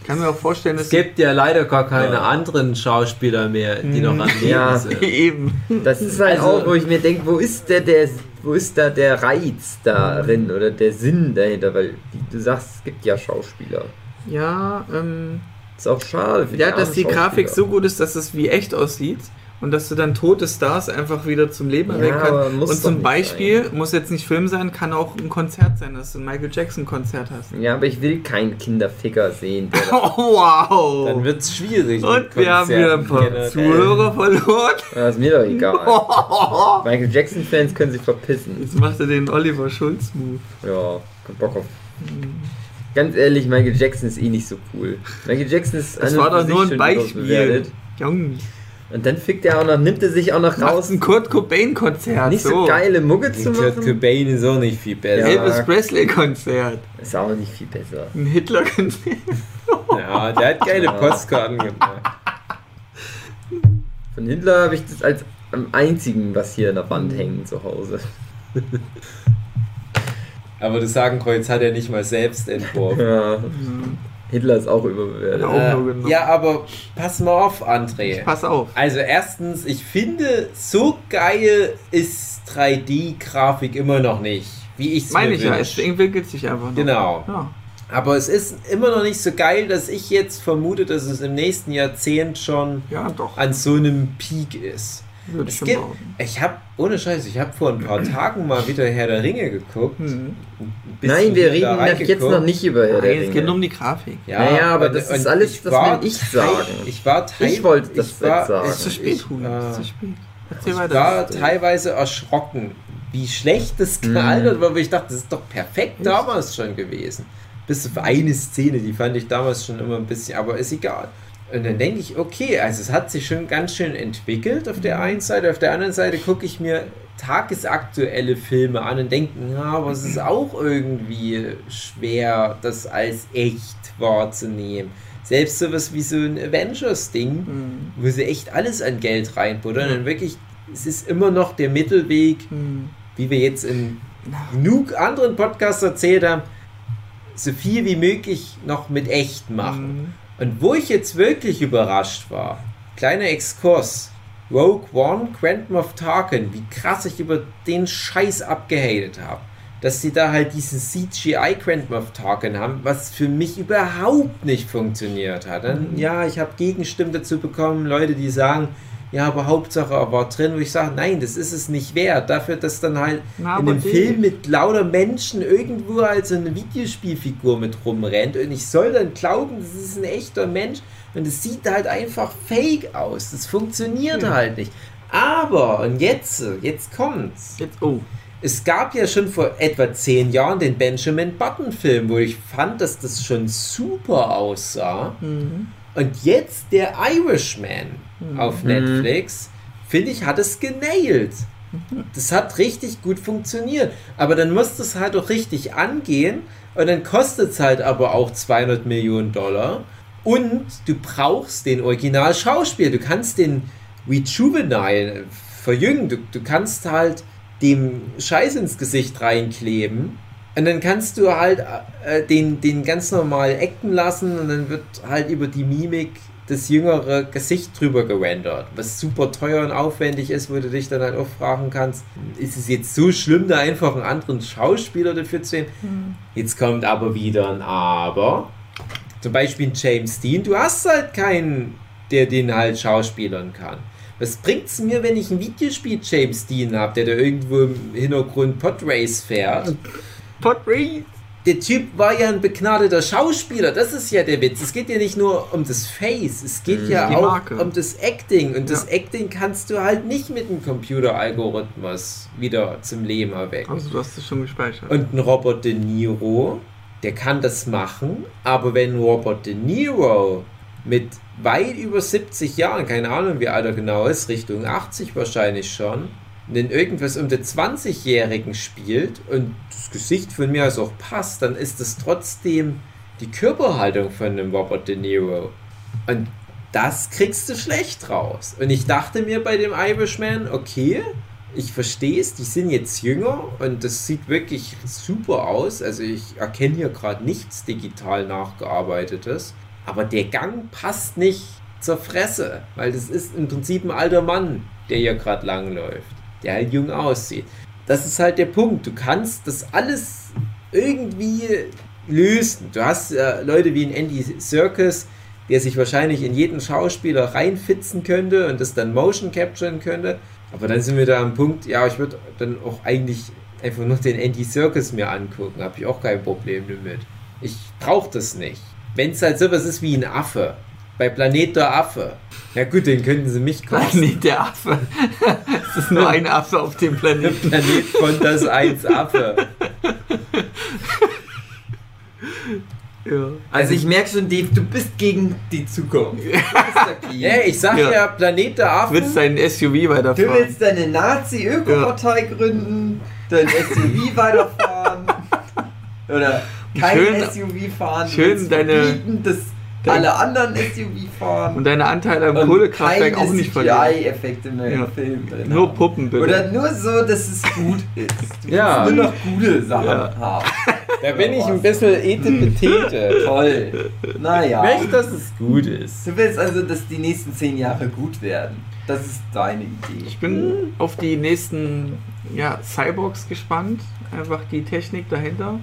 C: ich kann mir auch vorstellen, dass
B: Es gibt ja leider gar keine
A: Ja.
B: anderen Schauspieler mehr, die noch am Leben
A: Ja.
B: sind.
C: eben.
A: Das ist halt
B: Also-
A: auch, wo ich mir denke, wo ist der, der, wo ist da der Reiz darin oder der Sinn dahinter? Weil wie du sagst, es gibt ja Schauspieler.
C: Ja, ähm,
A: Ist auch schade.
C: Ja, dass die Grafik so gut ist, dass es wie echt aussieht und dass du dann tote Stars einfach wieder zum Leben
A: Ja,
C: erwecken
A: aber
C: kannst.
A: muss
C: Und zum Beispiel,
A: sein.
C: muss jetzt nicht Film sein, kann auch ein Konzert sein, dass du ein Michael Jackson Konzert hast.
A: Ja, aber ich will keinen Kinderficker sehen.
C: Oh, wow!
B: Dann wird es schwierig.
C: und wir haben wieder ein paar
B: Konzerten
C: Zuhörer verloren.
A: das ist mir doch egal. Michael Jackson-Fans können sich verpissen.
C: Jetzt macht er den Oliver Schulz-Move.
A: Ja, kein Bock auf. Ganz ehrlich, Michael Jackson ist eh nicht so cool. Michael Jackson ist
C: Das war
A: und
C: doch nur ein
A: schon
C: Beispiel. Junge,
A: Und dann fickt er auch noch, nimmt er sich auch noch
C: macht
A: raus,
C: ein Kurt Cobain-Konzert.
A: nicht so geile Mucke zu
B: Kurt
A: machen.
B: Cobain ist auch nicht viel besser.
A: Ja.
C: Elvis Presley-Konzert.
A: Ist auch nicht viel besser.
C: Ein Hitler-Konzert.
B: Ja, der hat geile
A: Ja.
B: Postkarten gemacht.
A: Von Hitler habe ich das als am einzigen, was hier in der Wand hängt zu Hause.
B: Aber das Hakenkreuz hat er nicht mal selbst entworfen.
A: Ja. Hitler ist auch überbewertet.
C: Ja.
B: Äh, ja, aber pass mal auf, André.
C: Pass auf.
B: Also erstens, ich finde, so geil ist 3D-Grafik immer noch nicht, wie ich es
C: Meine ich ja,
B: wünsch.
C: es entwickelt sich einfach noch.
B: Genau.
C: Ja.
B: Aber es ist immer noch nicht so geil, dass ich jetzt vermute, dass es im nächsten Jahrzehnt schon
C: ja, doch.
B: an so einem Peak ist.
C: Würde ich
B: Es
C: schon
B: gibt, ich habe, ohne Scheiß, ich habe vor ein paar Tagen mal wieder Herr der Ringe geguckt.
C: Hm.
B: bisschen
A: Nein, wir reden jetzt noch nicht über Herr der
C: Nein, es geht
A: Ringe.
C: nur um die Grafik.
A: Naja, aber
B: und-
A: das ist alles, das
B: war
A: will ich sagen.
B: Ich war teil,
A: Ich wollte das
B: ich war,
A: sagen.
C: Es ist zu spät,
B: ich,
C: Huni.
B: äh,
C: Es ist zu spät. Erzähl
B: Ich
C: weiter.
B: war teilweise erschrocken, wie schlecht das
A: Mhm.
B: gealtert war, weil ich dachte, das ist doch perfekt damals schon gewesen. Bis auf eine Szene, die fand ich damals schon immer ein bisschen, aber ist egal. Und dann denke ich, okay, also es hat sich schon ganz schön entwickelt auf der einen Seite. Auf der anderen Seite gucke ich mir tagesaktuelle Filme an und denke, ja, aber es ist auch irgendwie schwer, das als echt wahrzunehmen. Selbst sowas wie so ein Avengers-Ding,
C: Hm.
B: wo sie echt alles an Geld reinbuttern und wirklich, es ist immer noch der Mittelweg,
C: Hm.
B: wie wir jetzt in genug anderen Podcasts erzählt haben, so viel wie möglich noch mit echt machen.
C: Hm.
B: Und wo ich jetzt wirklich überrascht war, kleiner Exkurs, Rogue One, Quantum of Tarkin, wie krass ich über den Scheiß abgehatet habe. Dass sie da halt diesen CGI Quantum of Tarkin haben, was für mich überhaupt nicht funktioniert hat. Dann, ja, ich habe Gegenstimmen dazu bekommen, Leute, die sagen, ja, aber Hauptsache er war drin, wo ich sage, nein, das ist es nicht wert. Dafür, dass dann halt
C: Na,
B: in einem Film mit lauter Menschen irgendwo als so eine Videospielfigur mit rumrennt und ich soll dann glauben, das ist ein echter Mensch und es sieht halt einfach fake aus. Das funktioniert
C: Ja.
B: halt nicht. Aber, und jetzt, jetzt kommt's.
C: Jetzt, oh.
B: Es gab ja schon vor etwa zehn Jahren den Benjamin Button Film, wo ich fand, dass das schon super aussah.
C: Hm.
B: Und jetzt der Irishman
C: Mhm.
B: auf. Netflix finde ich, hat es genailt. Das hat richtig gut funktioniert. Aber dann musst du es halt auch richtig angehen und dann kostet es halt aber auch 200 Millionen Dollar. Und du brauchst den Original-Schauspieler. Du kannst den Rejuvenile verjüngen. Du, du kannst halt dem Scheiß ins Gesicht reinkleben. Und dann kannst du halt äh, den, den ganz normal acten lassen und dann wird halt über die Mimik das jüngere Gesicht drüber gerendert, was super teuer und aufwendig ist, wo du dich dann halt auch fragen kannst, ist es jetzt so schlimm, da einfach einen anderen Schauspieler dafür zu nehmen?
C: Hm.
B: Jetzt kommt aber wieder ein Aber. Zum Beispiel James Dean, du hast halt keinen, der den halt schauspielern kann. Was bringt's mir, wenn ich ein Videospiel James Dean habe, der da irgendwo im Hintergrund Podrace fährt?
C: Podrace!
B: Der Typ war ja ein begnadeter Schauspieler, das ist ja der Witz. Es geht ja nicht nur um das Face, es geht
A: Mhm.
B: ja auch
C: Marke.
B: um das Acting. Und das
C: Ja.
B: Acting kannst du halt nicht mit einem Computeralgorithmus wieder zum Leben erwecken.
C: Also du hast es schon gespeichert.
B: Und ein Robert De Niro, der kann das machen, aber wenn Robert De Niro mit weit über 70 Jahren, keine Ahnung wie alt er genau ist, Richtung 80 wahrscheinlich schon, wenn irgendwas um den 20-Jährigen spielt und das Gesicht von mir aus auch passt, dann ist das trotzdem die Körperhaltung von einem Robert De Niro. Und das kriegst du schlecht raus. Und ich dachte mir bei dem Irishman, okay, ich verstehe es, die sind jetzt jünger und das sieht wirklich super aus. Also ich erkenne hier gerade nichts digital nachgearbeitetes. Aber der Gang passt nicht zur Fresse, weil das ist im Prinzip ein alter Mann, der hier gerade langläuft, der halt jung aussieht. Das ist halt der Punkt. Du kannst das alles irgendwie lösen. Du hast äh, Leute wie ein Andy Serkis, der sich wahrscheinlich in jeden Schauspieler reinfitzen könnte und das dann Motion capturen könnte. Aber dann sind wir da am Punkt, ja, ich würde dann auch eigentlich einfach nur den Andy Circus mir angucken. Habe ich auch kein Problem damit. Ich brauche das nicht. Wenn es halt sowas ist wie ein Affe. Bei Planet der Affe. Ja gut, den könnten sie mich kosten.
C: nicht der Affe. es ist nur ein Affe auf dem Planeten.
B: Planet von das 1 Affe.
C: Ja.
A: Also ich merke schon, Dave, du bist gegen die Zukunft. Du.
B: Ja, ich sag ja,
C: Ja.
B: Planet der
C: Du
B: Affen.
C: willst dein SUV
A: Du
C: weiterfahren.
A: willst deine Nazi-Öko-Partei gründen, dein SUV weiterfahren oder kein
C: Schön-
A: SUV fahren, du
C: schön deine- dein-
A: alle anderen SUV fahren
C: Und deine Anteile am Kohlekraftwerk
A: keine
C: auch nicht verlieren.
A: CGI-Effekte mehr
C: Ja.
A: im Film drin
C: Nur
A: haben.
C: Puppen bitte.
A: Oder nur so, dass es gut ist. Du
B: Ja.
A: nur noch gute Sachen
C: Ja.
A: haben.
B: Da bin ich ein bisschen etepetete.
A: Toll. Naja.
B: Möchte, dass es gut ist.
A: Du willst also, dass die nächsten zehn Jahre gut werden. Das ist deine Idee.
C: Ich bin auf die nächsten ja, Cyborgs gespannt. Einfach die Technik dahinter.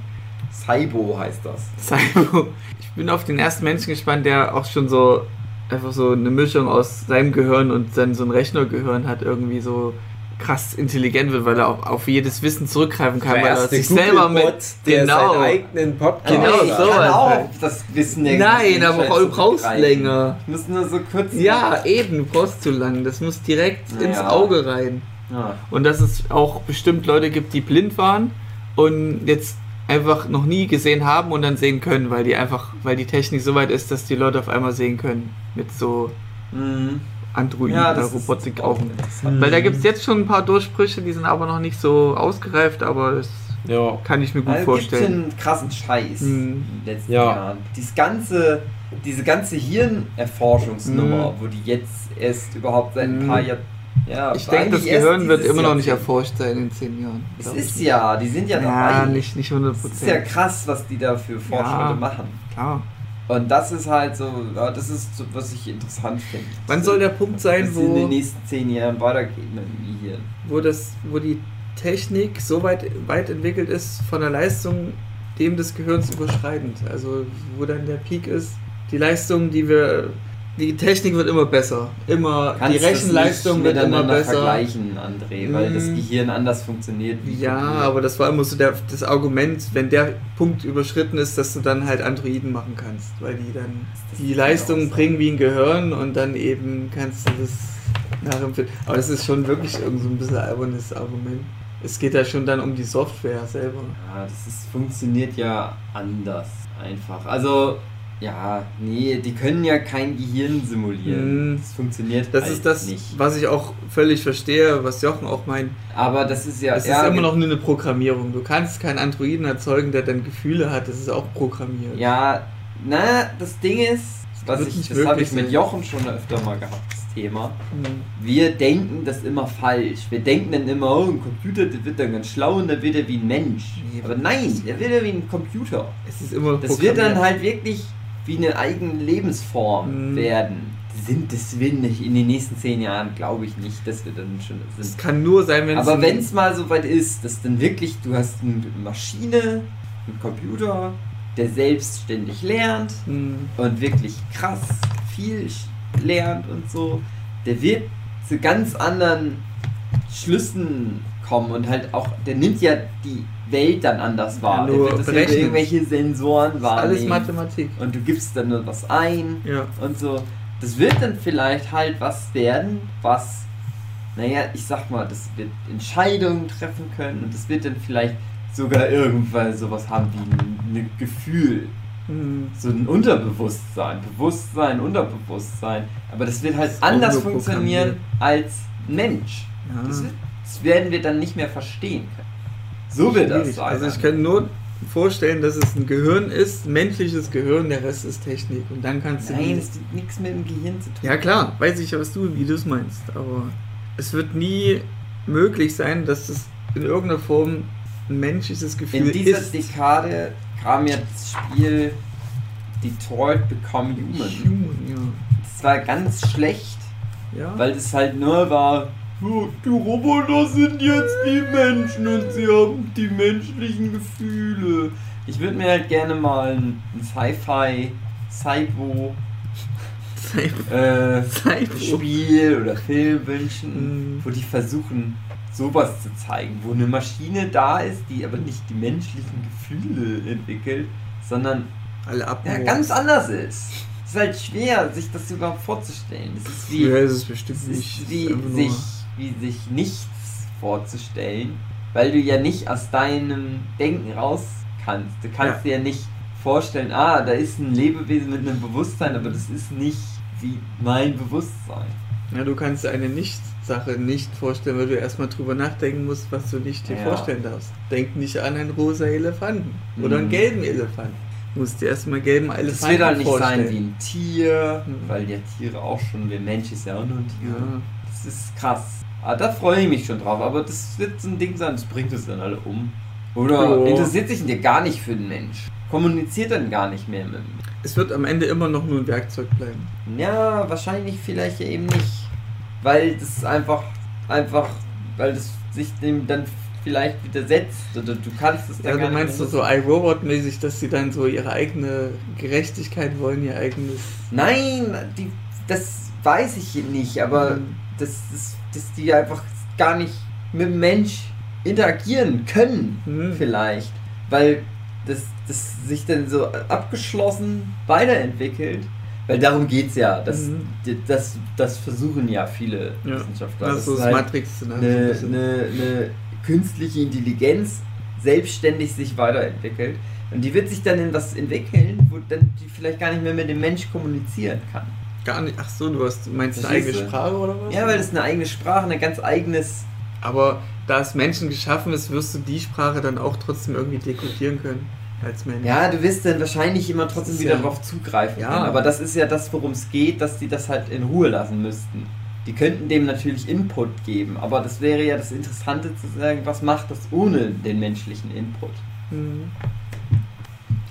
A: Cybo heißt das.
C: Cyborg. Ich bin auf den ersten Menschen gespannt, der auch schon so einfach so eine Mischung aus seinem Gehirn und dann so ein Rechnergehirn hat, irgendwie so krass intelligent wird, weil er auf, auf jedes Wissen zurückgreifen kann,
B: Der
C: weil er sich selber mit
B: der
C: genau.
B: seinen eigenen Podcast
C: Genau, so
A: kann
C: was
A: auch
C: halt.
A: das Wissen der
C: Nein, aber du brauchst länger.
A: Ich muss nur so kurz.
C: Ja, eben, du brauchst zu lang. Das muss direkt
A: Ja.
C: ins Auge rein.
A: Ja.
C: Und dass es auch bestimmt Leute gibt, die blind waren und jetzt einfach noch nie gesehen haben und dann sehen können, weil die einfach, weil die Technik so weit ist, dass die Leute auf einmal sehen können. Mit so
A: Mhm.
C: Androiden
A: Ja,
C: oder
A: das ist
C: Robotik
A: auch
C: auch.
A: interessant.
C: Weil da gibt es jetzt schon ein paar Durchbrüche, die sind aber noch nicht so ausgereift, aber das
B: Ja.
C: kann ich mir gut
A: Also gibt
C: vorstellen.
A: einen krassen Scheiß
C: Mhm.
A: in den letzten
B: Ja.
A: Jahren. Dieses ganze, diese ganze Hirnerforschungsnummer,
C: Mhm.
A: wo die jetzt erst überhaupt seit ein
C: Mhm.
A: paar Jahren. Ja,
C: Ich denke, das Gehirn wird immer noch nicht erforscht sein in zehn Jahren.
A: Es ist ja, die sind ja
C: ja,
A: dabei.
C: nicht, nicht 100
A: Das ist ja krass, was die da für Fortschritte
C: Ja.
A: machen.
C: Klar.
A: Und das ist halt so, ja, das ist so, was ich interessant finde.
C: Wann soll der Punkt sein,
A: es in
C: wo,
A: den nächsten zehn Jahren weitergeht mit dem Gehirn?
C: wo, das, wo die Technik so weit, weit entwickelt ist, von der Leistung dem des Gehirns überschreitend? Also, wo dann der Peak ist, die Leistung, die wir. Die Technik wird immer besser. Immer, die
A: Kannst das
C: Rechenleistung wird immer besser.
A: vergleichen, André, weil das
C: Mm.
A: Gehirn anders funktioniert. wie
C: Ja, aber das war immer so der, das Argument, wenn der Punkt überschritten ist, dass du dann halt Androiden machen kannst, weil die dann die
A: kann
C: Leistung bringen wie ein Gehirn und dann eben kannst du das nachempfinden. Aber das ist schon wirklich irgend so ein bisschen albernes Argument. Es geht ja schon dann um die Software selber.
A: Ja, das ist, funktioniert ja anders einfach. Also Ja, nee, die können ja kein Gehirn simulieren.
C: Mhm.
A: Das funktioniert
C: Das
A: halt
C: ist das,
A: nicht.
C: was ich auch völlig verstehe, was Jochen auch meint.
A: Aber das ist ja,
C: Es
A: ja,
C: ist immer noch nur eine Programmierung. Du kannst keinen Androiden erzeugen, der dann Gefühle hat. Das ist auch programmiert.
A: Ja, na, das Ding ist, ich,
C: nicht
A: das habe ich mit. Jochen schon öfter mal gehabt, das Thema.
C: Mhm.
A: Wir denken das immer falsch. Wir denken dann immer, oh, ein Computer, der wird dann ganz schlau und dann wird er wie ein Mensch.
C: Nee,
A: Aber nein, der wird ja wie ein Computer.
C: Es ist immer
A: Das wird dann halt wirklich wie eine eigene Lebensform
C: Mhm.
A: werden. Sind das nicht in den nächsten zehn Jahren, glaube ich nicht, dass wir dann schon
C: Es
A: sind.
C: kann nur sein, wenn es.
A: Aber wenn es mal so weit ist, dass dann wirklich, du hast eine Maschine, einen Computer, der selbstständig lernt
C: Mhm.
A: und wirklich krass viel lernt und so, der wird zu ganz anderen Schlüssen kommen und halt auch, der nimmt ja die Welt dann anders wahr.
C: Ja, nur
A: das
C: berechnen.
A: irgendwelche Sensoren
C: ist alles. Mathematik.
A: Und du gibst dann nur was ein
C: Ja.
A: und so. Das wird dann vielleicht halt was werden, was, naja, ich sag mal, das wird Entscheidungen treffen können und das wird dann vielleicht sogar irgendwann sowas haben wie ein, Gefühl,
C: Mhm.
A: so ein Unterbewusstsein, Bewusstsein, Unterbewusstsein. Aber das wird halt
C: Das
A: anders funktionieren als Mensch.
C: Ja.
A: Das, das werden wir dann nicht mehr verstehen können. So wird das sein.
C: Also ich kann nur vorstellen, dass es ein Gehirn ist, menschliches Gehirn, der Rest ist Technik. Und dann kannst du.
A: Nein, das hat nichts mit dem Gehirn zu tun.
C: ja klar, weiß ich, was du, wie du es meinst. Aber es wird nie möglich sein, dass es in irgendeiner Form ein menschliches Gefühl
A: In dieser
C: ist.
A: Dekade kam ja das Spiel Detroit Become Human.
C: Human, ja.
A: Das war ganz schlecht,
C: ja.
A: weil das halt nur war, "Ja, die Roboter sind jetzt wie Menschen und sie haben die menschlichen Gefühle. Ich würde mir halt gerne mal ein, ein Sci-Fi, Cybo äh, Spiel oder Film wünschen,
C: Mhm.
A: wo die versuchen, sowas zu zeigen, wo eine Maschine da ist, die aber nicht die menschlichen Gefühle entwickelt, sondern ja, ganz anders ist. Es ist halt schwer, sich das überhaupt vorzustellen. Es ist wie,
C: ist es bestimmt nicht.
A: ist wie,
C: es ist einfach nur-
A: sich, wie sich nichts vorzustellen, weil du ja nicht aus deinem Denken raus kannst. Du kannst dir ja nicht vorstellen, ah, da ist ein Lebewesen mit einem Bewusstsein, aber das ist nicht wie mein Bewusstsein.
C: Ja, du kannst eine Nicht-Sache nicht vorstellen, weil du erstmal drüber nachdenken musst, was du nicht dir
A: Ja.
C: vorstellen darfst. Denk nicht an einen rosa Elefanten oder einen
A: Mhm.
C: gelben Elefanten. Du musst dir erstmal gelben
A: Das
C: Elefanten
A: wird halt nicht
C: vorstellen.
A: sein wie ein Tier,
C: Mhm.
A: weil ja Tiere auch schon, der Mensch ist ja auch nur ein Tier.
C: Ja.
A: Das ist krass. Ah, da freue ich mich schon drauf, aber das wird so ein Ding sein, das bringt uns dann alle um. Oder
C: Jo.
A: interessiert sich dir gar nicht für den Mensch. Kommuniziert dann gar nicht mehr mit dem
C: Es wird am Ende immer noch nur ein Werkzeug bleiben.
A: Ja, wahrscheinlich vielleicht ja eben nicht. Weil das einfach, einfach, weil das sich dem dann vielleicht widersetzt oder du kannst es dann
C: Ja,
A: gar
C: du meinst so,
A: nicht
C: so iRobot-mäßig, dass sie dann so ihre eigene Gerechtigkeit wollen, ihr eigenes.
A: Nein, die, das weiß ich nicht, aber
C: Mhm.
A: dass, dass, dass die einfach gar nicht mit dem Mensch interagieren können,
C: Mhm.
A: vielleicht. Weil das, das sich dann so abgeschlossen weiterentwickelt. Weil darum geht es ja. Das,
C: Mhm.
A: das, das versuchen ja viele
C: Ja.
A: Wissenschaftler.
C: Das so
A: ist
C: das
A: halt
C: Matrix-Szenario.
A: eine, eine, eine künstliche Intelligenz selbstständig sich weiterentwickelt. Und die wird sich dann in was entwickeln, wo dann die vielleicht gar nicht mehr mit dem Mensch kommunizieren kann.
C: Gar nicht. Ach so, du hast, meinst eine eigene? Sprache oder was?
A: Ja, weil das eine eigene Sprache, ein ganz eigenes.
C: Aber da es Menschen geschaffen ist, wirst du die Sprache dann auch trotzdem irgendwie dekodieren können als Mensch.
A: Ja, du wirst dann wahrscheinlich immer trotzdem
C: ist
A: wieder
C: ja-
A: darauf zugreifen
C: Ja.
A: können. Aber das ist ja das, worum es geht, dass die das halt in Ruhe lassen müssten. Die könnten dem natürlich Input geben, aber das wäre ja das Interessante zu sagen, was macht das ohne den menschlichen Input?
C: Mhm.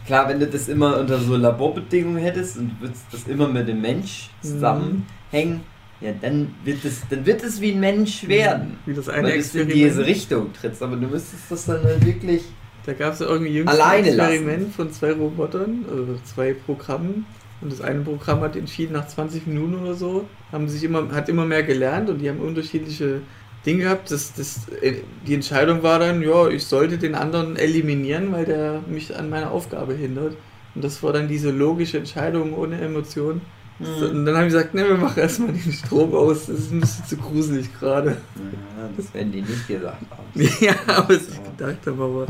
A: Klar, wenn du das immer unter so Laborbedingungen hättest und würdest das immer mit dem Mensch zusammenhängen, ja, dann wird es, dann wird es wie ein Mensch werden.
C: Wie das
A: Weil
C: eine
A: du in
C: Experiment.
A: diese Richtung trittst, aber du müsstest das dann halt wirklich.
C: Da gab es ja irgendwie jüngst ein Experiment von zwei Robotern, also zwei Programmen. Und das eine Programm hat entschieden, nach 20 Minuten oder so, haben sich immer, hat immer mehr gelernt und die haben unterschiedliche Dinge gehabt. Das, das, äh, die Entscheidung war dann, ja, ich sollte den anderen eliminieren, weil der mich an meiner Aufgabe hindert. Und das war dann diese logische Entscheidung ohne Emotion. So, Und dann haben die gesagt, ne, wir machen erstmal den Strom aus, das ist ein bisschen zu gruselig gerade.
A: Ja, das werden die nicht gesagt haben.
C: ja, aber was ich gedacht habe, aber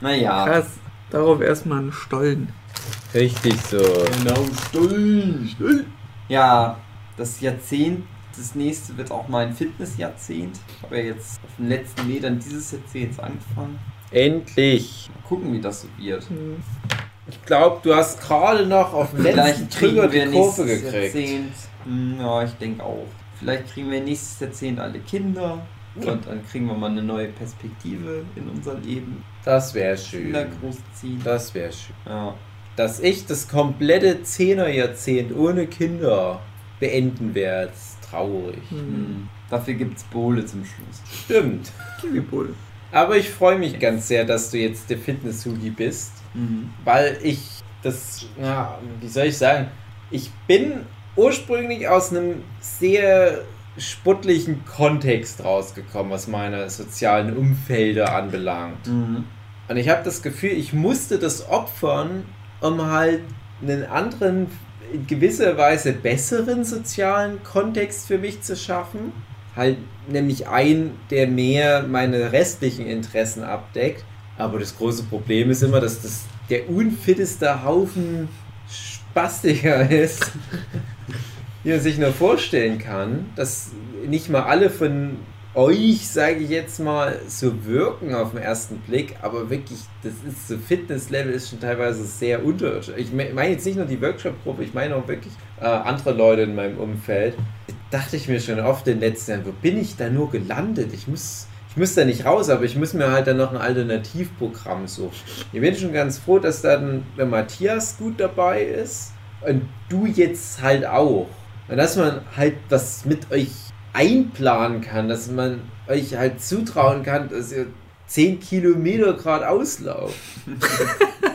A: Naja.
C: krass. Darauf erstmal einen Stollen.
B: Richtig so.
A: Genau, Stullen, Stullen. Ja, das Jahrzehnt, das nächste wird auch mein Fitnessjahrzehnt. Ich habe ja jetzt auf den letzten Metern dieses Jahrzehnts angefangen.
B: Endlich.
A: Mal gucken, wie das so wird.
B: Ich glaube, du hast gerade noch auf dem letzten
A: Vielleicht kriegen
B: Trigger
A: wir
B: die Kurve gekriegt.
A: Jahrzehnt. Hm, Ja, ich denke auch. Vielleicht kriegen wir nächstes Jahrzehnt alle Kinder. Und dann kriegen wir mal eine neue Perspektive in unser Leben.
B: Das wäre schön.
A: Kinder großziehen.
B: Das wäre schön.
A: Ja.
B: Dass ich das komplette Zehnerjahrzehnt ohne Kinder beenden werde, traurig.
C: Hm.
A: Hm. Dafür gibt's Bowle zum Schluss.
B: Stimmt.
C: Kiwi-Bowl.
B: Aber ich freue mich ganz sehr, dass du jetzt der Fitness-Hugi bist,
A: Mhm.
B: weil ich das, ja, wie soll ich sagen, ich bin ursprünglich aus einem sehr sportlichen Kontext rausgekommen, was meine sozialen Umfelder anbelangt.
A: Mhm.
B: Und ich habe das Gefühl, ich musste das opfern, um halt einen anderen, in gewisser Weise besseren sozialen Kontext für mich zu schaffen. Halt nämlich einen, der mehr meine restlichen Interessen abdeckt. Aber das große Problem ist immer, dass das der unfitteste Haufen Spastiker ist, wie man sich nur vorstellen kann, dass nicht mal alle von euch, sage ich jetzt mal, so wirken auf den ersten Blick, aber wirklich, das ist so Fitnesslevel ist schon teilweise sehr unterirdisch. Ich me- meine jetzt nicht nur die Workshop-Gruppe, ich meine auch wirklich äh, andere Leute in meinem Umfeld. Da dachte ich mir schon oft in den letzten Jahren, wo bin ich da nur gelandet? Ich muss, ich muss da nicht raus, aber ich muss mir halt dann noch ein Alternativprogramm suchen. Ich bin schon ganz froh, dass dann der Matthias gut dabei ist und du jetzt halt auch. Und dass man halt was mit euch einplanen kann, dass man euch halt zutrauen kann, dass ihr 10 Kilometer geradeaus lauft.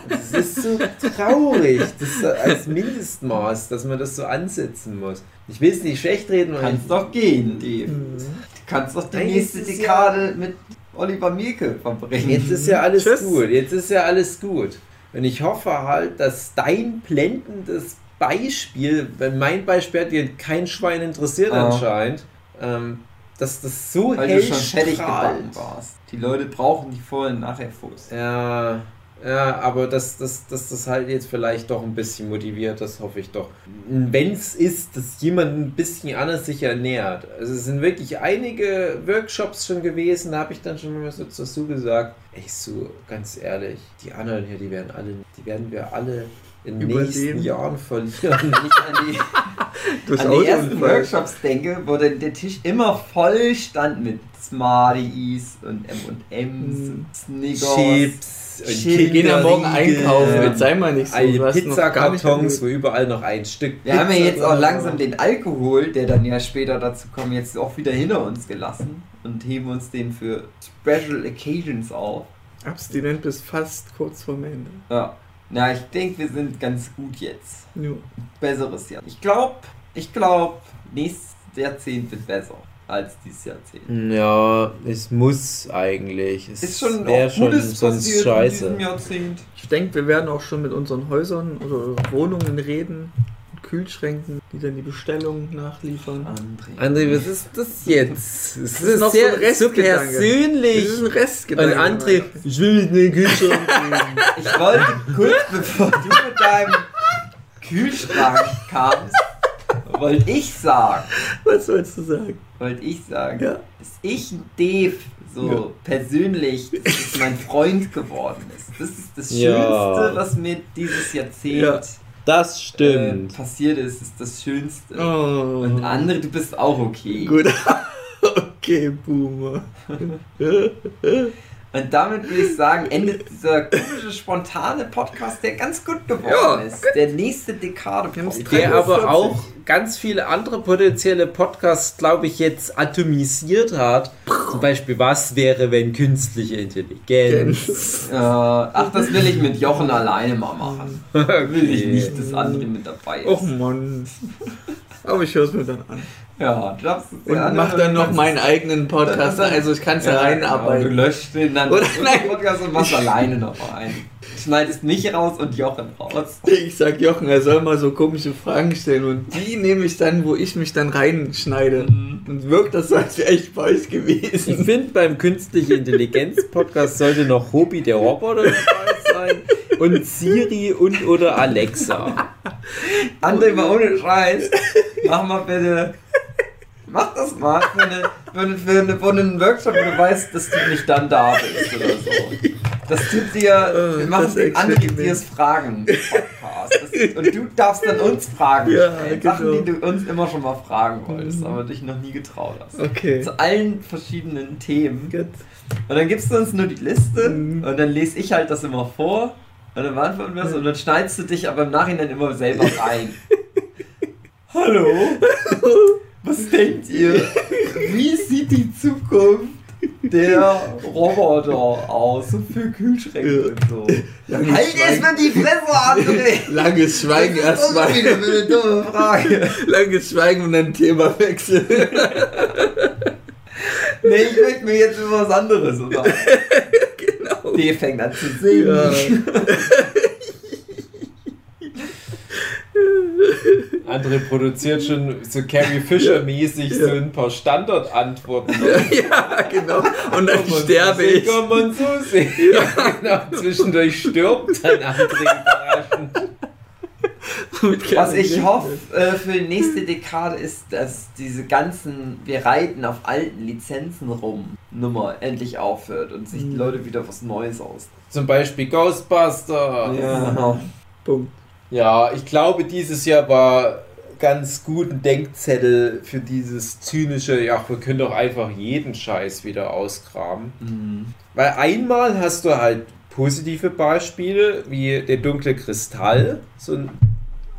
B: Das ist so traurig, das ist als Mindestmaß, dass man das so ansetzen muss. Ich will es nicht schlecht reden,
A: Kannst doch gehen, Dave.
C: Mhm.
A: Du kannst doch die
B: Nein,
A: nächste Dekade mit Oliver Mielke verbringen.
B: Jetzt ist ja alles
C: Tschüss.
B: gut. Jetzt ist ja alles gut. Und ich hoffe halt, dass dein blendendes Beispiel, weil mein Beispiel hat dir kein Schwein interessiert
A: Ah.
B: anscheinend, ähm, dass das so
A: Weil
B: hell
A: du schon fertig gebacken warst. Die Leute brauchen die Vorher- und Nachher-Fotos.
B: Ja, ja, aber dass dass dass das halt jetzt vielleicht doch ein bisschen motiviert, das hoffe ich doch. Wenn es ist, dass jemand ein bisschen anders sich ernährt. Also es sind wirklich einige Workshops schon gewesen, da habe ich dann schon mal so dazu gesagt. Ey, so ganz ehrlich, die anderen hier, die werden alle, die werden wir alle in den nächsten Jahren verlieren.
A: Wenn ich an die,
C: Durch
A: an die ersten. Workshops denke, wo dann der Tisch immer voll stand mit Smarties und M&M's
C: Hm.
A: und Snickers.
B: Chips und
A: Chips.
C: Wir gehen ja morgen einkaufen, jetzt sei mal nicht so.
B: Pizzakartons, wo überall noch ein Stück
A: Wir haben ja
B: Pizza
A: jetzt auch langsam den Alkohol, der dann ja später dazu kommt, jetzt auch wieder hinter uns gelassen und heben uns den für Special Occasions auf.
C: Abstinent bis fast kurz vorm Ende.
A: Ja. Na, ich denke, wir sind ganz gut jetzt.
C: Ja.
A: Besseres Jahr. Ich glaube, ich glaube, nächstes Jahrzehnt wird besser als dieses Jahrzehnt.
B: Ja, es muss eigentlich. Es
A: Ist schon
B: wär
A: auch Gutes
B: sonst
A: passiert in
B: scheiße.
A: diesem Jahrzehnt.
C: Ich denke, wir werden auch schon mit unseren Häusern oder Wohnungen reden Kühlschränken, die dann die Bestellung nachliefern.
A: André.
B: André, was ist das jetzt? Es ist,
C: noch so
B: sehr
C: ein
B: so
C: Restgedanke.
B: persönlich.
C: Das ist ein
B: Und
C: Restgedanke.
B: André, ich will mit den Kühlschrank
A: Ich wollte kurz bevor du mit deinem Kühlschrank kamst, wollte ich sagen,
C: Was sollst du sagen?
A: wollte ich sagen,
C: Ja.
A: dass ich Dave so
C: Ja.
A: persönlich, dass mein Freund geworden ist. Das ist das
B: Ja.
A: Schönste, was mir dieses Jahrzehnt
B: Das
A: äh,
B: stimmt.
A: passiert ist, ist das Schönste.
C: Oh.
A: Und andere, du bist auch okay.
C: Gut. okay, Boomer.
A: Und damit würde ich sagen, endet dieser komische, spontane Podcast, der ganz gut geworden
C: Ja,
A: ist. Der nächste Dekade. Podcast.
B: Der aber
C: 43.
B: auch ganz viele andere potenzielle Podcasts, glaube ich, jetzt atomisiert hat. Zum Beispiel, was wäre, wenn künstliche Intelligenz.
A: Äh, ach, das will ich mit Jochen alleine mal machen. Will ich nicht, dass andere mit dabei ist.
C: Och Mann. Aber ich höre es mir dann an.
A: Ja, darfst es
C: Und
A: ja
C: mach dann noch meinen eigenen Podcast.
A: Dann-
C: Also ich kann es ja,
A: genau, du
C: reinarbeiten.
A: löscht den dann
C: Oder nein.
A: Podcast und machst alleine noch rein. Schneidest mich raus und Jochen raus.
C: Ich sag Jochen, er soll mal so komische Fragen stellen und die nehme ich dann, wo ich mich dann reinschneide. Und wirkt das so, als wäre ich bei euch
B: Ich
C: gewesen.
B: finde, beim künstliche Intelligenz Podcast sollte noch Hobby der Roboter dabei sein. Und Siri und oder Alexa.
A: André, mal ohne Scheiß. Mach mal bitte. Mach das mal für, eine, für, eine, für, eine, für einen Workshop, wo du weißt, dass du nicht dann da bist oder so. Das tut dir,
C: Oh,
A: wir machen den André
C: Experiment.
A: dir's Fragen Podcast. Das, und du darfst dann uns Fragen
C: Ja,
A: stellen.
C: genau.
A: Sachen, die du uns immer schon mal fragen wolltest,
C: Mhm.
A: aber dich noch nie getraut hast.
C: Okay.
A: Zu allen verschiedenen Themen.
C: Gut.
A: Und dann gibst du uns nur die Liste
C: Mhm.
A: und dann lese ich halt das immer vor und dann beantworten wir es und dann schneidest du dich aber im Nachhinein immer selber rein. Hallo? Was denkt ihr? Wie sieht die Zukunft der Roboter aus? So für Kühlschränke und so.
C: Langes
A: Halt erstmal die Fresse, André!
C: Langes Schweigen
A: Das ist wieder eine dumme Frage.
C: Langes Schweigen und dann Themawechsel.
A: Nee, ich möchte mir jetzt über was anderes unterhalten.
C: genau.
A: Die fängt an zu singen.
C: Ja.
B: André produziert schon so Carrie Fisher-mäßig so ein paar Standardantworten.
C: ja, genau. Und dann
B: man
C: sterbe ich.
B: Kann man so sehen. Ja, genau. Zwischendurch stirbt dann André überraschend.
A: Was ich hoffe äh, für die nächste Dekade ist, dass diese ganzen Wir reiten auf alten Lizenzen rum Nummer endlich aufhört und sich die
C: Mhm.
A: Leute wieder was Neues aus.
B: Zum Beispiel Ghostbusters.
A: Genau.
C: Punkt.
B: Ja, ich glaube, dieses Jahr war ganz gut ein Denkzettel für dieses zynische, ja, wir können doch einfach jeden Scheiß wieder ausgraben.
A: Mhm.
B: Weil einmal hast du halt positive Beispiele, wie der dunkle Kristall, so ein,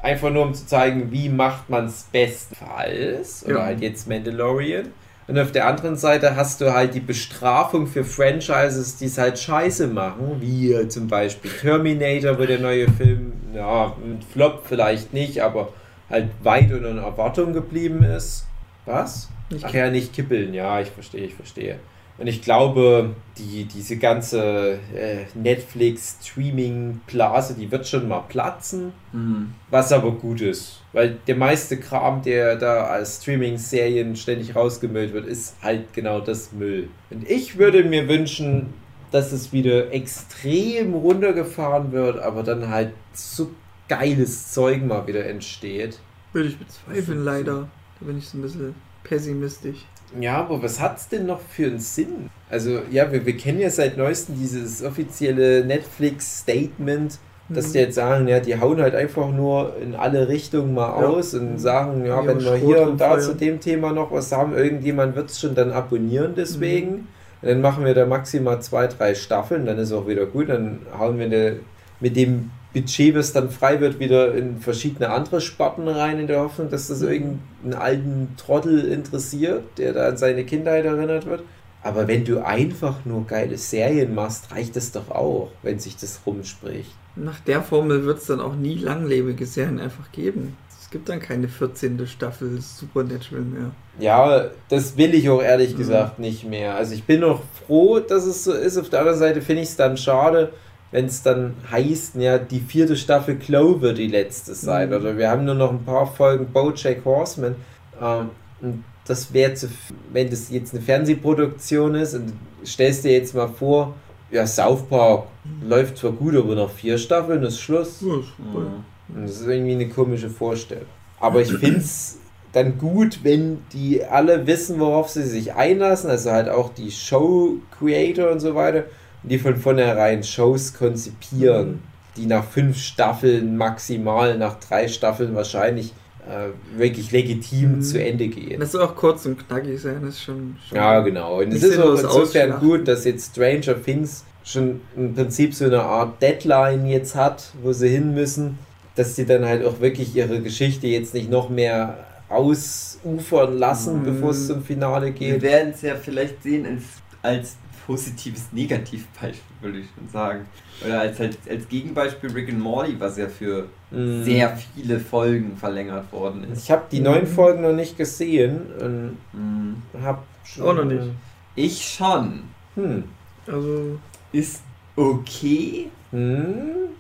B: einfach nur um zu zeigen, wie macht man es bestenfalls, oder
C: Ja.
B: halt jetzt Mandalorian. Und auf der anderen Seite hast du halt die Bestrafung für Franchises, die es halt scheiße machen, wie zum Beispiel Terminator, wo der neue Film, ja, ein Flop vielleicht nicht, aber halt weit unter einer Erwartung geblieben ist. Was?
C: Nicht
B: Ach ja, nicht kippeln, ja, ich verstehe, ich verstehe. Und ich glaube, die, diese ganze äh, Netflix-Streaming-Blase, die wird schon mal platzen.
A: Mhm.
B: Was aber gut ist. Weil der meiste Kram, der da als Streaming-Serien ständig rausgemüllt wird, ist halt genau das Müll. Und ich würde mir wünschen, dass es wieder extrem runtergefahren wird, aber dann halt so geiles Zeug mal wieder entsteht.
C: Würde ich bezweifeln, leider. Da bin ich so ein bisschen pessimistisch.
B: Ja, aber was hat's denn noch für einen Sinn? Also, ja, wir, wir kennen ja seit neuestem dieses offizielle Netflix-Statement, dass
C: Mhm.
B: die jetzt sagen, ja, die hauen halt einfach nur in alle Richtungen mal
C: Ja.
B: aus und sagen, ja,
C: Ja,
B: wenn wir hier und da
C: rumfeuern.
B: zu dem Thema noch was haben, irgendjemand wird es schon dann abonnieren deswegen.
C: Mhm.
B: Und dann machen wir da maximal zwei, drei Staffeln, dann ist auch wieder gut, dann hauen wir eine, mit dem Budget, was dann frei wird, wieder in verschiedene andere Sparten rein, in der Hoffnung, dass das
C: Mhm.
B: irgendeinen alten Trottel interessiert, der da an seine Kindheit erinnert wird. Aber wenn du einfach nur geile Serien machst, reicht es doch auch, wenn sich das rumspricht.
C: Nach der Formel wird es dann auch nie langlebige Serien einfach geben. Es gibt dann keine 14. Staffel Supernatural mehr.
B: Ja, das will ich auch ehrlich
C: Mhm.
B: gesagt nicht mehr. Also ich bin auch froh, dass es so ist. Auf der anderen Seite finde ich es dann schade, wenn es dann heißt, ja, die vierte Staffel Glow wird die letzte sein.
C: Mhm.
B: Oder wir haben nur noch ein paar Folgen Bojack Horseman. Ähm, und das wäre zu, wenn das jetzt eine Fernsehproduktion ist und stellst dir jetzt mal vor, ja, South Park läuft zwar gut, aber nach vier Staffeln ist Schluss.
C: Ja, ist.
A: Mhm.
B: Und Das ist irgendwie eine komische Vorstellung. Aber ich finde es dann gut, wenn die alle wissen, worauf sie sich einlassen, also halt auch die Show-Creator und so weiter, die von vornherein Shows konzipieren,
C: Mhm.
B: die nach fünf Staffeln maximal, nach drei Staffeln wahrscheinlich äh, wirklich legitim
C: Mhm.
B: zu Ende gehen.
C: Das soll auch kurz und knackig sein, das ist schon. schon
B: Ja, genau. Und es ist auch insofern gut, dass jetzt Stranger Things schon im Prinzip so eine Art Deadline jetzt hat, wo sie hin müssen, dass sie dann halt auch wirklich ihre Geschichte jetzt nicht noch mehr ausufern lassen,
C: Mhm.
B: bevor es zum Finale
A: Wir
B: geht.
A: werden es ja vielleicht sehen als, als positives Negativbeispiel, würde ich schon sagen. Oder als, halt, als Gegenbeispiel Rick and Morty, was ja für
B: Mhm.
A: sehr viele Folgen verlängert worden ist.
B: Ich habe die neuen Folgen noch nicht gesehen und
A: Mhm.
B: habe schon.
C: Auch noch nicht.
A: Ich schon.
B: Hm.
C: Also,
A: Ist okay.
B: Hm.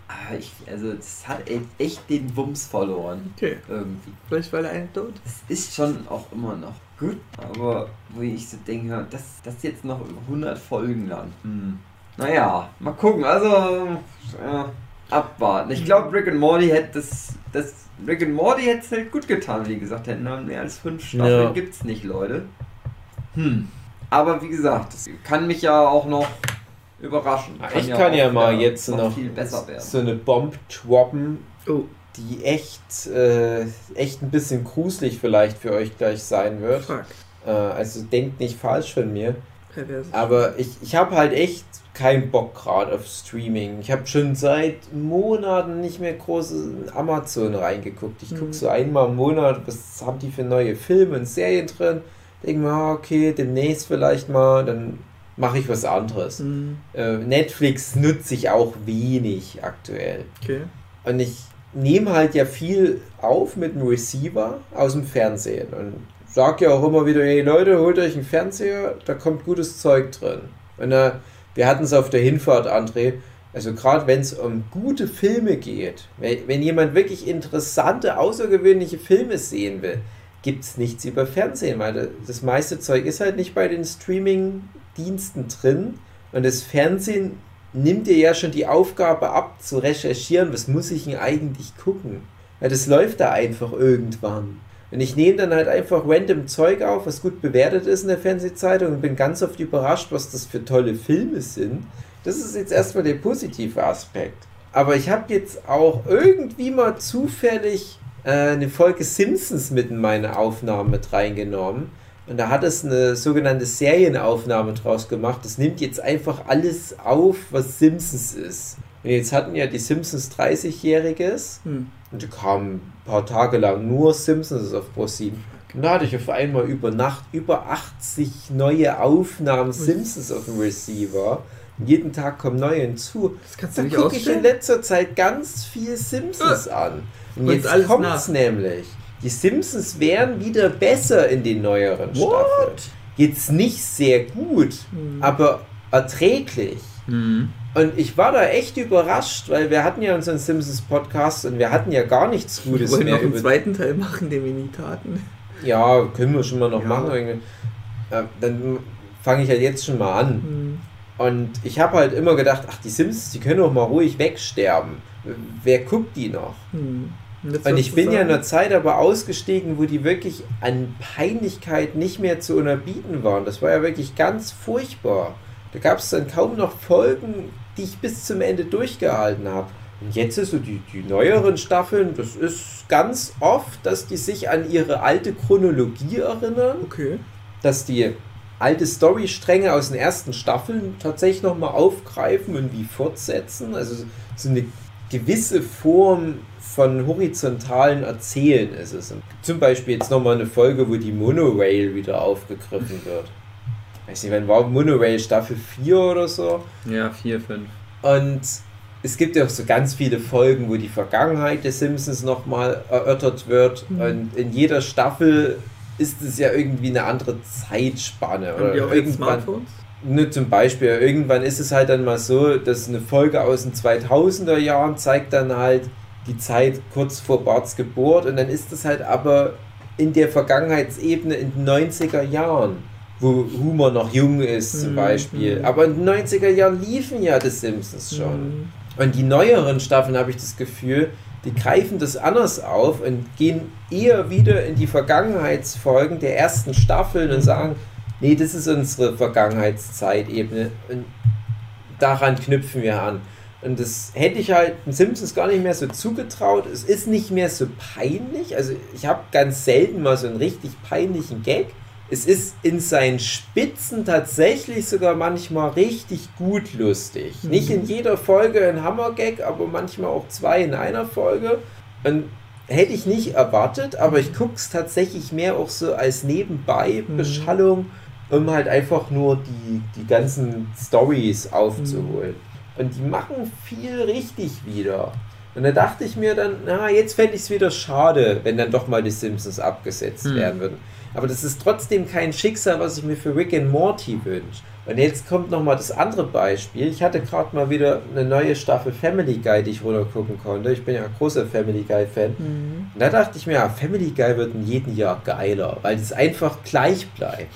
A: Aber ich, also es hat e- echt den Wumms verloren.
C: okay.
A: Irgendwie.
C: Vielleicht weil er einen tot
A: Es ist schon auch immer noch gut, aber wo ich so denke, das, das jetzt noch über 100 Folgen lang. Hm. Naja, mal gucken. Also, äh, abwarten. Ich glaube, Rick and Morty hätte das, das. Rick and Morty hätte es halt gut getan, wie gesagt, hätten dann mehr als fünf Staffeln
B: Ja.
A: gibt's nicht, Leute. Hm. Aber wie gesagt, das kann mich ja auch noch überraschen.
B: ich kann ja
A: auch,
B: mal
A: äh,
B: jetzt noch
A: viel besser werden.
B: so eine Bomb droppen,
C: Oh,
B: die echt, äh, echt ein bisschen gruselig vielleicht für euch gleich sein wird. Äh, also denkt nicht falsch von mir.
C: Perverse.
B: Aber ich, ich habe halt echt keinen Bock gerade auf Streaming. Ich habe schon seit Monaten nicht mehr groß in Amazon reingeguckt. Ich
C: Mhm.
B: gucke so einmal im Monat, was haben die für neue Filme und Serien drin. Denke mir, ah, okay, demnächst vielleicht mal, dann mache ich was anderes.
C: Hm,
B: Äh, Netflix nutze ich auch wenig aktuell.
C: okay.
B: Und ich nehme halt ja viel auf mit dem Receiver aus dem Fernsehen. Und sage ja auch immer wieder, hey Leute, holt euch einen Fernseher, da kommt gutes Zeug drin. Und äh, wir hatten es auf der Hinfahrt, André. Also gerade wenn es um gute Filme geht, wenn, wenn jemand wirklich interessante, außergewöhnliche Filme sehen will, gibt es nichts über Fernsehen, weil das- das meiste Zeug ist halt nicht bei den Streaming-Diensten drin. Und das Fernsehen nimmt dir ja schon die Aufgabe ab, zu recherchieren, was muss ich denn eigentlich gucken. Ja, das läuft da einfach irgendwann. Und ich nehme dann halt einfach random Zeug auf, was gut bewertet ist in der Fernsehzeitung und bin ganz oft überrascht, was das für tolle Filme sind. Das ist jetzt erstmal der positive Aspekt. Aber ich habe jetzt auch irgendwie mal zufällig äh, eine Folge Simpsons mit in meine Aufnahmen mit reingenommen. Und da hat es eine sogenannte Serienaufnahme draus gemacht. Das nimmt jetzt einfach alles auf, was Simpsons ist. Und jetzt hatten ja die Simpsons 30-Jähriges.
C: Hm.
B: Und da kamen ein paar Tage lang nur Simpsons auf ProSieben. Und da hatte ich auf einmal über Nacht über 80 neue Aufnahmen Simpsons auf dem Receiver. Und jeden Tag kommen neue hinzu.
C: Das kannst du
B: Da gucke ich in letzter Zeit ganz viel Simpsons an. Und
C: Und
B: jetzt kommt's
C: nach.
B: nämlich. Die Simpsons werden wieder besser in den neueren Staffeln. Jetzt nicht sehr gut,
C: Hm.
B: aber erträglich.
A: Hm.
B: Und ich war da echt überrascht, weil wir hatten ja unseren Simpsons Podcast und wir hatten ja gar nichts
C: Wir
B: Gutes
C: wollen
B: mehr
C: noch einen zweiten Teil machen, den wir nie taten.
B: Ja, können wir schon mal noch
C: Ja.
B: machen. Ja, dann fange ich halt jetzt schon mal an.
C: Hm.
B: Und ich habe halt immer gedacht, ach, die Simpsons, die können doch mal ruhig wegsterben. Wer guckt die noch?
C: Hm.
B: Und ich bin ja in einer Zeit aber ausgestiegen, wo die wirklich an Peinlichkeit nicht mehr zu unterbieten waren. Das war ja wirklich ganz furchtbar. Da gab es dann kaum noch Folgen, die ich bis zum Ende durchgehalten habe. Und jetzt ist so die, die neueren Staffeln, das ist ganz oft, dass die sich an ihre alte Chronologie erinnern
C: Okay.
B: dass die alte Storystränge aus den ersten Staffeln tatsächlich nochmal aufgreifen und wie fortsetzen. Also so eine gewisse Form von horizontalen Erzählen ist es. Zum Beispiel jetzt nochmal eine Folge, wo die Monorail wieder aufgegriffen wird. Weiß nicht, wann war Monorail Staffel 4 oder so?
A: Ja, 4, 5.
B: Und es gibt ja auch so ganz viele Folgen, wo die Vergangenheit des Simpsons nochmal erörtert wird.
C: Mhm.
B: Und in jeder Staffel ist es ja irgendwie eine andere Zeitspanne.
C: Haben die auch
B: irgendwann,
C: Smartphones?
B: nur zum Beispiel, irgendwann ist es halt dann mal so, dass eine Folge aus den 2000er Jahren zeigt dann halt die Zeit kurz vor Barts Geburt und dann ist es halt aber in der Vergangenheitsebene in den 90er Jahren, wo Humor noch jung ist zum
C: Mhm.
B: Beispiel.
C: Mhm.
B: Aber in den 90er Jahren liefen ja die Simpsons schon.
C: Hm.
B: Und die neueren Staffeln habe ich das Gefühl, die greifen das anders auf und gehen eher wieder in die Vergangenheitsfolgen der ersten Staffeln und sagen, nee, das ist unsere Vergangenheitszeitebene und daran knüpfen wir an. Und das hätte ich halt den Simpsons gar nicht mehr so zugetraut. Es ist nicht mehr so peinlich. Also ich habe ganz selten mal so einen richtig peinlichen Gag. Es ist in seinen Spitzen tatsächlich sogar manchmal richtig gut lustig.
C: Mhm.
B: Nicht in jeder Folge ein Hammergag, aber manchmal auch zwei in einer Folge. Und hätte ich nicht erwartet, aber ich gucke es tatsächlich mehr auch so als Nebenbei-Beschallung, um halt einfach nur die, die ganzen Stories aufzuholen. Und die machen viel richtig wieder. Und da dachte ich mir dann, na, jetzt fände ich es wieder schade, wenn dann doch mal die Simpsons abgesetzt
A: Hm.
B: werden würden. Aber das ist trotzdem kein Schicksal, was ich mir für Rick and Morty wünsche. Und jetzt kommt nochmal das andere Beispiel. Ich hatte gerade mal wieder eine neue Staffel Family Guy, die ich runtergucken konnte. Ich bin ja ein großer Family Guy-Fan.
C: Hm.
B: Und da dachte ich mir, ja, Family Guy wird in jedem Jahr geiler, weil es einfach gleich bleibt.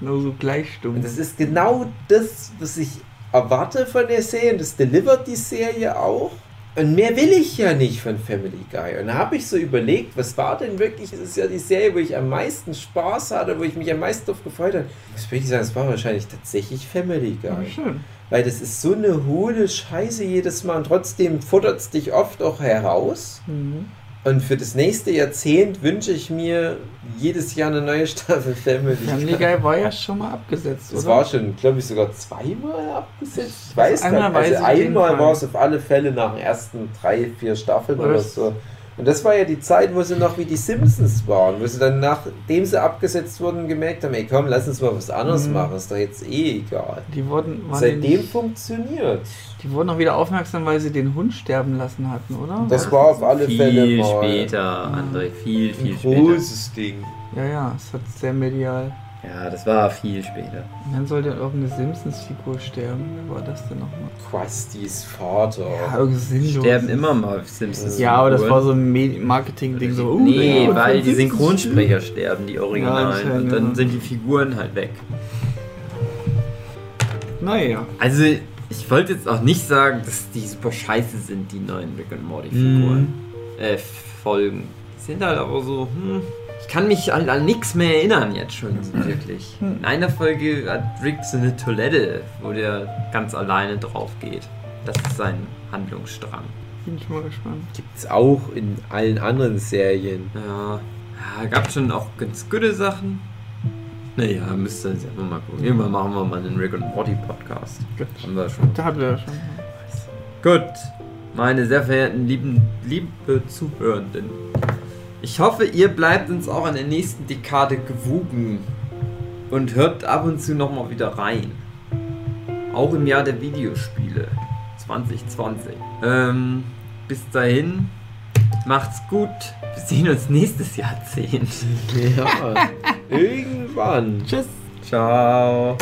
C: Nur so gleich stumm.
B: Und das ist genau das, was ich erwarte von der Serie und das delivert die Serie auch. Und mehr will ich ja nicht von Family Guy. Und da habe ich so überlegt, was war denn wirklich, das ist ja die Serie, wo ich am meisten Spaß hatte, wo ich mich am meisten drauf gefreut habe. Was würde ich sagen, es war wahrscheinlich tatsächlich Family Guy.
C: Ja, schön.
B: Weil das ist so eine hohle Scheiße jedes Mal und trotzdem futtert es dich oft auch heraus.
C: Mhm.
B: Und für das nächste Jahrzehnt wünsche ich mir jedes Jahr eine neue Staffel Family
C: Family Guy war ja schon mal abgesetzt,
B: Das
C: oder?
B: war schon, glaube ich, sogar zweimal abgesetzt. Ich weiß gar nicht. Also einmal war es auf alle Fälle nach den ersten drei, vier Staffeln
C: Oder
B: oder
C: es-
B: so. Und das war ja die Zeit, wo sie noch wie die Simpsons waren, wo sie dann nachdem sie abgesetzt wurden gemerkt haben, ey komm, lass uns mal was anderes
C: Mhm.
B: machen, ist doch jetzt eh egal.
C: Die wurden,
B: Seitdem funktioniert.
C: Die wurden auch wieder aufmerksam, weil sie den Hund sterben lassen hatten, oder?
B: Das war auf alle Fälle
A: Viel später, André, viel, viel
B: ein
A: später.
B: großes Ding.
C: Ja, ja, es hat sehr medial.
A: Ja, das war viel später.
C: Und dann sollte irgendeine Simpsons-Figur sterben. Wer war das denn nochmal?
B: Krustys Vater.
C: Ja, irgendwie sinnlos.
A: Sterben immer mal Simpsons.
C: Ja, aber das war so ein Marketing-Ding. So, uh,
A: nee,
C: ja,
A: weil die
C: Simpsons-
A: Synchronsprecher sterben, die Originalen.
C: Ja,
A: und dann
C: ja.
A: sind die Figuren halt weg.
C: Naja.
A: Also, ich wollte jetzt auch nicht sagen, dass die super scheiße sind, die neuen Rick and Morty Figuren. Äh, Folgen. Die sind halt aber so, hm. Ich kann mich an, an nichts mehr erinnern jetzt schon, wirklich.
C: Hm.
A: In einer Folge hat Rick so eine Toilette, wo der ganz alleine drauf geht. Das ist sein Handlungsstrang.
C: Bin ich mal gespannt.
B: Gibt's auch in allen anderen Serien.
A: Ja, ja gab schon auch ganz gute Sachen. Naja, müsst ihr jetzt einfach mal gucken. Irgendwann machen wir mal einen Rick and Morty Podcast.
C: Gut.
A: Haben wir schon.
C: Da habt ihr schon.
A: Gut, meine sehr verehrten lieben, liebe Zuhörenden. Ich hoffe, ihr bleibt uns auch in der nächsten Dekade gewogen und hört ab und zu nochmal wieder rein. Auch im Jahr der Videospiele 2020. Ähm, bis dahin, macht's gut. Wir sehen uns nächstes Jahrzehnt.
B: Ja. Irgendwann.
C: Tschüss.
A: Ciao.